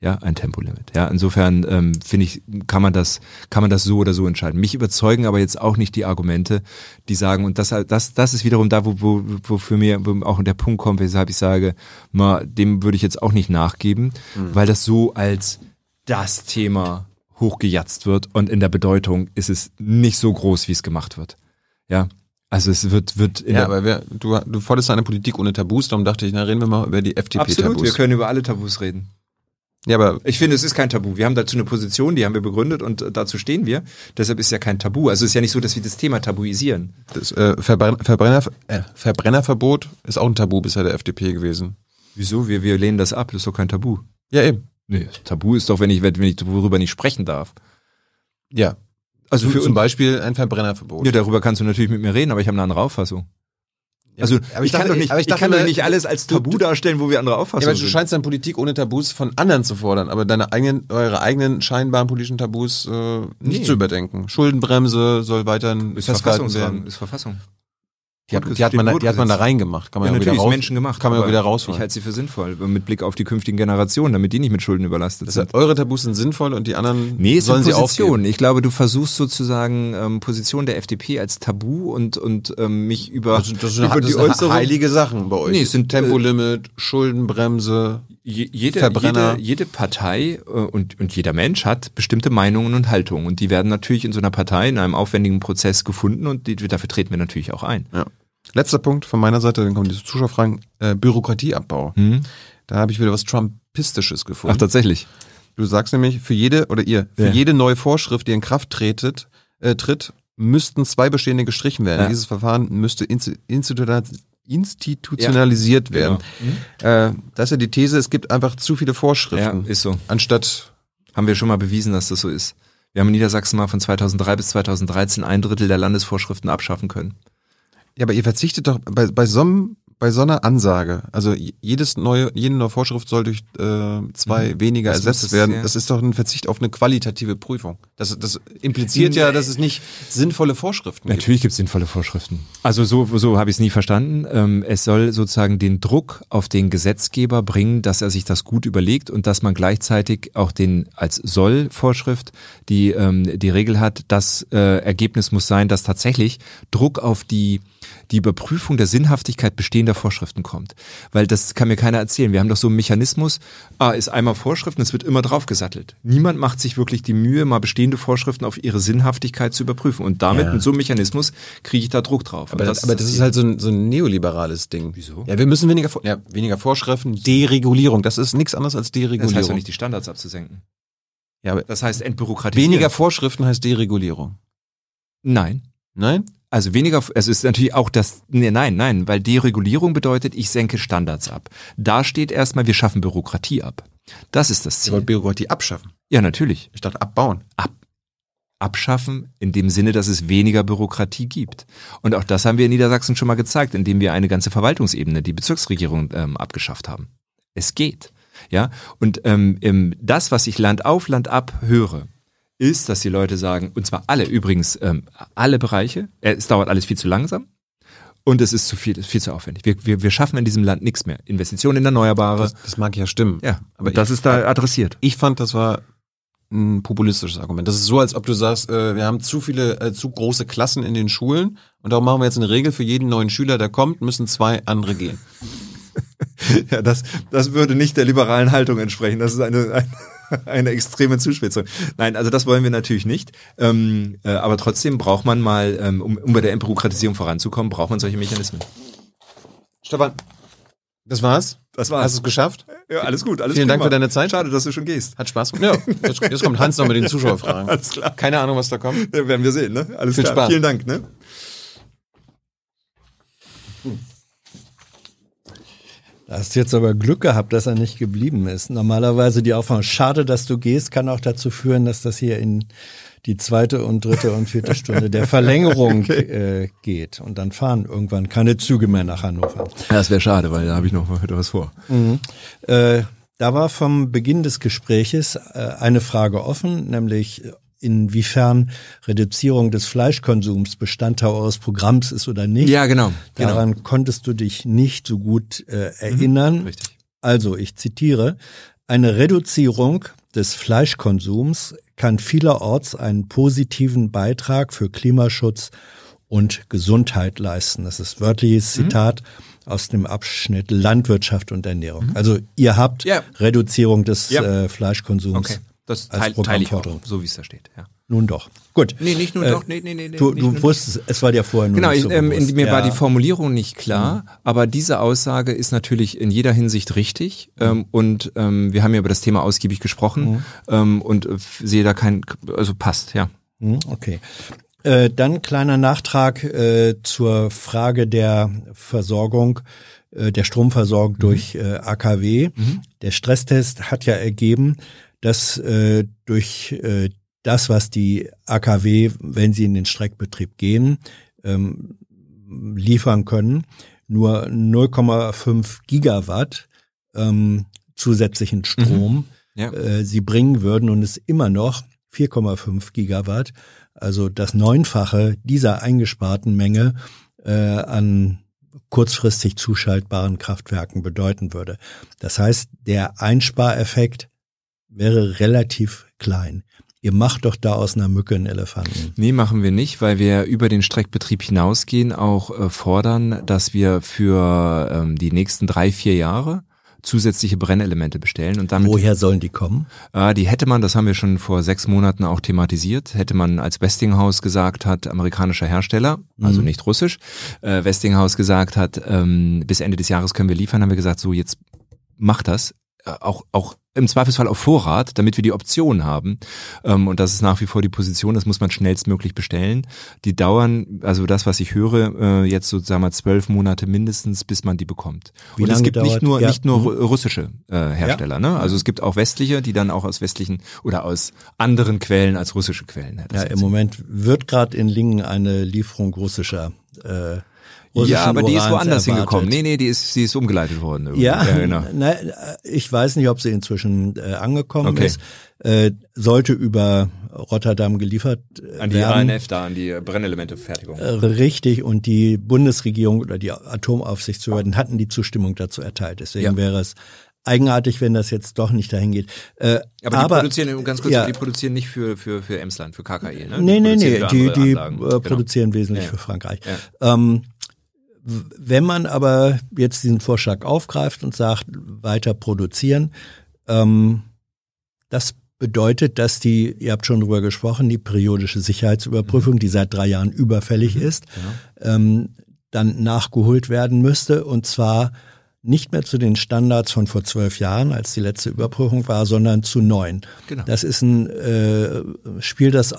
Ja, ein Tempolimit. Ja, insofern ähm, finde ich, kann man das, kann man das so oder so entscheiden. Mich überzeugen aber jetzt auch nicht die Argumente, die sagen, und das, das, das ist wiederum da, wo, wo, wo für mir wo auch der Punkt kommt, weshalb ich sage, ma, dem würde ich jetzt auch nicht nachgeben, weil das so als das Thema hochgejatzt wird und in der Bedeutung ist es nicht so groß, wie es gemacht wird. Ja, also es wird, wird in Ja, aber wer, du, du forderst eine Politik ohne Tabus, darum dachte ich, na reden wir mal über die absolut, FDP-Tabus. wir können über alle Tabus reden. Ja, aber Ich finde, es ist kein Tabu. Wir haben dazu eine Position, die haben wir begründet und äh, dazu stehen wir. Deshalb ist ja kein Tabu. Also es ist ja nicht so, dass wir das Thema tabuisieren. das äh, Verbrenner, Verbrenner, äh, Verbrennerverbot ist auch ein Tabu bisher der FDP gewesen. Wieso? Wir, wir lehnen das ab. Das ist doch kein Tabu. Ja, eben. Nee, Tabu ist doch, wenn ich, wenn ich worüber nicht sprechen darf. Ja. Also für zum Beispiel ein Verbrennerverbot. ja, darüber kannst du natürlich mit mir reden, aber ich habe eine andere Auffassung. Also aber ich, ich kann dachte- doch nicht, aber ich, ich dachte kann doch nicht alles als Tabu du- darstellen, wo wir andere Ja, Auffassungen aber du sind. scheinst dann Politik ohne Tabus von anderen zu fordern, aber deine eigenen, eure eigenen scheinbaren politischen Tabus äh, nicht Nee. zu überdenken. Schuldenbremse soll weiterhin ist Verfassungsrahmen, werden. ist Verfassung. Die hat, die, hat man, da- die hat man da reingemacht. Kann man Ja, ja, wieder natürlich, ist raus, Menschen gemacht. Kann man ja wieder Ich rausholen. halte sie für sinnvoll, mit Blick auf die künftigen Generationen, damit die nicht mit Schulden überlastet sind. eure Tabus sind sinnvoll und die anderen Nee, sollen sind sie Positionen. aufgeben. Ich glaube, du versuchst sozusagen ähm, Position der FDP als Tabu und und ähm, mich über, Das, das, sind, über das die sind Äußerung. heilige Sachen bei euch. Nee, es sind, äh, Tempolimit, Schuldenbremse. Je, jede, Verbrenner. jede, jede Partei äh, und, und jeder Mensch hat bestimmte Meinungen und Haltungen. Und die werden natürlich in so einer Partei in einem aufwendigen Prozess gefunden und die, dafür treten wir natürlich auch ein. Ja. Letzter Punkt von meiner Seite, dann kommen diese Zuschauerfragen. Äh, Bürokratieabbau. Hm? Da habe ich wieder was Trumpistisches gefunden. Ach, tatsächlich. Du sagst nämlich, für jede, oder ihr, für Ja. jede neue Vorschrift, die in Kraft tretet, äh, tritt, müssten zwei bestehende gestrichen werden. Ja. Dieses Verfahren müsste insti- institu- institutionalisiert werden. Äh, das ist ja die These, es gibt einfach zu viele Ja, Vorschriften. ist so. Anstatt, Haben wir schon mal bewiesen, dass das so ist. Wir haben in Niedersachsen mal von 2003 bis 2013 ein Drittel der Landesvorschriften abschaffen können. ja, aber ihr verzichtet doch bei, bei so einem bei so einer Ansage, also jedes neue, jede neue Vorschrift soll durch äh, zwei weniger Mhm. Das muss ersetzt werden. ja. Das ist doch ein Verzicht auf eine qualitative Prüfung. Das, das impliziert ja, dass es nicht sinnvolle Vorschriften gibt. Natürlich gibt es sinnvolle Vorschriften. Also so, so habe ich es nie verstanden. Ähm, es soll sozusagen den Druck auf den Gesetzgeber bringen, dass er sich das gut überlegt und dass man gleichzeitig auch den als Soll-Vorschrift die, ähm, die Regel hat, das äh, Ergebnis muss sein, dass tatsächlich Druck auf die die Überprüfung der Sinnhaftigkeit bestehender Vorschriften kommt. Weil das kann mir keiner erzählen. Wir haben doch so einen Mechanismus, ah, ist einmal Vorschriften, es wird immer draufgesattelt. Niemand macht sich wirklich die Mühe, mal bestehende Vorschriften auf ihre Sinnhaftigkeit zu überprüfen. Und damit, Ja. mit so einem Mechanismus, kriege ich da Druck drauf. Aber das, aber das ist halt so ein, so ein neoliberales Ding. Wieso? Ja, wir müssen weniger, ja, weniger Vorschriften, Deregulierung. Das ist nichts anderes als Deregulierung. das heißt doch nicht, die Standards abzusenken. ja, aber Das heißt entbürokratisieren. weniger Vorschriften heißt Deregulierung. Nein. Nein? Also weniger, es ist natürlich auch das, nee, nein, nein, weil Deregulierung bedeutet, ich senke Standards ab. Da steht erstmal, wir schaffen Bürokratie ab. Das ist das Ihr Ziel. wollt Bürokratie abschaffen. Ja, natürlich. Ich dachte abbauen. abschaffen, in dem Sinne, dass es weniger Bürokratie gibt. Und auch das haben wir in Niedersachsen schon mal gezeigt, indem wir eine ganze Verwaltungsebene, die Bezirksregierung, ähm, abgeschafft haben. Es geht. Ja, und ähm, das, was ich Land auf, Land ab höre, ist, dass die Leute sagen, und zwar alle übrigens, ähm, alle Bereiche, äh, es dauert alles viel zu langsam und es ist zu viel, ist viel zu aufwendig. Wir, wir, wir schaffen in diesem Land nichts mehr. Investitionen in Erneuerbare. Das, das mag ja stimmen. ja, aber das ich- ist da adressiert. Ich fand, das war ein populistisches Argument. Das ist so, als ob du sagst, äh, wir haben zu viele, äh, zu große Klassen in den Schulen und darum machen wir jetzt eine Regel für jeden neuen Schüler, der kommt, müssen zwei andere gehen. Ja, das, das würde nicht der liberalen Haltung entsprechen. Das ist eine, eine, eine extreme Zuspitzung. Nein, also das wollen wir natürlich nicht. Ähm, äh, aber trotzdem braucht man mal, ähm, um, um bei der Entbürokratisierung voranzukommen, braucht man solche Mechanismen. Stefan, das war's? Das Hast du es geschafft? Ja, alles gut. Alles Vielen Dank prima. für deine Zeit. Schade, dass du schon gehst. Hat Spaß gemacht. Ja, jetzt, jetzt kommt Hans noch mit den Zuschauerfragen. Alles klar. Keine Ahnung, was da kommt. Ja, werden wir sehen, ne? Alles Viel klar. Spaß. Vielen Dank, ne? Hast jetzt aber Glück gehabt, dass er nicht geblieben ist. Normalerweise die Auffassung, schade, dass du gehst, kann auch dazu führen, dass das hier in die zweite und dritte und vierte Stunde der Verlängerung äh, geht. Und dann fahren irgendwann keine Züge mehr nach Hannover. Das wäre schade, weil da habe ich noch heute was vor. Äh, da war vom Beginn des Gespräches äh, eine Frage offen, nämlich inwiefern Reduzierung des Fleischkonsums Bestandteil eures Programms ist oder nicht. Ja, genau. genau. Daran konntest du dich nicht so gut äh, erinnern. Richtig. Also, ich zitiere, eine Reduzierung des Fleischkonsums kann vielerorts einen positiven Beitrag für Klimaschutz und Gesundheit leisten. Das ist wörtliches Zitat aus dem Abschnitt Landwirtschaft und Ernährung. Also ihr habt Ja. Reduzierung des Ja. äh, Fleischkonsums. Okay. Das teile teil ich auch, so wie es da steht. Ja. Nun doch. Gut. Nee, nicht nur Äh, doch, nee, nee, nee, Du, du wusstest, es war dir vorher nur Genau, nicht ich, so ähm, bewusst. mir war Ja. die Formulierung nicht klar, aber diese Aussage ist natürlich in jeder Hinsicht richtig ähm, und ähm, wir haben ja über das Thema ausgiebig gesprochen ähm, und äh, sehe da kein, also passt, ja. Hm, Okay. Äh, dann kleiner Nachtrag äh, zur Frage der Versorgung, äh, der Stromversorgung durch äh, AKW. Der Stresstest hat ja ergeben, dass äh, durch äh, das, was die AKW, wenn sie in den Streckbetrieb gehen, ähm, liefern können, nur 0,5 Gigawatt ähm, zusätzlichen Strom Ja. äh, sie bringen würden und es immer noch 4,5 Gigawatt, also das Neunfache dieser eingesparten Menge äh, an kurzfristig zuschaltbaren Kraftwerken bedeuten würde. Das heißt, der Einspareffekt wäre relativ klein. Ihr macht doch da aus einer Mücke einen Elefanten. Nee, machen wir nicht, weil wir über den Streckbetrieb hinausgehen, auch äh, fordern, dass wir für ähm, die nächsten drei, vier Jahre zusätzliche Brennelemente bestellen und damit Woher sollen die kommen? Äh, die hätte man, das haben wir schon vor sechs Monaten auch thematisiert, hätte man als Westinghouse gesagt hat, amerikanischer Hersteller, also nicht russisch, äh, Westinghouse gesagt hat, ähm, bis Ende des Jahres können wir liefern, haben wir gesagt, so jetzt macht das äh, auch, auch im Zweifelsfall auf Vorrat, damit wir die Option haben. Ähm, und das ist nach wie vor die Position, das muss man schnellstmöglich bestellen. Die dauern, also das, was ich höre, äh, jetzt sozusagen mal zwölf Monate mindestens, bis man die bekommt. Wie und es gibt dauert- nicht nur, ja. nicht nur Mhm. russische äh, Hersteller, ne? Also es gibt auch westliche, die dann auch aus westlichen oder aus anderen Quellen als russische Quellen. Ja, das im Moment wird gerade in Lingen eine Lieferung russischer äh, ja, aber die ist woanders erwartet. hingekommen. Nee, nee, die ist, die ist umgeleitet worden. irgendwie. Ja, genau. na, ich weiß nicht, ob sie inzwischen äh, angekommen Okay. ist. Äh, sollte über Rotterdam geliefert äh, An die werden. ANF da, an die Brennelementefertigung. Äh, Richtig, und die Bundesregierung oder die Atomaufsichtsbehörden hatten die Zustimmung dazu erteilt. Deswegen Ja. wäre es eigenartig, wenn das jetzt doch nicht dahin geht. Äh, Aber, die produzieren, ganz kurz, ja. die produzieren nicht für, für, für Emsland, für KKE, ne? Nee, nee, produzieren nee, für die, die äh, Genau. produzieren wesentlich Ja. für Frankreich. Ja. Ähm, wenn man aber jetzt diesen Vorschlag aufgreift und sagt, weiter produzieren, ähm, das bedeutet, dass die, ihr habt schon drüber gesprochen, die periodische Sicherheitsüberprüfung, Mhm. die seit drei Jahren überfällig ist, ähm, dann nachgeholt werden müsste und zwar nicht mehr zu den Standards von vor zwölf Jahren, als die letzte Überprüfung war, sondern zu neun. Genau. Das ist ein äh, Spiel, das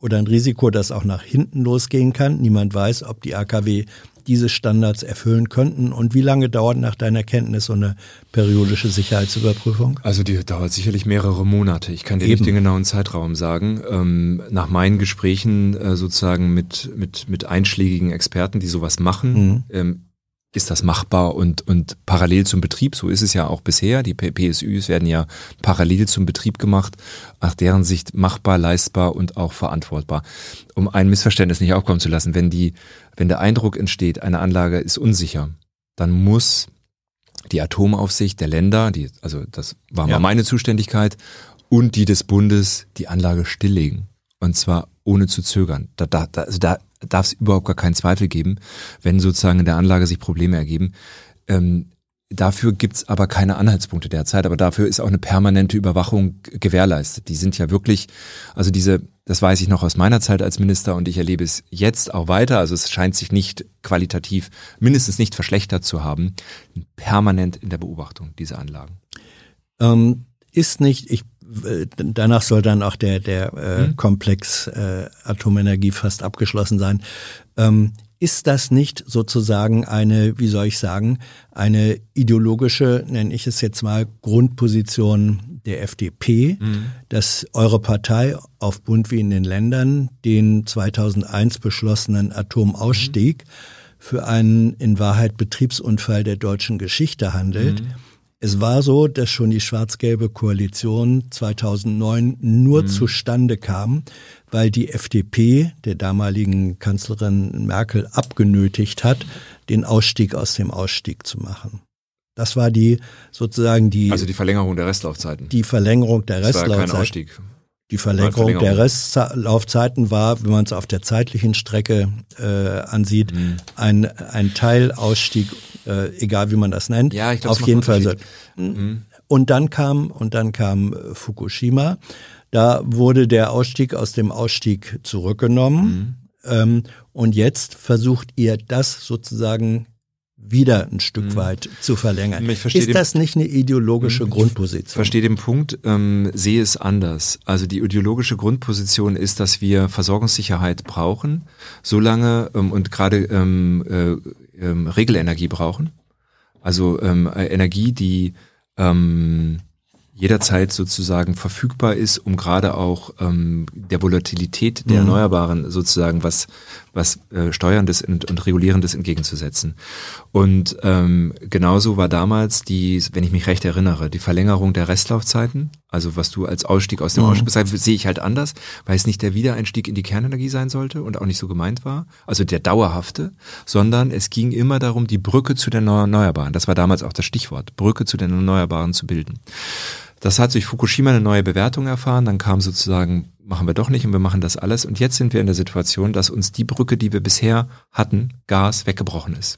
oder ein Risiko, das auch nach hinten losgehen kann. Niemand weiß, ob die AKW diese Standards erfüllen könnten. Und wie lange dauert nach deiner Kenntnis so eine periodische Sicherheitsüberprüfung? Also die dauert sicherlich mehrere Monate. Ich kann dir nicht Eben. den genauen Zeitraum sagen. Ähm, nach meinen Gesprächen äh, sozusagen mit, mit, mit einschlägigen Experten, die sowas machen, Mhm. ähm, ist das machbar und, und parallel zum Betrieb, so ist es ja auch bisher. Die P- PSÜs werden ja parallel zum Betrieb gemacht, nach deren Sicht machbar, leistbar und auch verantwortbar. Um ein Missverständnis nicht aufkommen zu lassen, wenn die, wenn der Eindruck entsteht, eine Anlage ist unsicher, dann muss die Atomaufsicht der Länder, die, also das war mal Ja. meine Zuständigkeit, und die des Bundes die Anlage stilllegen. Und zwar ohne zu zögern. Da, da, da, also da darf es überhaupt gar keinen Zweifel geben, wenn sozusagen in der Anlage sich Probleme ergeben. Ähm, dafür gibt's aber keine Anhaltspunkte derzeit, aber dafür ist auch eine permanente Überwachung gewährleistet. Die sind ja wirklich, also diese, das weiß ich noch aus meiner Zeit als Minister und ich erlebe es jetzt auch weiter, also es scheint sich nicht qualitativ, mindestens nicht verschlechtert zu haben, permanent in der Beobachtung, diese Anlagen. Ähm, ist nicht, ich, danach soll dann auch der, der äh, Mhm. Komplex äh, Atomenergie fast abgeschlossen sein. Ähm, ist das nicht sozusagen eine, wie soll ich sagen, eine ideologische, nenne ich es jetzt mal, Grundposition der FDP, Mhm. dass eure Partei auf Bund wie in den Ländern den 2001 beschlossenen Atomausstieg für einen in Wahrheit Betriebsunfall der deutschen Geschichte handelt? Es war so, dass schon die schwarz-gelbe Koalition 2009 nur zustande kam, weil die FDP der damaligen Kanzlerin Merkel abgenötigt hat, den Ausstieg aus dem Ausstieg zu machen. Das war die sozusagen die, Also die Verlängerung der Restlaufzeiten. die Verlängerung der das war kein. Ausstieg. Die Verlängerung Verlängerung. der Restlaufzeiten war, wenn man es auf der zeitlichen Strecke äh, ansieht, Mhm. ein, ein Teilausstieg, äh, egal wie man das nennt. Ja, ich glaube, auf jeden Fall. So. Und dann kam und dann kam äh, Fukushima. Da wurde der Ausstieg aus dem Ausstieg zurückgenommen. Ähm, und jetzt versucht ihr das sozusagen wieder ein Stück weit zu verlängern. Ich Ist das nicht eine ideologische Grundposition? Verstehe den Punkt, ähm, sehe es anders. Also die ideologische Grundposition ist, dass wir Versorgungssicherheit brauchen, solange ähm, und gerade ähm, äh, ähm, Regelenergie brauchen. Also ähm, äh, Energie, die ähm, jederzeit sozusagen verfügbar ist, um gerade auch ähm, der Volatilität der Erneuerbaren sozusagen was was äh, steuerndes und, und regulierendes entgegenzusetzen. Und ähm, genauso war damals die, wenn ich mich recht erinnere, die Verlängerung der Restlaufzeiten, also was du als Ausstieg aus dem Ausstieg beschreibst, sehe ich halt anders, weil es nicht der Wiedereinstieg in die Kernenergie sein sollte und auch nicht so gemeint war, also der dauerhafte, sondern es ging immer darum, die Brücke zu den Erneuerbaren, das war damals auch das Stichwort, Brücke zu den Erneuerbaren zu bilden. Das hat durch Fukushima eine neue Bewertung erfahren. Dann kam sozusagen, machen wir doch nicht und wir machen das alles. Und jetzt sind wir in der Situation, dass uns die Brücke, die wir bisher hatten, Gas, weggebrochen ist.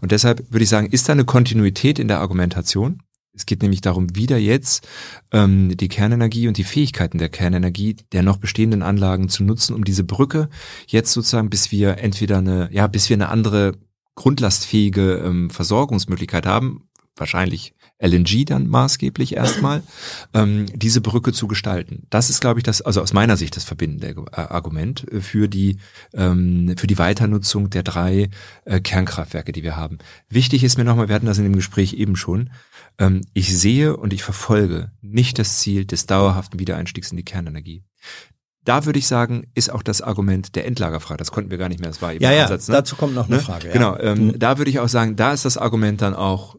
Und deshalb würde ich sagen, ist da eine Kontinuität in der Argumentation? Es geht nämlich darum, wieder jetzt ähm, die Kernenergie und die Fähigkeiten der Kernenergie der noch bestehenden Anlagen zu nutzen, um diese Brücke jetzt sozusagen, bis wir entweder eine, ja, bis wir eine andere grundlastfähige ähm, Versorgungsmöglichkeit haben, wahrscheinlich LNG dann maßgeblich erstmal, ähm, diese Brücke zu gestalten. Das ist, glaube ich, das, also aus meiner Sicht das verbindende äh, Argument für die, ähm, für die Weiternutzung der drei äh, Kernkraftwerke, die wir haben. Wichtig ist mir nochmal, wir hatten das in dem Gespräch eben schon, ähm, ich sehe und ich verfolge nicht das Ziel des dauerhaften Wiedereinstiegs in die Kernenergie da würde ich sagen, ist auch das Argument der Endlagerfrage. Das konnten wir gar nicht mehr. Das war eben ja, ja, Ansatz, ne? dazu kommt noch eine Ne? Frage. Ja. Genau, ähm, Mhm. da würde ich auch sagen, da ist das Argument dann auch,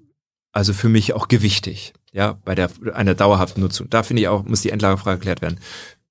also für mich auch gewichtig, ja, bei der einer dauerhaften Nutzung. Da finde ich auch, muss die Endlagerfrage geklärt werden.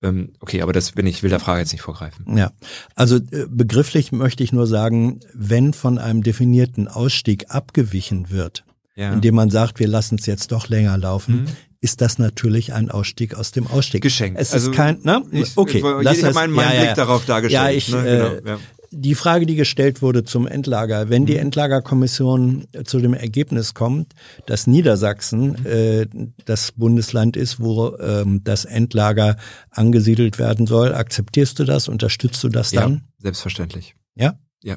Ähm, okay, aber das bin ich, will der Frage jetzt nicht vorgreifen. Ja, also äh, begrifflich möchte ich nur sagen, wenn von einem definierten Ausstieg abgewichen wird, Ja. indem man sagt, wir lassen es jetzt doch länger laufen, Mhm. ist das natürlich ein Ausstieg aus dem Ausstieg. Geschenkt. Es Also, ist kein, ne? Ich, okay. ich, ich habe meinen, meinen ja, Blick ja. darauf dargestellt. Ja, ich, ne? äh, genau, ja. Die Frage, die gestellt wurde zum Endlager, wenn Mhm. die Endlagerkommission äh, zu dem Ergebnis kommt, dass Niedersachsen Mhm. äh, das Bundesland ist, wo ähm, das Endlager angesiedelt werden soll, akzeptierst du das? Unterstützt du das ja, dann? selbstverständlich. Ja? Ja.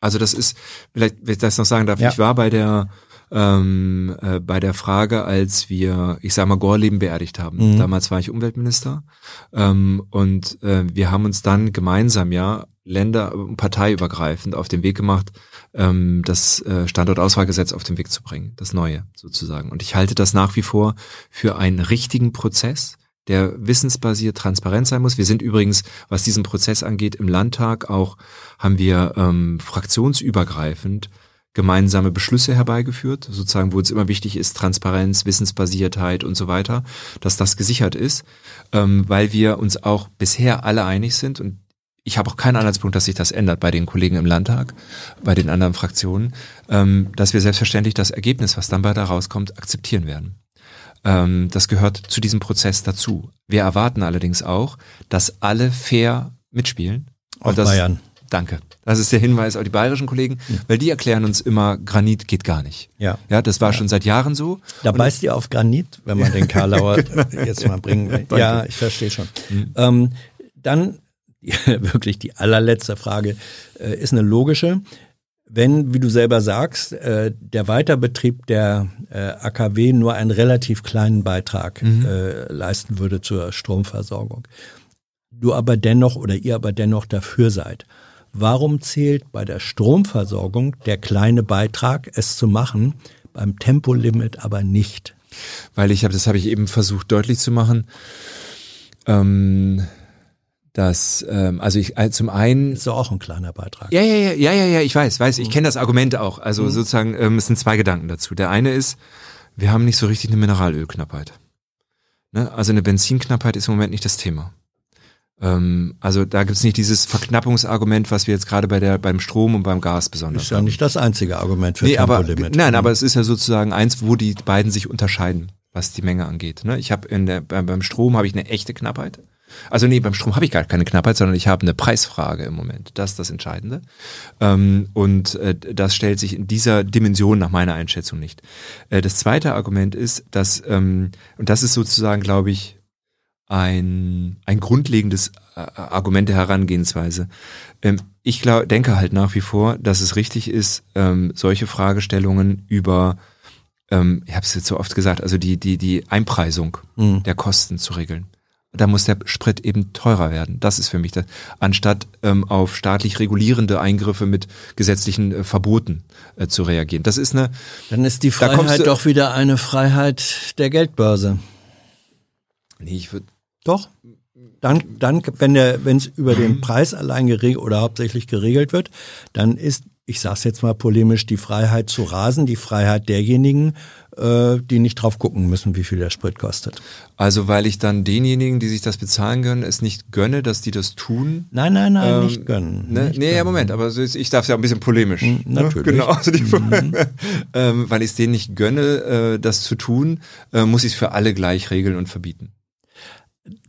Also das ist, vielleicht, wenn ich das noch sagen darf, Ja. ich war bei der ähm, äh, bei der Frage, als wir, ich sag mal, Gorleben beerdigt haben. Mhm. Damals war ich Umweltminister ähm, und äh, wir haben uns dann gemeinsam ja Länder parteiübergreifend auf den Weg gemacht, ähm, das äh, Standortauswahlgesetz auf den Weg zu bringen, das neue sozusagen. Und ich halte das nach wie vor für einen richtigen Prozess, der wissensbasiert transparent sein muss. Wir sind übrigens, was diesen Prozess angeht, im Landtag auch, haben wir ähm, fraktionsübergreifend gemeinsame Beschlüsse herbeigeführt, sozusagen, wo es immer wichtig ist, Transparenz, Wissensbasiertheit und so weiter, dass das gesichert ist, ähm, weil wir uns auch bisher alle einig sind und ich habe auch keinen Anhaltspunkt, dass sich das ändert bei den Kollegen im Landtag, bei den anderen Fraktionen, ähm, dass wir selbstverständlich das Ergebnis, was dann bei da rauskommt, akzeptieren werden. Ähm, das gehört zu diesem Prozess dazu. Wir erwarten allerdings auch, dass alle fair mitspielen. Auch das, Bayern. Danke. Das ist der Hinweis auf die bayerischen Kollegen, weil die erklären uns immer, Granit geht gar nicht. Ja. Ja, das war schon seit Jahren so. Da Und- beißt ihr auf Granit, wenn man den Karlauer Genau. jetzt mal bringen will. Ja, ich verstehe schon. Ähm, dann wirklich die allerletzte Frage äh, ist eine logische. Wenn, wie du selber sagst, äh, der Weiterbetrieb der äh, AKW nur einen relativ kleinen Beitrag äh, leisten würde zur Stromversorgung, du aber dennoch oder ihr aber dennoch dafür seid, warum zählt bei der Stromversorgung der kleine Beitrag, es zu machen, beim Tempolimit aber nicht? weil ich habe, das habe ich eben versucht deutlich zu machen, ähm, dass, ähm, also ich, also zum einen Ist doch auch ein kleiner Beitrag. Ja, ja, ja, ja, ja, ja, ich weiß, weiß, ich kenne das Argument auch. Also sozusagen, ähm, es sind zwei Gedanken dazu. Der eine ist, wir haben nicht so richtig eine Mineralölknappheit. Ne? Also eine Benzinknappheit ist im Moment nicht das Thema. Ähm, also da gibt's nicht dieses Verknappungsargument, was wir jetzt gerade bei der beim Strom und beim Gas besonders Ist ja nicht das einzige Argument für nee, aber, Tempolimit. nein, aber es ist ja sozusagen eins, wo die beiden sich unterscheiden, was die Menge angeht. Ne? Ich habe in der beim Strom habe ich eine echte Knappheit. Also nee, beim Strom habe ich gar keine Knappheit, sondern ich habe eine Preisfrage im Moment. Das ist das Entscheidende. Ähm, und äh, das stellt sich in dieser Dimension nach meiner Einschätzung nicht. Äh, das zweite Argument ist, dass ähm, und das ist sozusagen, glaube ich, ein, ein grundlegendes äh, Argument der Herangehensweise. Ähm, ich glaub, denke halt nach wie vor, dass es richtig ist, solche Fragestellungen über, ich habe es jetzt so oft gesagt, also die, die, die Einpreisung Mhm. der Kosten zu regeln. Da muss der Sprit eben teurer werden. Das ist für mich das, anstatt ähm, auf staatlich regulierende Eingriffe mit gesetzlichen äh, Verboten äh, zu reagieren. Das ist eine, Dann ist die Freiheit du- doch wieder eine Freiheit der Geldbörse. nee, ich würde Doch. Dann, dann, wenn der, wenn es über den Preis allein geregelt oder hauptsächlich geregelt wird, dann ist, ich sag's jetzt mal polemisch, die Freiheit zu rasen, die Freiheit derjenigen, die nicht drauf gucken müssen, wie viel der Sprit kostet. Also weil ich dann denjenigen, die sich das bezahlen können, es nicht gönne, dass die das tun. Nein, nein, nein, Ähm, nicht gönnen. Ne? Nicht Nee, ja, gönnen. Moment, aber ich darf ja ein bisschen polemisch. Mm, ne? natürlich. Genau, also die, ähm, weil ich es denen nicht gönne, äh, das zu tun, äh, muss ich es für alle gleich regeln und verbieten.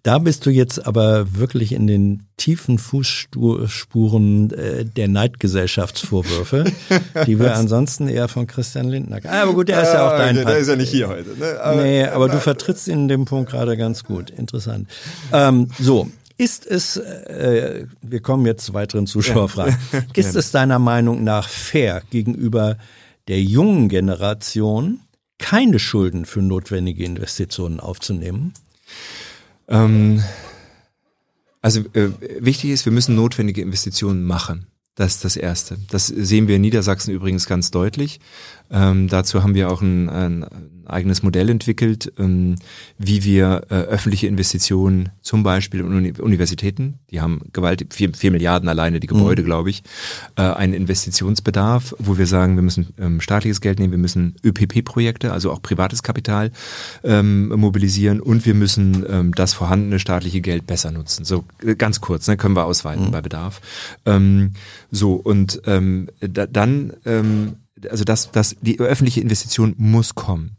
Da bist du jetzt aber wirklich in den tiefen Fußspuren äh, der Neidgesellschaftsvorwürfe, die wir ansonsten eher von Christian Lindner. Ah, aber gut, der ist ja auch dein Part. ja nicht hier heute. Ne? Nee, aber du vertrittst ihn in dem Punkt gerade ganz gut. Interessant. Ähm, so, ist es, äh, wir kommen jetzt zu weiteren Zuschauerfragen, ist es deiner Meinung nach fair gegenüber der jungen Generation, keine Schulden für notwendige Investitionen aufzunehmen? Ähm, also äh, wichtig ist, wir müssen notwendige Investitionen machen. Das ist das Erste. Das sehen wir in Niedersachsen übrigens ganz deutlich. Ähm, dazu haben wir auch ein, ein eigenes Modell entwickelt, ähm, wie wir äh, öffentliche Investitionen, zum Beispiel in Universitäten, die haben gewaltig, vier, vier Milliarden alleine die Gebäude, mhm. glaube ich, äh, einen Investitionsbedarf, wo wir sagen, wir müssen ähm, staatliches Geld nehmen, wir müssen ÖPP-Projekte, also auch privates Kapital ähm, mobilisieren und wir müssen ähm, das vorhandene staatliche Geld besser nutzen. So äh, ganz kurz, ne, können wir ausweiten mhm. bei Bedarf. Ähm, so und ähm, da, dann ähm, also das, das, die öffentliche Investition muss kommen.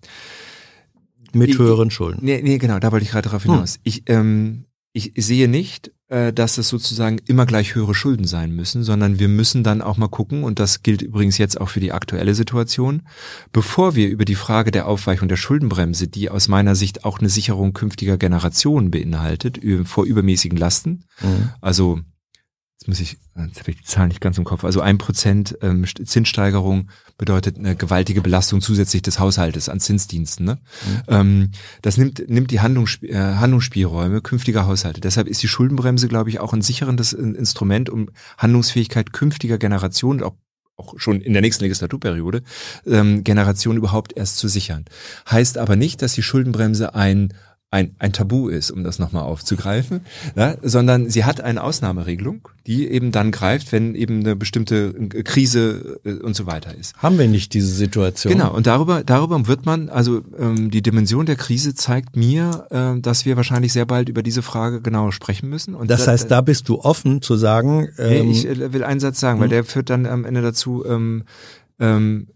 Mit höheren Schulden. Nee, nee, genau, da wollte ich gerade darauf hinaus. Hm. Ich, ähm, ich sehe nicht, äh, dass es sozusagen immer gleich höhere Schulden sein müssen, sondern wir müssen dann auch mal gucken, und das gilt übrigens jetzt auch für die aktuelle Situation, bevor wir über die Frage der Aufweichung der Schuldenbremse, die aus meiner Sicht auch eine Sicherung künftiger Generationen beinhaltet, vor übermäßigen Lasten, mhm. also jetzt muss ich, jetzt habe ich die Zahlen nicht ganz im Kopf, also ein Prozent ähm, Zinssteigerung bedeutet eine gewaltige Belastung zusätzlich des Haushaltes an Zinsdiensten. Ne? Mhm. Ähm, das nimmt, nimmt die Handlungsspiel, äh, Handlungsspielräume künftiger Haushalte. Deshalb ist die Schuldenbremse, glaube ich, auch ein sicherendes Instrument, um Handlungsfähigkeit künftiger Generationen, auch auch schon in der nächsten Legislaturperiode, ähm, Generationen überhaupt erst zu sichern. Heißt aber nicht, dass die Schuldenbremse ein ein, ein Tabu ist, um das nochmal aufzugreifen, ja, sondern sie hat eine Ausnahmeregelung, die eben dann greift, wenn eben eine bestimmte Krise äh, und so weiter ist. Haben wir nicht diese Situation? Genau, und darüber, darüber wird man, also ähm, die Dimension der Krise zeigt mir, äh, dass wir wahrscheinlich sehr bald über diese Frage genauer sprechen müssen. Und das heißt, da bist du offen zu sagen. Ähm, ich äh, will einen Satz sagen, weil hm? der führt dann am Ende dazu, ähm, ähm,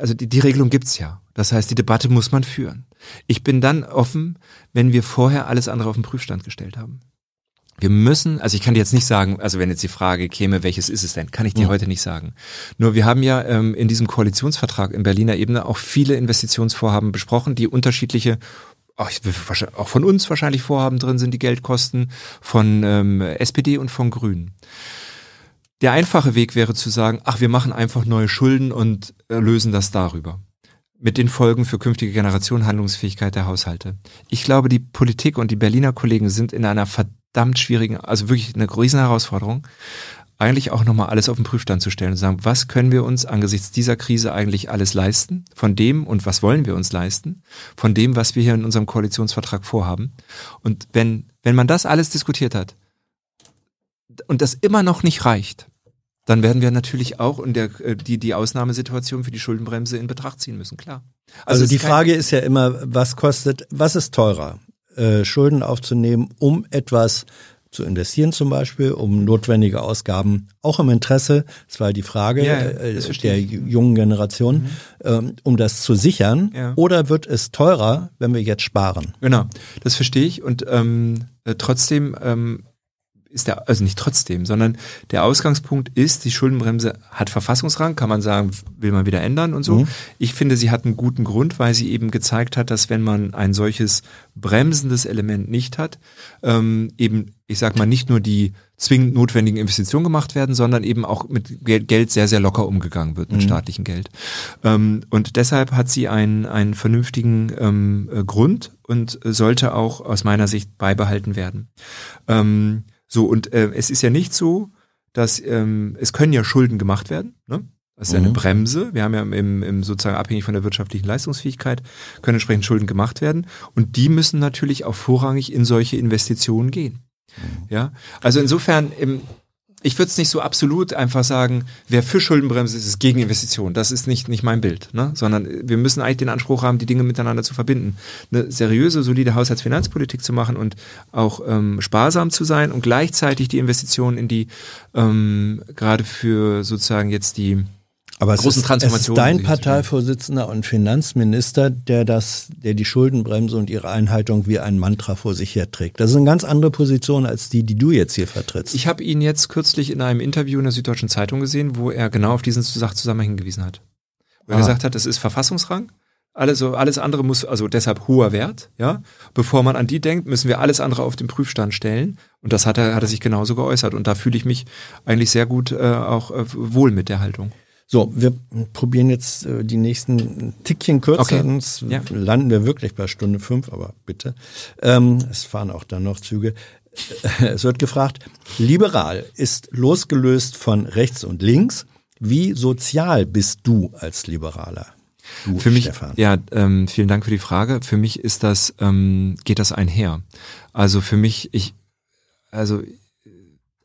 also die, die Regelung gibt's ja. Das heißt, die Debatte muss man führen. Ich bin dann offen, wenn wir vorher alles andere auf den Prüfstand gestellt haben. Wir müssen, also ich kann dir jetzt nicht sagen, also wenn jetzt die Frage käme, welches ist es denn, kann ich dir ja. heute nicht sagen. Nur wir haben ja ähm, in diesem Koalitionsvertrag in Berliner Ebene auch viele Investitionsvorhaben besprochen, die unterschiedliche auch, auch von uns wahrscheinlich Vorhaben drin sind, die Geldkosten von ähm, SPD und von Grünen. Der einfache Weg wäre zu sagen, ach, wir machen einfach neue Schulden und äh, lösen das darüber mit den Folgen für künftige Generationen Handlungsfähigkeit der Haushalte. Ich glaube, die Politik und die Berliner Kollegen sind in einer verdammt schwierigen, also wirklich eine riesen Herausforderung, eigentlich auch nochmal alles auf den Prüfstand zu stellen und sagen, was können wir uns angesichts dieser Krise eigentlich alles leisten, von dem und was wollen wir uns leisten, von dem, was wir hier in unserem Koalitionsvertrag vorhaben. Und wenn, wenn man das alles diskutiert hat und das immer noch nicht reicht, dann werden wir natürlich auch in der, äh, die, die Ausnahmesituation für die Schuldenbremse in Betracht ziehen müssen, klar. Also, also die Frage ist ja immer, was kostet, was ist teurer? Äh, Schulden aufzunehmen, um etwas zu investieren zum Beispiel, um notwendige Ausgaben, auch im Interesse, das war die Frage ja, äh, der jungen Generation, mhm. ähm, um das zu sichern, ja. oder wird es teurer, wenn wir jetzt sparen? Genau, das verstehe ich und ähm, äh, trotzdem ähm, ist der, also nicht trotzdem, sondern der Ausgangspunkt ist, die Schuldenbremse hat Verfassungsrang, kann man sagen, will man wieder ändern und so. Mhm. Ich finde, sie hat einen guten Grund, weil sie eben gezeigt hat, dass wenn man ein solches bremsendes Element nicht hat, ähm, eben, ich sag mal, nicht nur die zwingend notwendigen Investitionen gemacht werden, sondern eben auch mit Geld sehr, sehr locker umgegangen wird, mit mhm. staatlichem Geld. Ähm, und deshalb hat sie einen, einen vernünftigen ähm, äh, Grund und sollte auch aus meiner Sicht beibehalten werden. Ähm, so, und äh, es ist ja nicht so, dass ähm, es können ja Schulden gemacht werden. Ne? Das ist ja eine mhm. Bremse. Wir haben ja im, im sozusagen abhängig von der wirtschaftlichen Leistungsfähigkeit können entsprechend Schulden gemacht werden. Und die müssen natürlich auch vorrangig in solche Investitionen gehen. Mhm. Ja, also insofern im, ich würde es nicht so absolut einfach sagen, wer für Schuldenbremse ist, ist gegen Investitionen. Das ist nicht, nicht mein Bild, ne? sondern wir müssen eigentlich den Anspruch haben, die Dinge miteinander zu verbinden. Eine seriöse, solide Haushaltsfinanzpolitik zu machen und auch ähm, sparsam zu sein und gleichzeitig die Investitionen in die, ähm, gerade für sozusagen jetzt die aber es ist, es ist dein Parteivorsitzender und Finanzminister, der das, der die Schuldenbremse und ihre Einhaltung wie ein Mantra vor sich herträgt. Das ist eine ganz andere Position als die, die du jetzt hier vertrittst. Ich habe ihn jetzt kürzlich in einem Interview in der Süddeutschen Zeitung gesehen, wo er genau auf diesen Sachzusammenhang hingewiesen hat. Wo er ah. gesagt hat, es ist Verfassungsrang. Alles, alles andere muss, also deshalb hoher Wert, ja. Bevor man an die denkt, müssen wir alles andere auf den Prüfstand stellen. Und das hat er, hat er sich genauso geäußert. Und da fühle ich mich eigentlich sehr gut äh, auch äh, wohl mit der Haltung. So, wir probieren jetzt äh, die nächsten Tickchen kürzer, Okay. sonst Ja. landen wir wirklich bei Stunde fünf, aber bitte. Ähm, es fahren auch dann noch Züge. Es wird gefragt, liberal ist losgelöst von rechts und links. Wie sozial bist du als Liberaler? Du, Für mich, Stefan. ja, ähm, vielen Dank für die Frage. Für mich ist das, ähm, geht das einher. Also für mich, ich, also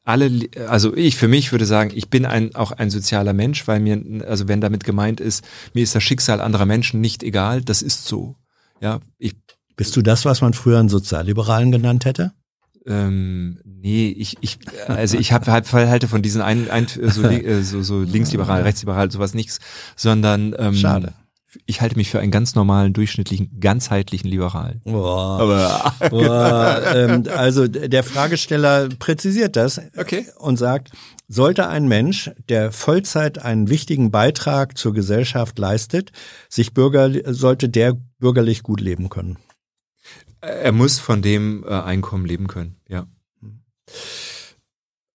alle, also ich für mich würde sagen, ich bin ein, auch ein sozialer Mensch, weil mir, also wenn damit gemeint ist, mir ist das Schicksal anderer Menschen nicht egal, das ist so. Ja, ich, Bist du das, was man früher einen Sozialliberalen genannt hätte? ähm, nee, ich, ich, also ich habe halt halte von diesen ein, ein so, äh, so, so linksliberal, rechtsliberal, sowas nichts, sondern ähm, Schade. Ich halte mich für einen ganz normalen, durchschnittlichen, ganzheitlichen Liberalen. Boah. Aber Boah, ähm, also der Fragesteller präzisiert das Okay. und sagt, sollte ein Mensch, der Vollzeit einen wichtigen Beitrag zur Gesellschaft leistet, sich bürger, sollte der bürgerlich gut leben können. er muss von dem äh, Einkommen leben können. Ja.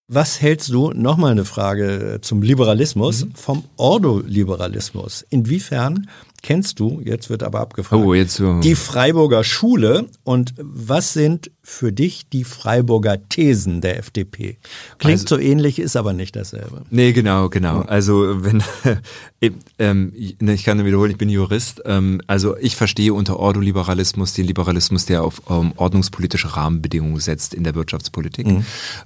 Was hältst du, nochmal eine Frage zum Liberalismus, vom Ordoliberalismus? Inwiefern kennst du, jetzt wird aber abgefragt, Oh, jetzt so. die Freiburger Schule und was sind für dich die Freiburger Thesen der FDP? Klingt Also- so ähnlich, ist aber nicht dasselbe. Nee, genau, genau. Also wenn ähm, ich- ne, ich kann nur wiederholen, ich bin Jurist. Ähm, also ich verstehe unter Ordoliberalismus den Liberalismus, der auf ähm, ordnungspolitische Rahmenbedingungen setzt in der Wirtschaftspolitik.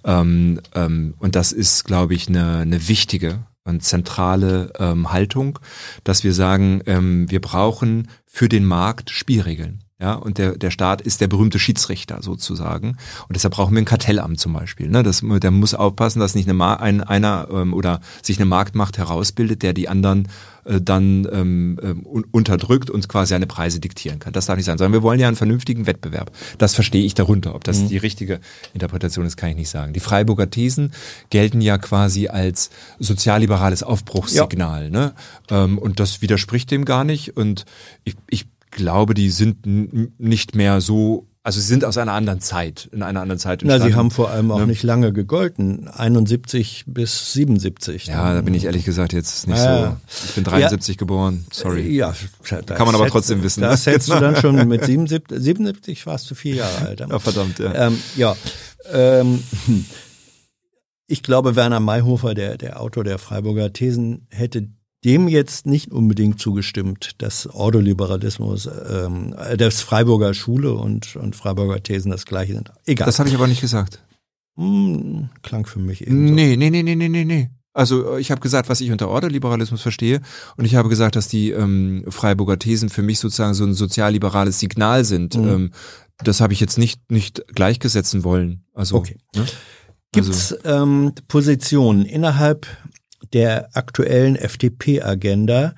Ähm, ähm, und das ist, glaube ich, eine, eine wichtige und zentrale ähm, Haltung, dass wir sagen, ähm, wir brauchen für den Markt Spielregeln. Ja, und der, der Staat ist der berühmte Schiedsrichter sozusagen. Und deshalb brauchen wir ein Kartellamt zum Beispiel. Ne? Das, der muss aufpassen, dass nicht eine Ma ein, einer ähm, oder sich eine Marktmacht herausbildet, der die anderen äh, dann ähm, ähm, un unterdrückt und quasi seine Preise diktieren kann. Das darf nicht sein, sondern wir wollen ja einen vernünftigen Wettbewerb. Das verstehe ich darunter. Ob das die richtige Interpretation ist, kann ich nicht sagen. Die Freiburger Thesen gelten ja quasi als sozialliberales Aufbruchssignal. Ne? Ähm, und das widerspricht dem gar nicht. Und ich, ich glaube, die sind nicht mehr so, also sie sind aus einer anderen Zeit, in einer anderen Zeit Na, sie entstanden. haben vor allem auch Ne? nicht lange gegolten, 71 bis 77. Ja, da bin ich ehrlich gesagt jetzt nicht Ja. so. Ich bin 73 geboren, sorry. Ja, Kann man aber trotzdem wissen, ne? Das hättest du dann schon mit 77, 77 warst du vier Jahre alt. Ja, verdammt, ja. Ähm, ja. Ähm, hm. ich glaube, Werner Mayhofer, der, der Autor der Freiburger Thesen, hätte dem jetzt nicht unbedingt zugestimmt, dass Ordoliberalismus, ähm, äh, dass Freiburger Schule und, und Freiburger Thesen das gleiche sind. Egal. Das habe ich aber nicht gesagt. Hm, klang für mich eben so. Nee, nee, nee, nee, nee, nee, nee. Also äh, ich habe gesagt, was ich unter Ordoliberalismus verstehe und ich habe gesagt, dass die ähm, Freiburger Thesen für mich sozusagen so ein sozialliberales Signal sind. Mhm. Ähm, das habe ich jetzt nicht nicht gleichgesetzen wollen. Also Okay. ne? Gibt es ähm, Positionen innerhalb der aktuellen FDP-Agenda,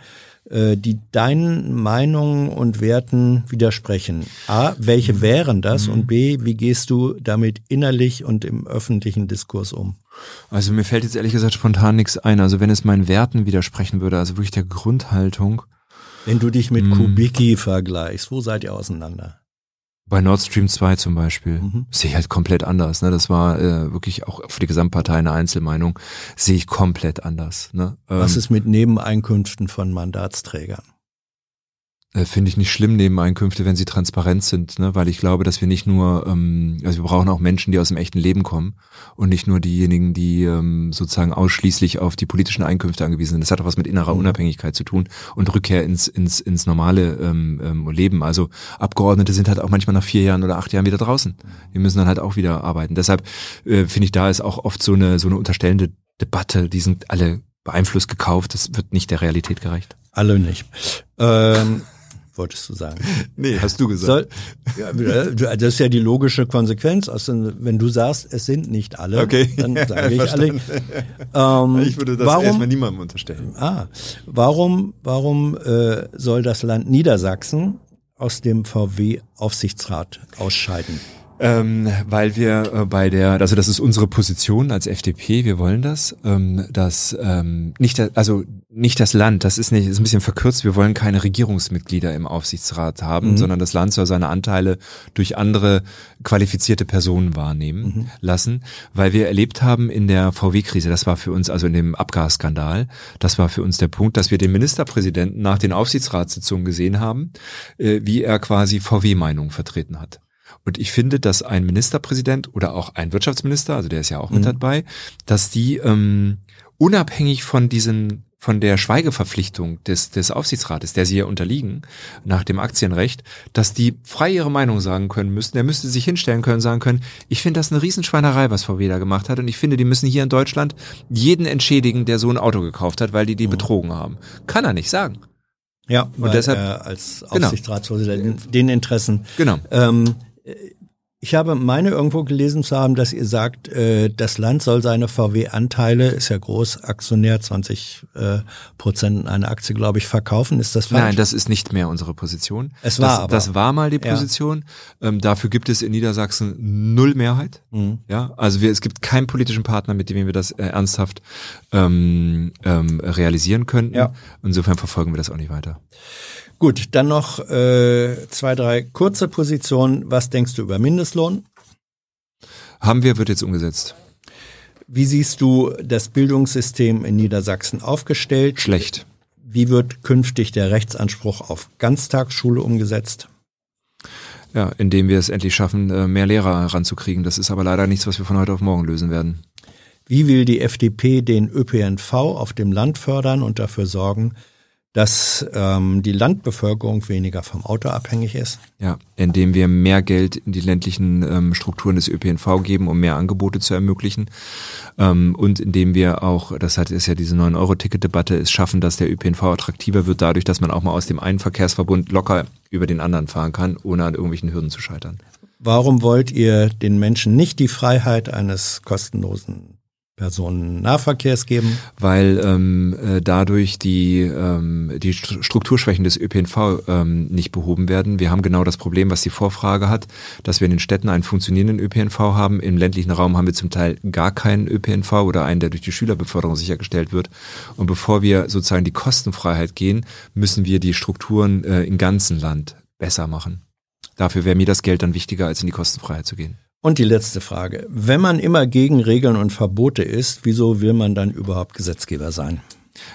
äh, die deinen Meinungen und Werten widersprechen? A, welche wären das? Und B, wie gehst du damit innerlich und im öffentlichen Diskurs um? Also mir fällt jetzt ehrlich gesagt spontan nichts ein. Also wenn es meinen Werten widersprechen würde, also wirklich der Grundhaltung. Wenn du dich mit Mhm. Kubicki vergleichst, wo seid ihr auseinander? Bei Nord Stream 2 zum Beispiel Mhm. sehe ich halt komplett anders. Ne? Das war äh, wirklich auch für die Gesamtpartei eine Einzelmeinung. Sehe ich komplett anders. Ne? Ähm, Was ist mit Nebeneinkünften von Mandatsträgern? Äh, Finde ich nicht schlimm, Nebeneinkünfte, wenn sie transparent sind, ne? weil ich glaube, dass wir nicht nur, ähm, also wir brauchen auch Menschen, die aus dem echten Leben kommen und nicht nur diejenigen, die ähm, sozusagen ausschließlich auf die politischen Einkünfte angewiesen sind. Das hat auch was mit innerer Mhm. Unabhängigkeit zu tun und Rückkehr ins, ins, ins normale ähm, ähm, Leben. Also Abgeordnete sind halt auch manchmal nach vier Jahren oder acht Jahren wieder draußen. Die müssen dann halt auch wieder arbeiten. Deshalb äh, finde ich, da ist auch oft so eine, so eine unterstellende Debatte, die sind alle beeinflusst gekauft, das wird nicht der Realität gerecht. Alle nicht. Ähm, wolltest du sagen? Nee, hast du Soll, ja, das ist ja die logische Konsequenz. Also, wenn du sagst, es sind nicht alle, Okay. dann sage ich alle. Ähm, Ich würde das warum, erstmal niemandem unterstellen. ah, warum, warum äh, soll das Land Niedersachsen aus dem VW-Aufsichtsrat ausscheiden? Ähm, weil wir äh, bei der, also das ist unsere Position als FDP, wir wollen das, ähm, dass ähm, nicht, also nicht das Land, das ist nicht, ist ein bisschen verkürzt, wir wollen keine Regierungsmitglieder im Aufsichtsrat haben, mhm. sondern das Land soll seine Anteile durch andere qualifizierte Personen wahrnehmen mhm. lassen, weil wir erlebt haben in der VW-Krise, das war für uns, also in dem Abgasskandal, das war für uns der Punkt, dass wir den Ministerpräsidenten nach den Aufsichtsratssitzungen gesehen haben, äh, wie er quasi VW-Meinungen vertreten hat. Und ich finde, dass ein Ministerpräsident oder auch ein Wirtschaftsminister, also der ist ja auch mit mhm. dabei, dass die ähm, unabhängig von diesen von der Schweigeverpflichtung des, des Aufsichtsrates, der sie ja unterliegen, nach dem Aktienrecht, dass die frei ihre Meinung sagen können müssten. Er müsste sich hinstellen können, sagen können, ich finde das eine Riesenschweinerei, was VW da gemacht hat. Und ich finde, die müssen hier in Deutschland jeden entschädigen, der so ein Auto gekauft hat, weil die die mhm. betrogen haben. Kann er nicht sagen. Ja, und deshalb er als genau. Aufsichtsratsvorsitzender genau. den Interessen. Genau. Ähm, ich habe meine irgendwo gelesen zu haben, dass ihr sagt, äh, das Land soll seine VW-Anteile, ist ja groß, Aktionär, 20 äh, Prozent einer Aktie, glaube ich, verkaufen. Ist das falsch? Nein, das ist nicht mehr unsere Position. Es war das, aber. Das war mal die Position. Ja. Ähm, dafür gibt es in Niedersachsen null Mehrheit. Mhm. Ja, also wir, es gibt keinen politischen Partner, mit dem wir das äh, ernsthaft ähm, ähm, realisieren könnten. Ja. Insofern verfolgen wir das auch nicht weiter. Gut, dann noch äh, zwei, drei kurze Positionen. Was denkst du über Mindestlohn? Haben wir, wird jetzt umgesetzt. Wie siehst du das Bildungssystem in Niedersachsen aufgestellt? Schlecht. Wie wird künftig der Rechtsanspruch auf Ganztagsschule umgesetzt? Ja, indem wir es endlich schaffen, äh, mehr Lehrer heranzukriegen. Das ist aber leider nichts, was wir von heute auf morgen lösen werden. Wie will die FDP den ÖPNV auf dem Land fördern und dafür sorgen, dass ähm, die Landbevölkerung weniger vom Auto abhängig ist? Ja, indem wir mehr Geld in die ländlichen ähm, Strukturen des ÖPNV geben, um mehr Angebote zu ermöglichen. Ähm, und indem wir auch, das hat ist ja diese 9-Euro-Ticket-Debatte, es schaffen, dass der ÖPNV attraktiver wird, dadurch, dass man auch mal aus dem einen Verkehrsverbund locker über den anderen fahren kann, ohne an irgendwelchen Hürden zu scheitern. Warum wollt ihr den Menschen nicht die Freiheit eines kostenlosen Personennahverkehrs geben? Weil ähm, äh, dadurch die, ähm, die Strukturschwächen des ÖPNV ähm, nicht behoben werden. Wir haben genau das Problem, was die Vorfrage hat, dass wir in den Städten einen funktionierenden ÖPNV haben. Im ländlichen Raum haben wir zum Teil gar keinen ÖPNV oder einen, der durch die Schülerbeförderung sichergestellt wird. Und bevor wir sozusagen die Kostenfreiheit gehen, müssen wir die Strukturen äh, im ganzen Land besser machen. Dafür wäre mir das Geld dann wichtiger, als in die Kostenfreiheit zu gehen. Und die letzte Frage. Wenn man immer gegen Regeln und Verbote ist, wieso will man dann überhaupt Gesetzgeber sein?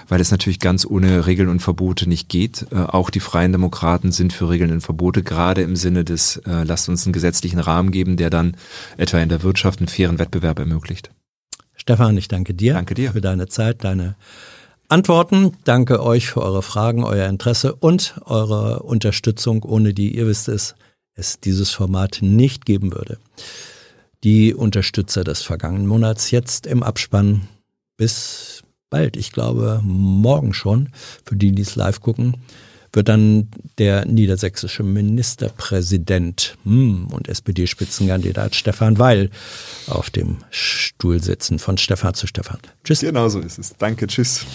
Weil es natürlich ganz ohne Regeln und Verbote nicht geht. Äh, auch die Freien Demokraten sind für Regeln und Verbote, gerade im Sinne des, äh, lasst uns einen gesetzlichen Rahmen geben, der dann etwa in der Wirtschaft einen fairen Wettbewerb ermöglicht. Stefan, ich danke dir. Danke dir. Für deine Zeit, deine Antworten. Danke euch für eure Fragen, euer Interesse und eure Unterstützung, ohne die, ihr wisst es, es dieses Format nicht geben würde. Die Unterstützer des vergangenen Monats jetzt im Abspann bis bald, ich glaube morgen schon, für die, die es live gucken, wird dann der niedersächsische Ministerpräsident hm, und SPD-Spitzenkandidat Stefan Weil auf dem Stuhl sitzen von Stefan zu Stefan. Tschüss. Genau so ist es. Danke, tschüss.